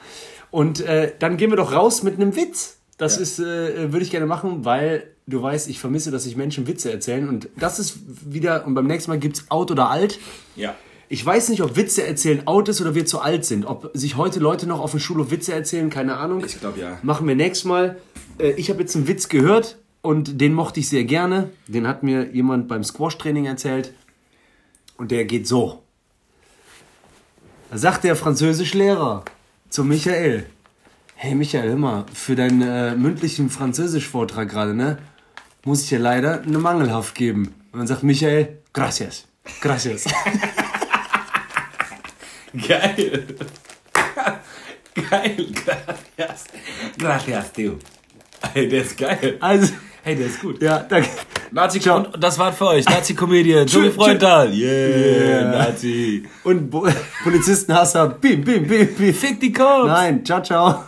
[SPEAKER 1] Und äh, dann gehen wir doch raus mit einem Witz. Das
[SPEAKER 2] Ja.
[SPEAKER 1] ist, äh, würde ich gerne machen, weil du weißt, ich vermisse, dass sich Menschen Witze erzählen. Und das ist wieder, und beim nächsten Mal gibt's Out oder Alt.
[SPEAKER 2] Ja.
[SPEAKER 1] Ich weiß nicht, ob Witze erzählen out ist oder wir zu alt sind. Ob sich heute Leute noch auf dem Schulhof Witze erzählen, keine Ahnung.
[SPEAKER 2] Ich glaub, ja.
[SPEAKER 1] Machen wir nächstes Mal. Äh, Ich habe jetzt einen Witz gehört und den mochte ich sehr gerne. Den hat mir jemand beim Squash-Training erzählt. Und der geht so. Da sagt der Französischlehrer zu Michael. Hey Michael, hör mal, für deinen äh, mündlichen Französisch-Vortrag gerade, ne? Muss ich dir leider eine Mangelhaft geben. Und dann sagt Michael, gracias, gracias.
[SPEAKER 2] Geil. geil. Gracias. Gracias, Theo. Hey, der ist geil.
[SPEAKER 1] Also,
[SPEAKER 2] Hey, der ist gut.
[SPEAKER 1] ja, danke.
[SPEAKER 2] Nazi
[SPEAKER 1] Ciao.
[SPEAKER 2] und das war für euch. Nazi-Comedian. Joey
[SPEAKER 1] Tschü-
[SPEAKER 2] Freundal. Yeah,
[SPEAKER 1] Yeah.
[SPEAKER 2] Nazi.
[SPEAKER 1] Und Bo Polizistenhasser, bim, bim, bim, bim.
[SPEAKER 2] Fick die Cops.
[SPEAKER 1] Nein, ciao, ciao.